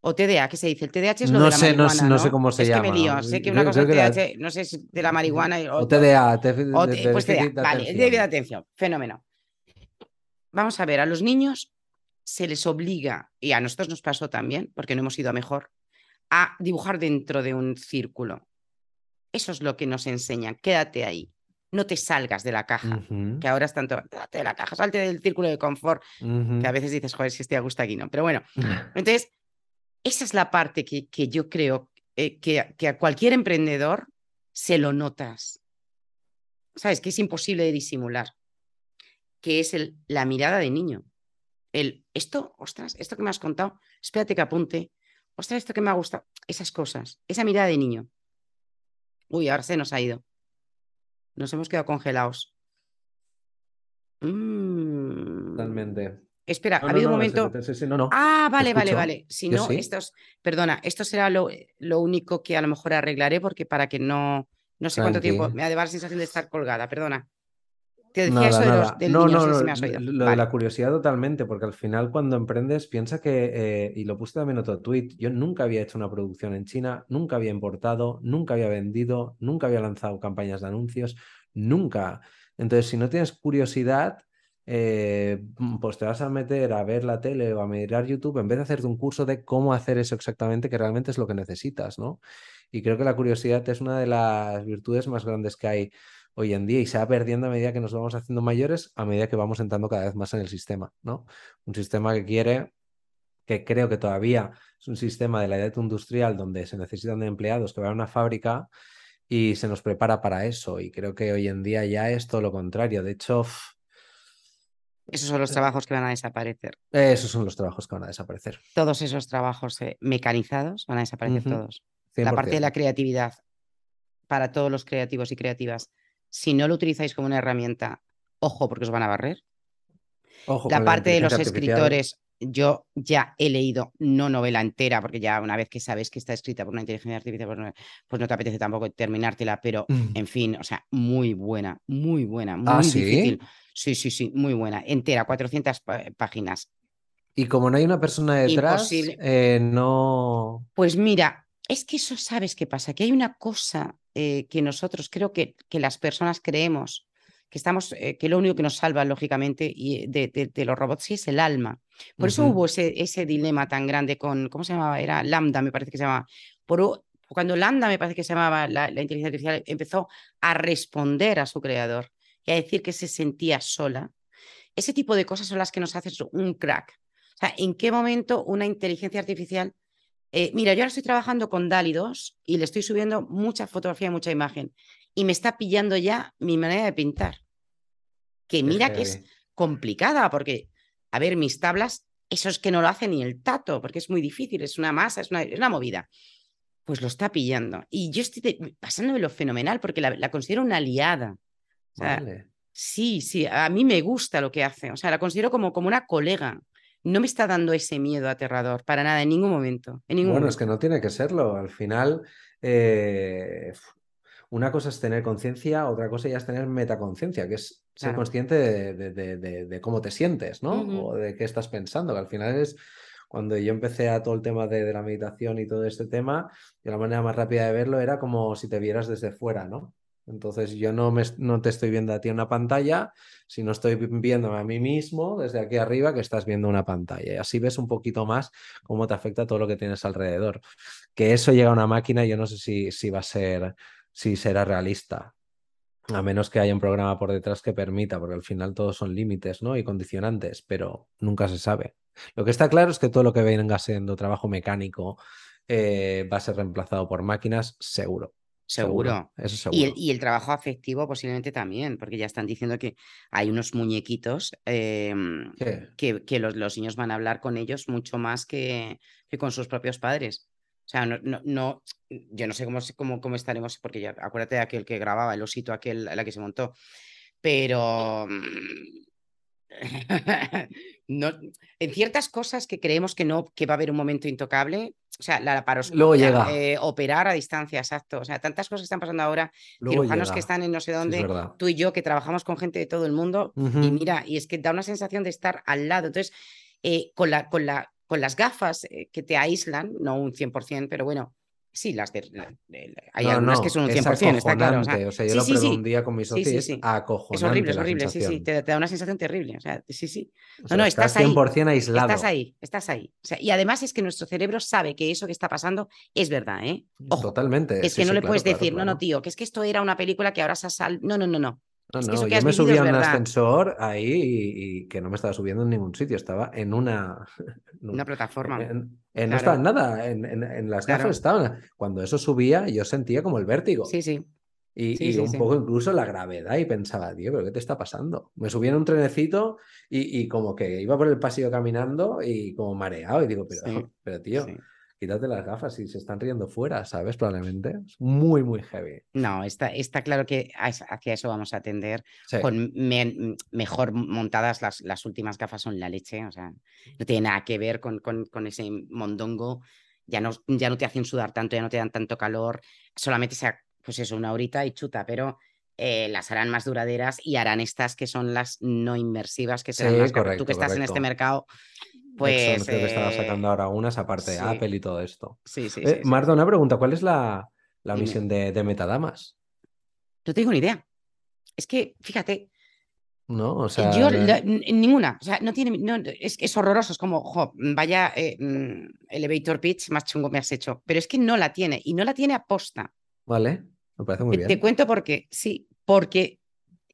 O TDA, ¿qué se dice? El TDAH es lo no de la sé, marihuana. No, no sé cómo se es llama. que me lío. Sé que una cosa es no sé si de la marihuana. Y, o, TDA, o pues TDA. Vale, el déficit de atención. Fenómeno. Vamos a ver, a los niños se les obliga, y a nosotros nos pasó también, porque no hemos ido a mejor, a dibujar dentro de un círculo. Eso es lo que nos enseñan. Quédate ahí. No te salgas de la caja, que ahora es tanto, quédate de la caja, salte del círculo de confort, que a veces dices, joder, si estoy a gusto aquí, no. Pero bueno, entonces, esa es la parte que, que yo creo eh, que, que, a cualquier emprendedor se lo notas. ¿Sabes? Que es imposible de disimular. Que es el, la mirada de niño. El, esto, ostras, esto que me has contado, espérate que apunte, ostras, esto que me ha gustado, esas cosas, esa mirada de niño. Uy, ahora se nos ha ido. Nos hemos quedado congelados. Mm. Totalmente. Espera, ha habido un momento. ah, vale, vale, vale. Si no, estos, perdona, esto será lo, lo, único que a lo mejor arreglaré porque para que no, no sé cuánto tiempo, me ha de dar la sensación de estar colgada, perdona. Te decía eso de los, del no, no, no, si me has oído. Lo de la curiosidad totalmente, porque al final cuando emprendes piensa que, eh, y lo puse también en otro tweet, yo nunca había hecho una producción en China, nunca había importado, nunca había vendido, nunca había lanzado campañas de anuncios, nunca. Entonces, si no tienes curiosidad, eh, pues te vas a meter a ver la tele o a mirar YouTube en vez de hacerte un curso de cómo hacer eso exactamente, que realmente es lo que necesitas, ¿no? Y creo que la curiosidad es una de las virtudes más grandes que hay hoy en día y se va perdiendo a medida que nos vamos haciendo mayores, a medida que vamos entrando cada vez más en el sistema, ¿no? Un sistema que quiere, que creo que todavía es un sistema de la edad industrial donde se necesitan empleados que vayan a una fábrica y se nos prepara para eso. Y creo que hoy en día ya es todo lo contrario. De hecho, esos son los eh, trabajos que van a desaparecer. Esos son los trabajos que van a desaparecer. Todos esos trabajos eh, mecanizados van a desaparecer todos. La parte de la creatividad para todos los creativos y creativas si no lo utilizáis como una herramienta, ojo, porque os van a barrer. la parte de los escritores, yo ya he leído, no novela entera, porque ya una vez que sabes que está escrita por una inteligencia artificial, pues no, pues te apetece tampoco terminártela, pero mm. en fin, o sea, muy buena, muy buena, muy ¿Ah, difícil. Sí? sí, sí, muy buena, entera, 400 páginas. Y como no hay una persona detrás, eh, no. Pues mira, es que eso sabes qué pasa, que hay una cosa eh, que nosotros creo que, que, las personas creemos que estamos, eh, que lo único que nos salva lógicamente y de, de, los robots sí es el alma. Por eso hubo ese, ese dilema tan grande con, ¿cómo se llamaba? Era Lambda, me parece que se llamaba. Por, cuando Lambda, me parece que se llamaba la, la inteligencia artificial, empezó a responder a su creador y a decir que se sentía sola. Ese tipo de cosas son las que nos hacen un crack. O sea, ¿en qué momento una inteligencia artificial eh, mira, yo ahora estoy trabajando con DALI 2 y le estoy subiendo mucha fotografía, mucha imagen. Y me está pillando ya mi manera de pintar. Que mira que es complicada, porque, a ver, mis tablas, eso es que no lo hace ni el tato, porque es muy difícil, es una masa, es una, movida. Pues lo está pillando. Y yo estoy pasándome lo fenomenal, porque la, considero una aliada. Sí, sí, a mí me gusta lo que hace. O sea, la considero como, como una colega no me está dando ese miedo aterrador, para nada, en ningún momento. bueno, es que no tiene que serlo. Al final, eh, una cosa es tener conciencia, otra cosa ya es tener metaconciencia, que es ser consciente de, cómo te sientes, ¿no? O de qué estás pensando, que al final es cuando yo empecé a todo el tema de, la meditación y todo este tema, de la manera más rápida de verlo era como si te vieras desde fuera, ¿no? Entonces yo no, te estoy viendo a ti en una pantalla, sino estoy viéndome a mí mismo desde aquí arriba que estás viendo una pantalla. Y así ves un poquito más cómo te afecta todo lo que tienes alrededor. Que eso llega a una máquina, yo no sé si, si va a ser, si será realista. A menos que haya un programa por detrás que permita, porque al final todos son límites ¿no? y condicionantes, pero nunca se sabe. Lo que está claro es que todo lo que venga siendo trabajo mecánico eh, va a ser reemplazado por máquinas, seguro. Seguro. Y, el, trabajo afectivo posiblemente también, porque ya están diciendo que hay unos muñequitos em, que, los, niños van a hablar con ellos mucho más que, que con sus propios padres. O sea, no, no, yo no sé cómo, cómo, cómo, estaremos, porque ya acuérdate de aquel que grababa, el osito aquel, la que se montó. Pero mm, no, en ciertas cosas que creemos que no, que va a haber un momento intocable, o sea, la laparoscopia, eh, operar a distancia, exacto. O sea, tantas cosas que están pasando ahora, cirujanos que están en no sé dónde, tú y yo que trabajamos con gente de todo el mundo, y mira, y es que da una sensación de estar al lado. Entonces, eh, con, la, con, la, con las gafas eh, que te aíslan, no un 100%, pero bueno, Sí, las de, hay algunas que son un 100%, está claro. O sea, o sea yo lo probé un día con mis socios sí, sí, acojonante. Es horrible, es horrible, sí, sí, te, da una sensación terrible. O sea, sí, sí. No, no, estás, estás 100% ahí. aislado. Estás ahí, estás ahí. O sea, y además es que nuestro cerebro sabe que eso que está pasando es verdad, ¿eh? Ojo, Totalmente. Es que no le puedes decir, no, no, tío, que es que esto era una película que ahora se ha sal... No, no, no, no. No, no, yo me subía a un ascensor ahí y, que no me estaba subiendo en ningún sitio, estaba en una... una plataforma. No estaba en nada, en, las gafas estaban. Cuando eso subía yo sentía como el vértigo. Sí, sí. Y, un poco incluso la gravedad y pensaba, tío, ¿pero qué te está pasando? Me subí en un trenecito y, como que iba por el pasillo caminando y como mareado y digo, pero, pero tío, quítate las gafas y se están riendo fuera, ¿sabes? Probablemente. Es muy, muy heavy. No, está, está claro que hacia eso vamos a atender. Con mejor montadas las, las, últimas gafas son la leche, o sea, no tiene nada que ver con, con, ese mondongo. Ya no, ya no te hacen sudar tanto, ya no te dan tanto calor, solamente sea, pues eso, una horita y chuta, pero eh, las harán más duraderas y harán estas que son las no inmersivas, que serán más correcto, Tú que estás en este mercado, pues. creo que estaba sacando ahora unas, aparte de Apple y todo esto. Sí, sí. Eh, Marta, una pregunta: ¿cuál es la, la misión de, de, Metadamas? No tengo ni idea. Es que, fíjate. No, o sea. Yo, ninguna. O sea, no tiene. No, es, es horroroso. Es como, jo, vaya eh, mm, elevator pitch más chungo me has hecho. Pero es que no la tiene. Y no la tiene aposta. Vale, me parece muy bien. Te cuento por qué. Sí, porque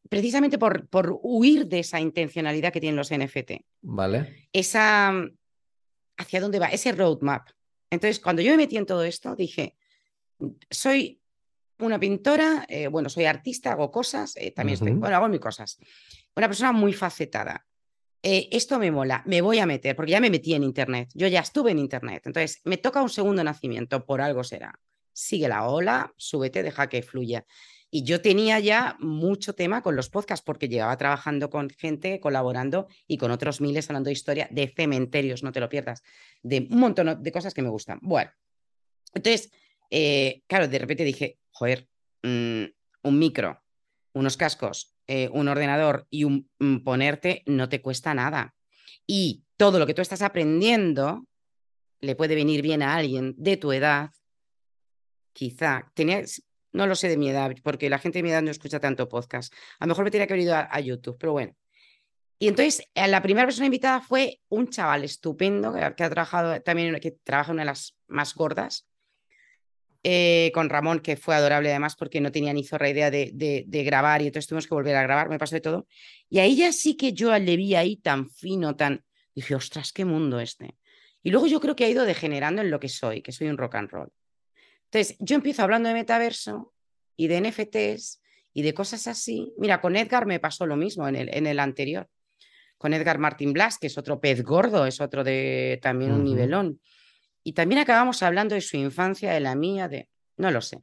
precisamente por, por huir de esa intencionalidad que tienen los NFT. Vale. Esa, hacia dónde va, ese roadmap. Entonces, cuando yo me metí en todo esto, dije, soy una pintora, eh, bueno, soy artista, hago cosas, eh, también estoy, bueno, hago mis cosas. Una persona muy facetada. Eh, esto me mola, me voy a meter, porque ya me metí en Internet, yo ya estuve en Internet, entonces me toca un segundo nacimiento, por algo será. Sigue la ola, súbete, deja que fluya. Y yo tenía ya mucho tema con los podcasts porque llevaba trabajando con gente, colaborando y con otros miles hablando de historia, de cementerios, no te lo pierdas, de un montón de cosas que me gustan. Bueno, entonces, eh, claro, de repente dije, joder, mm, un micro, unos cascos, eh, un ordenador y un mm, ponerte no te cuesta nada. Y todo lo que tú estás aprendiendo le puede venir bien a alguien de tu edad. Quizá tenía, no lo sé de mi edad, porque la gente de mi edad no escucha tanto podcast. A lo mejor me tenía que haber ido a, YouTube, pero bueno. Y entonces, eh, la primera persona invitada fue un chaval estupendo que, ha trabajado también, que trabaja en una de las más gordas, eh, con Ramón, que fue adorable además porque no tenía ni zorra idea de, grabar y entonces tuvimos que volver a grabar, me pasó de todo. Y ahí ya sí que yo le vi ahí tan fino, tan... Dije, ostras, qué mundo este. Y luego yo creo que ha ido degenerando en lo que soy, que soy un rock and roll. Entonces, yo empiezo hablando de metaverso y de NFTs y de cosas así. Mira, con Edgar me pasó lo mismo en el, en el anterior. Con Edgar Martín Blas, que es otro pez gordo, es otro de también un nivelón. Y también acabamos hablando de su infancia, de la mía, de... No lo sé.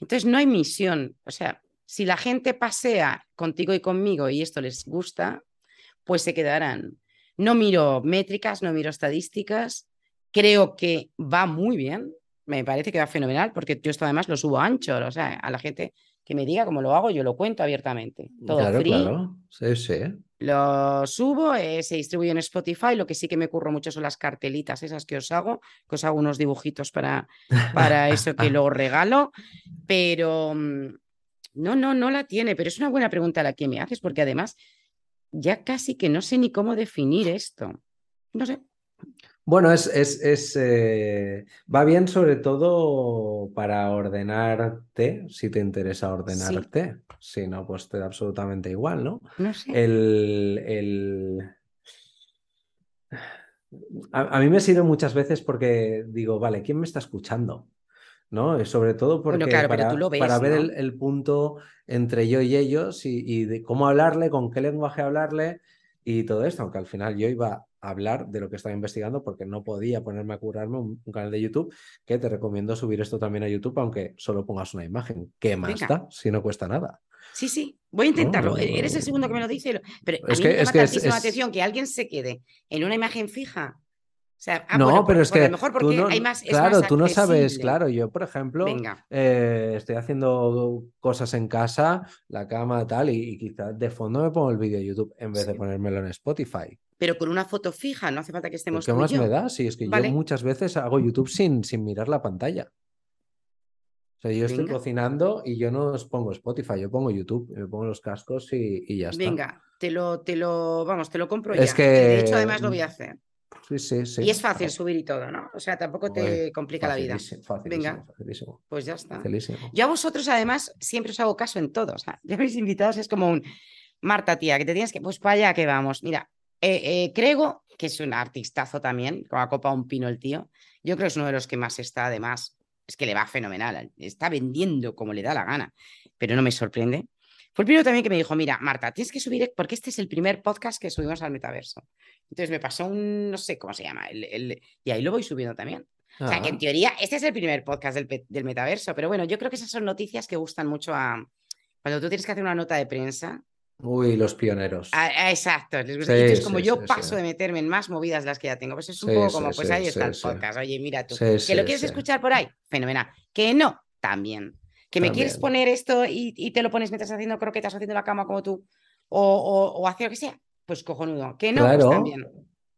Entonces, no hay misión. O sea, si la gente pasea contigo y conmigo y esto les gusta, pues se quedarán. No miro métricas, no miro estadísticas. Creo que va muy bien me parece que va fenomenal, porque yo esto además lo subo ancho, o sea, a la gente que me diga cómo lo hago, yo lo cuento abiertamente. Todo claro, free. Claro. Sí, sí. Lo subo, eh, se distribuye en Spotify. Lo que sí que me curro mucho son las cartelitas esas que os hago, que os hago unos dibujitos para, para eso que lo regalo. Pero mm, no, no, no la tiene. Pero es una buena pregunta la que me haces, porque además ya casi que no sé ni cómo definir esto. No sé. Bueno, es, es, eh, va bien sobre todo para ordenarte, si te interesa ordenarte. Si no, pues te da absolutamente igual, ¿no? No sé. El, el... A, mí me sirve muchas veces porque digo, vale, ¿quién me está escuchando? ¿no? Sobre todo porque para, ver el, punto entre yo y ellos y, y, de cómo hablarle, con qué lenguaje hablarle y todo esto, aunque al final yo iba hablar de lo que estaba investigando porque no podía ponerme a curarme un, canal de YouTube que te recomiendo subir esto también a YouTube aunque solo pongas una imagen. ¿Qué más da si no cuesta nada? Sí, sí, voy a intentarlo. Eres el segundo que me lo dice, pero a mí me llama tantísima atención que alguien se quede en una imagen fija Ah, no, pero es que. mejor porque hay más. Claro, tú no sabes, claro. Yo, por ejemplo, eh, estoy haciendo cosas en casa, la cama, tal, y, quizás de fondo me pongo el vídeo de YouTube en vez de ponérmelo en Spotify. Pero con una foto fija, no hace falta que estemos ¿Qué más yo. me da? Si es que ¿Vale? yo muchas veces hago YouTube sin, sin mirar la pantalla. O sea, yo estoy cocinando y yo no os pongo Spotify, yo pongo YouTube, me pongo los cascos y, y ya está. Venga, te lo, te lo, vamos, te lo compro Es ya. que- De hecho, además lo voy a hacer. Sí, sí, sí. Y es fácil subir y todo, ¿no? O sea, tampoco te complica la vida. Facilísimo, Venga. facilísimo, Pues ya está. facilísimo. Yo a vosotros, además, siempre os hago caso en todo. O sea, ya mis invitados es como un Marta, tía, que te tienes que. Pues para allá que vamos. Mira, eh, eh, Crego, que es un artistazo también, con la copa un pino el tío. Yo creo que es uno de los que más está, además. Es que le va fenomenal. Está vendiendo como le da la gana, pero no me sorprende. Fue el primero también que me dijo: Mira, Marta, tienes que subir, porque este es el primer podcast que subimos al metaverso. Entonces me pasó un, no sé cómo se llama, el- el- y ahí lo voy subiendo también. O sea, que en Ah, teoría este es el primer podcast del, del metaverso, pero bueno, yo creo que esas son noticias que gustan mucho a... Cuando tú tienes que hacer una nota de prensa, Uy, los pioneros. a- a- exacto, les gusta. Sí, entonces como sí, yo sí, paso de meterme en más movidas las que ya tengo, pues es un poco como, pues ahí está el podcast, oye, mira tú, que lo quieres escuchar por ahí, fenomenal, que no, también, que me quieres poner esto y, y te lo pones mientras haciendo croquetas o haciendo la cama como tú, o, o, o hacer lo que sea, pues cojonudo, que no, pues también.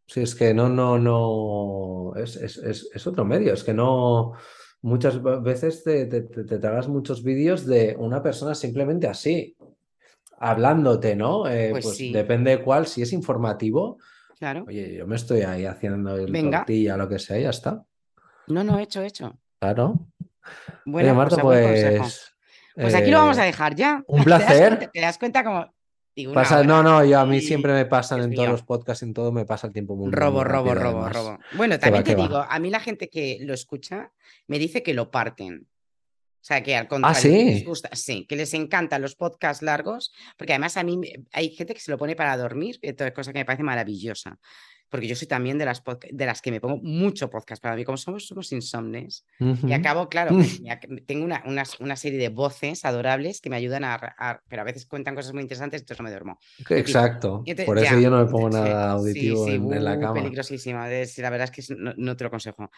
Sí, es que no, no, no. Es, es, es, es otro medio. Es que no. Muchas ve- veces te, te, te- te tragas muchos vídeos de una persona simplemente así, hablándote, ¿no? Eh, Pues pues sí. depende de cuál. Si es informativo, Claro. oye, yo me estoy ahí haciendo el Venga. tortilla, lo que sea, ya está. No, no, hecho, hecho. Claro. Bueno, Oye, Marta, pues, pues. Pues aquí lo vamos a eh, dejar ya. un ¿Te das placer. cuenta- ¿Te das cuenta como... digo, pasa- no, no, yo a mí siempre me pasan en todos los podcasts, en todo, me pasa el tiempo muy, Robo, muy robo, rápido, robo, además. robo. Bueno, también va, te va. digo, a mí la gente que lo escucha me dice que lo parten. O sea, que al contrario, ¿sí? que les gusta, sí, que les encantan los podcasts largos, porque además a mí hay gente que se lo pone para dormir, cosa que me parece maravillosa. Porque yo soy también de las, de las que me pongo mucho podcast para mí, como somos, somos insomnes. Y Ujú. acabo, claro, tengo una, unas- una serie de voces adorables que me ayudan a, a- Pero a veces cuentan cosas muy interesantes, entonces no me duermo. Exacto. Y entonces, Por eso ya, yo no me pongo sí, nada sí, auditivo sí, en, en la uh, cama. Peligrosísimo. es- la verdad es que no, no te lo aconsejo.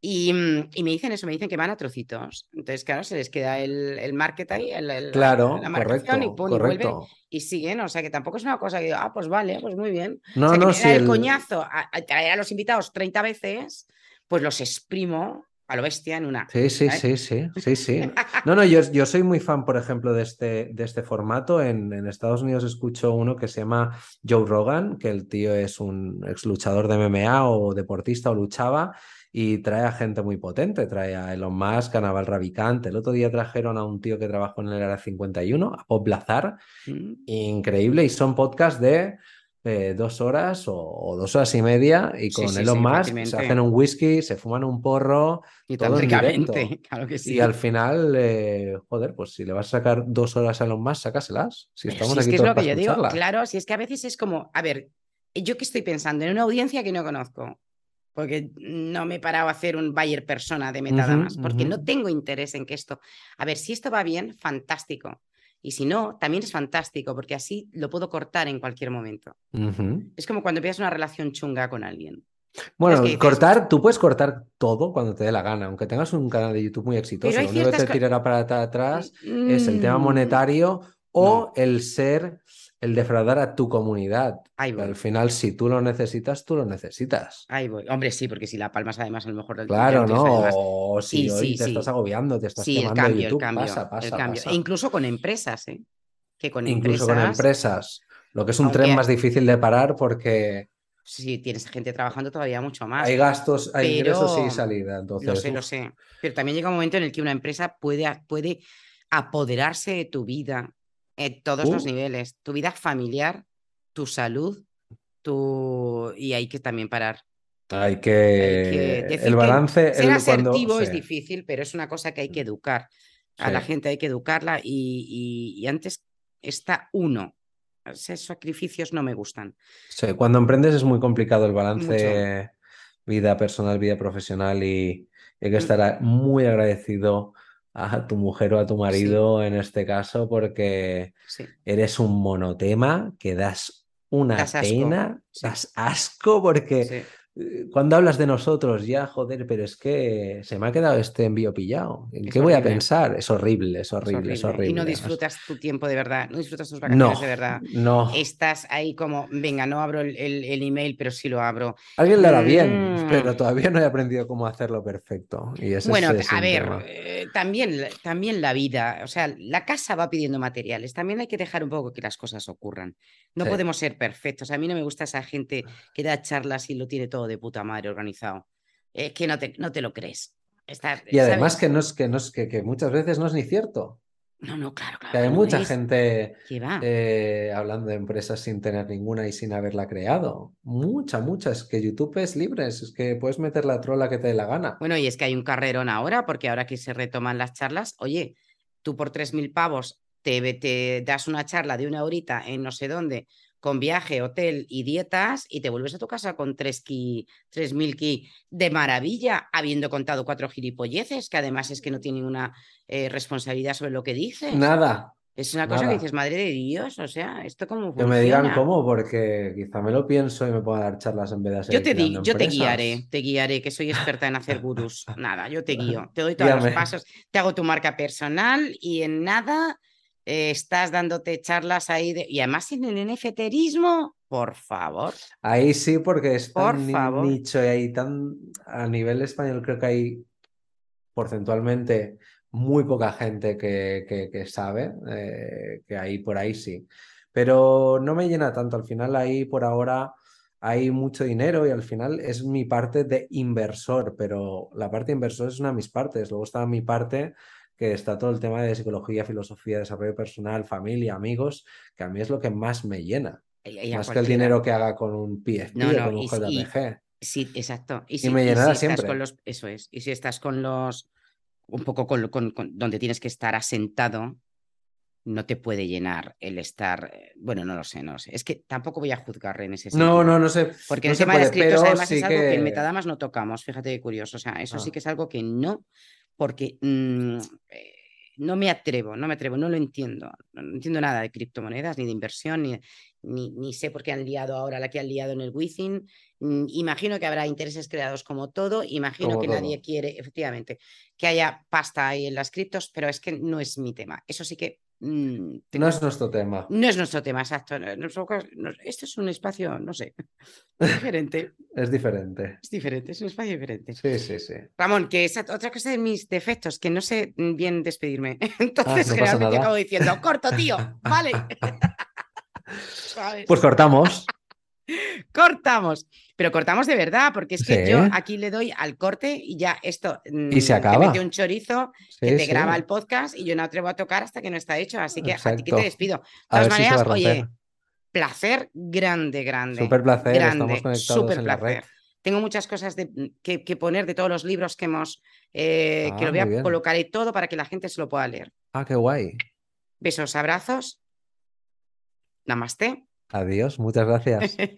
Y, mm, y me dicen eso, me dicen que van a trocitos. Entonces, claro, se les queda el, el market ahí, el- el- la- Claro, la y correcto, y vuelven correcto. y siguen. O sea, que tampoco es una cosa que, ah, pues vale, pues muy bien. No, o sea, no, si el el- coñazo a, a traer a los invitados 30 veces, pues los exprimo a lo bestia en una. Sí, sí, sí, sí, sí, sí. No, no, yo, yo soy muy fan, por ejemplo, de este, de este formato. En, en Estados Unidos escucho uno que se llama Joe Rogan, que el tío es un ex luchador de MMA o deportista o luchaba y trae a gente muy potente. Trae a Elon Musk, a Naval Ravikant. El otro día trajeron a un tío que trabajó en el Área 51, a Bob Lazar. Mm, Increíble. Y son podcasts de eh, dos horas o, o dos horas y media. Y con sí, Elon sí, Musk se hacen un whisky, se fuman un porro. Y Todo en claro que sí. Y al final, eh, joder, pues si le vas a sacar dos horas a Elon Musk, sácaselas. Si Pero estamos si es aquí que es lo que yo digo, claro, si es que a veces es como, a ver, yo que estoy pensando en una audiencia que no conozco, porque no me he parado a hacer un Bayer persona de metadamas, Ujú, porque no tengo interés en que esto, a ver, si esto va bien, fantástico. Y si no, también es fantástico, porque así lo puedo cortar en cualquier momento. Es como cuando empiezas una relación chunga con alguien. Bueno, dices- cortar, tú puedes cortar todo cuando te dé la gana, aunque tengas un canal de YouTube muy exitoso. Lo único que te tirará para atrás es el tema Mm, monetario o no. el ser, el defraudar a tu comunidad. Ahí Que voy. al final, si tú lo necesitas, tú lo necesitas. Ahí voy. Hombre, sí, porque si la palmas además a lo mejor Claro, ¿no? además- O si Sí, hoy sí, te sí. estás agobiando, te estás Sí, el quemando cambio, YouTube, el cambio, pasa, el pasa, cambio. pasa. E incluso con empresas, ¿eh? Que con Incluso con empresas. Lo que es un tren más difícil de parar porque sí, tienes gente trabajando todavía mucho más. hay gastos, hay ingresos y salida. Entonces, Lo sé, lo sé. Pero también llega un momento en el que una empresa puede, puede apoderarse de tu vida en todos los Uh. niveles. Tu vida familiar, tu salud, tu... y hay que también parar. hay que. Hay que decir el que balance. Ser el cuando- asertivo es sí, difícil, pero es una cosa que hay que educar. A la gente hay que educarla y, y- y antes está uno. Esos sacrificios no me gustan. Sí, cuando emprendes es muy complicado el balance vida personal, vida profesional y hay que Mm. estar muy agradecido a tu mujer o a tu marido en este caso porque Sí. eres un monotema que das una Das pena, das asco porque cuando hablas de nosotros, ya, joder, pero es que se me ha quedado este envío pillado. ¿En Es qué voy a pensar? Es horrible, es Es horrible, es horrible. Y no disfrutas tu tiempo de verdad, no disfrutas tus vacaciones No, de verdad. no. Estás ahí como, venga, no abro el, el- el email, pero sí lo abro. Alguien lo hará bien, Mm. pero todavía no he aprendido cómo hacerlo perfecto. Y ese Bueno, es a ver, eh, también, la- también la vida, o sea, la casa va pidiendo materiales, también hay que dejar un poco que las cosas ocurran. No Sí. podemos ser perfectos. A mí no me gusta esa gente que da charlas y lo tiene todo de puta madre organizado. Es que no te, no te lo crees. Y además ¿sabes? que no es que no es que, que muchas veces no es ni cierto. No, no, claro, claro. Que hay no mucha es. gente eh, hablando de empresas sin tener ninguna y sin haberla creado. Mucha, mucha. Es que YouTube es libre, es que puedes meter la trola que te dé la gana. Bueno, y es que hay un carrerón ahora, porque ahora que se retoman las charlas, oye, tú por 3.000 pavos te, te das una charla de una horita en no sé dónde, con viaje, hotel y dietas, y te vuelves a tu casa con 3 ki, 3.000 ki de maravilla, habiendo contado cuatro gilipolleces, que además es que no tienen una eh, responsabilidad sobre lo que dices. Nada. Es una cosa nada. que dices, madre de Dios, o sea, ¿esto cómo Que me digan cómo, porque quizá me lo pienso y me puedo dar charlas en vez de Yo te, di- creando yo te guiaré, te guiaré, que soy experta en hacer gurús. Nada, yo te guío, te doy todos los Guíame. pasos, te hago tu marca personal y en nada eh, estás dándote charlas ahí. de- Y además en el NFTerismo, por favor. Ahí sí, porque es Por tan favor. nicho y tan. A nivel español, creo que hay porcentualmente muy poca gente que, que- que sabe, eh, que ahí por ahí sí. Pero no me llena tanto. Al final, ahí por ahora hay mucho dinero y al final es mi parte de inversor, pero la parte de inversor es una de mis partes. Luego está mi parte que está todo el tema de psicología, filosofía, desarrollo personal, familia, amigos, que a mí es lo que más me llena. Y- Más que el dinero que haga con un PFP No, o no, con un JPG. Sí, exacto. Y Y si, me llenará si estás siempre. con los, eso es. Y si estás con los, un poco con, con- con- donde tienes que estar asentado, no te puede llenar el estar, eh, bueno, no lo sé, no lo sé. Es que tampoco voy a juzgar en ese sentido. No, no, no sé. Porque no el tema de puede, pero además sí es algo que... en metadamas no tocamos, fíjate qué curioso. O sea, eso sí Ah. que es algo que no, porque mm, eh, no me atrevo, no me atrevo, no lo entiendo. No, no entiendo nada de criptomonedas, ni de inversión, ni, ni, ni sé por qué han liado ahora la que han liado en el Wizzing. Mm, Imagino que habrá intereses creados como todo, imagino Como que nadie quiere, efectivamente, que haya pasta ahí en las criptos, pero es que no es mi tema. Eso sí que... mm, tengo- No es nuestro tema. no es nuestro tema, exacto. nuestro esto es un espacio, no sé, diferente. Es diferente. Es diferente, es un espacio diferente. Sí, sí, sí. Ramón, que es otra cosa de mis defectos, que no sé bien despedirme. Entonces, Ah, no generalmente acabo diciendo, corto, tío, vale. Pues cortamos. cortamos. Pero cortamos de verdad, porque es que Sí. yo aquí le doy al corte y ya esto Y se mm, acaba. te mete un chorizo que te sí. graba el podcast y yo no atrevo a tocar hasta que no está hecho. Así que a ti que Exacto. te despido. De todas si maneras, oye, placer grande, grande. Súper placer, grande, estamos conectados súper en la red. placer. Tengo muchas cosas de- mm, que, que poner de todos los libros que hemos, eh, que Ah, lo voy a bien. colocar y todo para que la gente se lo pueda leer. Ah, qué guay. Besos, abrazos. Namaste. Adiós, muchas gracias.